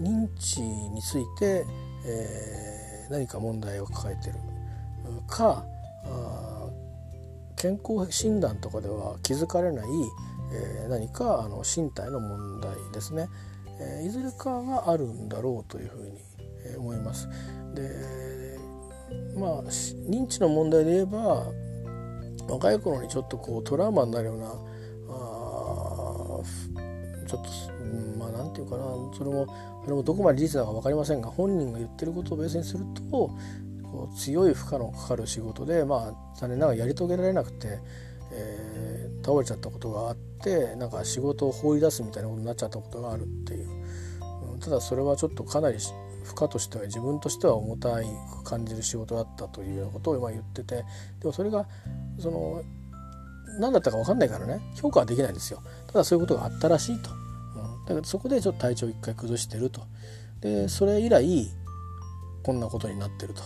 認知について、えー、何か問題を抱えてるか健康診断とかでは気づかれない、えー、何かあの身体の問題ですね、えー、いずれかがあるんだろうというふうに思います。でまあ認知の問題で言えば若い頃にちょっとこうトラウマになるようなあちょっとまあ何て言うかなそれもそれもどこまで事実なのか分かりませんが本人が言ってることをベースにするとこう強い負荷のかかる仕事でまあ残念ながらやり遂げられなくて、えー、倒れちゃったことがあってなんか仕事を放り出すみたいなことになっちゃったことがあるっていう、うん、ただそれはちょっとかなり負荷としては自分としては重たい感じる仕事だったというようなことを今言っててでもそれがその何だったか分かんないからね評価はできないんですよ。ただそういうことがあったらしいと、うん、だからそこでちょっと体調一回崩してると。でそれ以来こんなことになってると、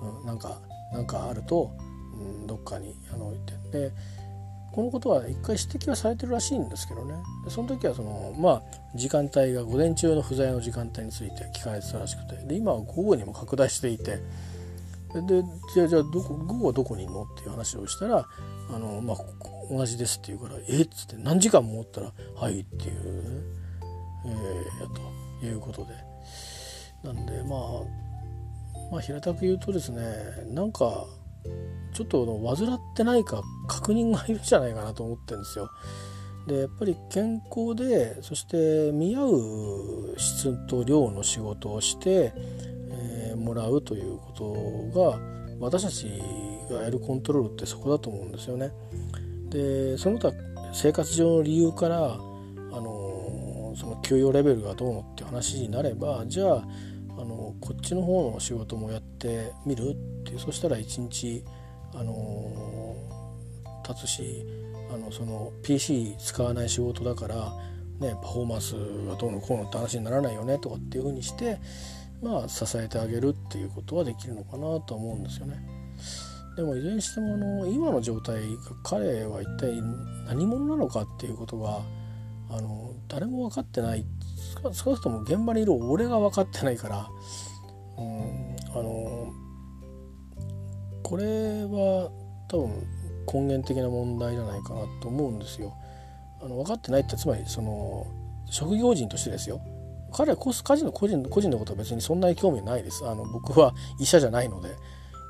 うん、なんかなんかあると、うん、どっかにあのいて。でこのことは一回指摘はされてるらしいんですけどね。でその時はそのまあ時間帯が午前中の不在の時間帯について聞かれてたらしくて。で今は午後にも拡大していて。でじゃあじゃあどこ午後はどこにいるのっていう話をしたらあの、まあ、同じですって言うから「え？っ?」つって何時間もおったら「はい」っていう、えー、やということで。なんでまあまあ平たく言うとですねなんかちょっと患ってないか確認がいるんじゃないかなと思ってるんですよ。でやっぱり健康でそして見合う質と量の仕事をして、えー、もらうということが私たちがやるコントロールってそこだと思うんですよね。でその他生活上の理由からあのその給与レベルがどうのって話になればじゃあこっちの方の仕事もやってみるっていうそしたら一日あの経つしあのその PC 使わない仕事だから、ね、パフォーマンスがどうのこうのって話にならないよねとかっていうふうにして、まあ、支えてあげるっていうことはできるのかなと思うんですよね。でもいずれにしてもあの今の状態が彼は一体何者なのかっていうことがあの誰も分かってない少なくとも現場にいる俺が分かってないから、あのこれは多分根源的な問題じゃないかなと思うんですよ。あの分かってないってつまりその職業人としてですよ。彼は個人の個人個人のことは別にそんなに興味ないです。あの僕は医者じゃないので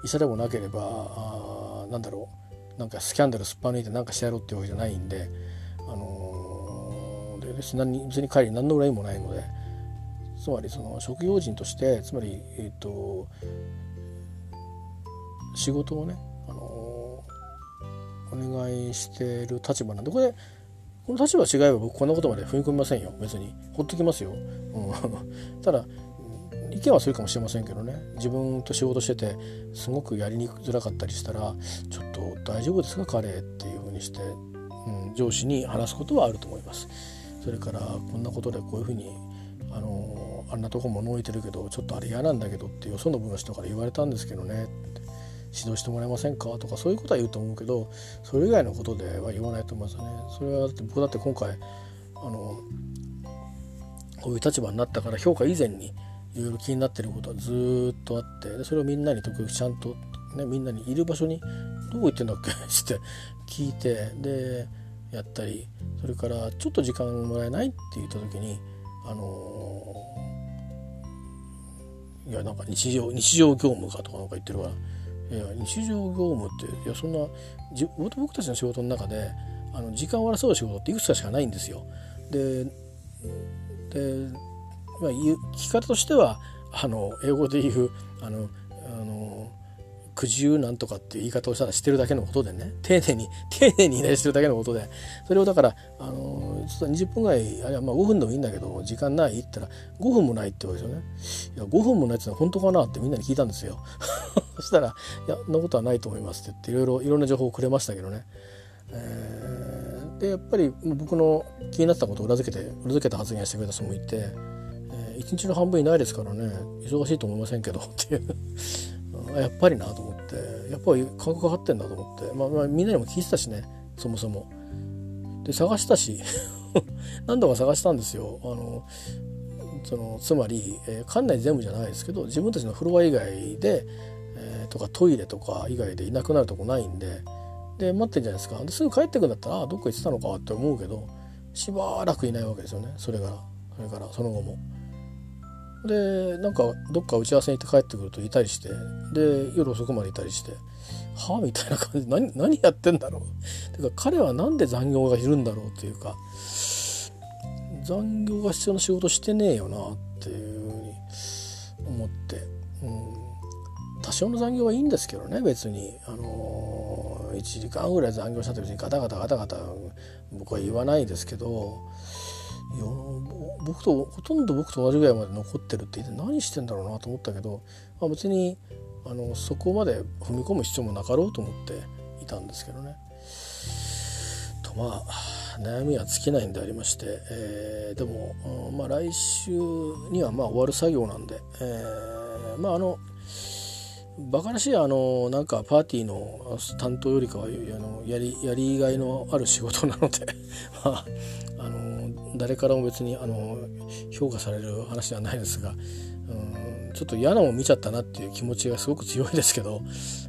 医者でもなければあなんだろう。なんかスキャンダルすっぱ抜いて何かしてやろうっていうわけじゃないんで、あのー、で別に別に彼に何の恨みもないのでつまりその職業人としてつまり、えーと仕事をね、あのお願いしてる立場なんでこれこの立場違えば僕こんなことまで踏み込みませんよ。別に。ほっときますよ、うん、ただ意見はするかもしれませんけどね。自分と仕事しててすごくやりにくづらかったりしたらちょっと大丈夫ですか彼っていうふうにして、うん、上司に話すことはあると思います。それからこんなことでこういうふうにあのあんなとこ物置いてるけどちょっとあれ嫌なんだけどってよその部の人から言われたんですけどね指導してもらえませんか？とかそういうことは言うと思うけどそれ以外のことでは言わないと思いますね。それはだって僕だって今回あのこういう立場になったから評価以前にいろいろ気になってることはずっとあってでそれをみんなに時々ちゃんと、ね、みんなにいる場所にどこ行ってんだっけ？って聞いてでやったりそれからちょっと時間もらえないって言った時にあのいやなんか日常日常業務かとかなんか言ってるからいや日常業務っていやそんな僕たちの仕事の中であの時間を争う仕事っていくつかしかないんですよ。でで、まあ、聞き方としてはあの英語で言うあのあの苦渋なんとかっていう言い方をしたらしてるだけのことでね。丁寧に丁寧にねしてるだけのことで。それをだからあのちょっと20分ぐらいあるいはまあ5分でもいいんだけど時間ないって言ったら5分もないって言わけですよね。いや5分もないってのは本当かなってみんなに聞いたんですよ。そしたら「いやそんなことはないと思います」って言っていろいろいろんな情報をくれましたけどね、えー、でやっぱり僕の気になったことを裏付けて裏付けた発言してくれた人もいて、えー、1日の半分いないですからね忙しいと思いませんけどっていう。やっぱりなと思ってやっぱり感覚かかってんだと思って、まあ、まあみんなにも聞いてたしねそもそも。で探したし 何度か探したんですよ。あのそのつまり、えー、館内全部じゃないですけど自分たちのフロア以外で、えー、とかトイレとか以外でいなくなるとこないんでで待ってんじゃないですかですぐ帰ってくんだったらどっか行ってたのかって思うけどしばらくいないわけですよねそれからそれからその後も。でなんかどっか打ち合わせに行って帰ってくるといたりしてで夜遅くまでいたりしてはあみたいな感じ。何何やってんだろう。てか彼は何で残業がいるんだろうっていうか。残業が必要な仕事してねえよなっていうふうに思って、うん、多少の残業はいいんですけどね別に、あのー、1時間ぐらい残業したって別にガタガタガタガタ僕は言わないですけど。僕とほとんど僕と同じぐらいまで残ってるって言って何してんだろうなと思ったけど、まあ、別にあのそこまで踏み込む必要もなかろうと思っていたんですけどね。とまあ悩みは尽きないんでありまして、えー、でも、まあ、来週にはまあ終わる作業なんで、えー、まああのバカらしいあのなんかパーティーの担当よりかはあのやりやりがいのある仕事なので まああの誰からも別にあの評価される話ではないですが、うん、ちょっと嫌なもん見ちゃったなっていう気持ちがすごく強いですけど、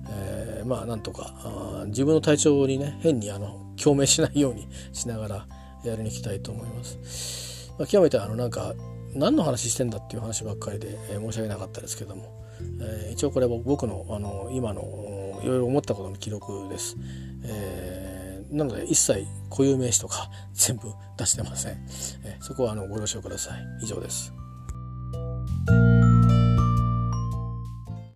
えー、まあなんとか自分の体調にね変にあの共鳴しないようにしながらやりに行きたいと思います。まあ、極めてあのなんか何の話してんだっていう話ばっかりで、えー、申し訳なかったですけども、えー、一応これは僕のあの今のいろいろ思ったことの記録です。えー、なので一切固有名詞とか 全部出してません。え、そこはあのご了承ください。以上です。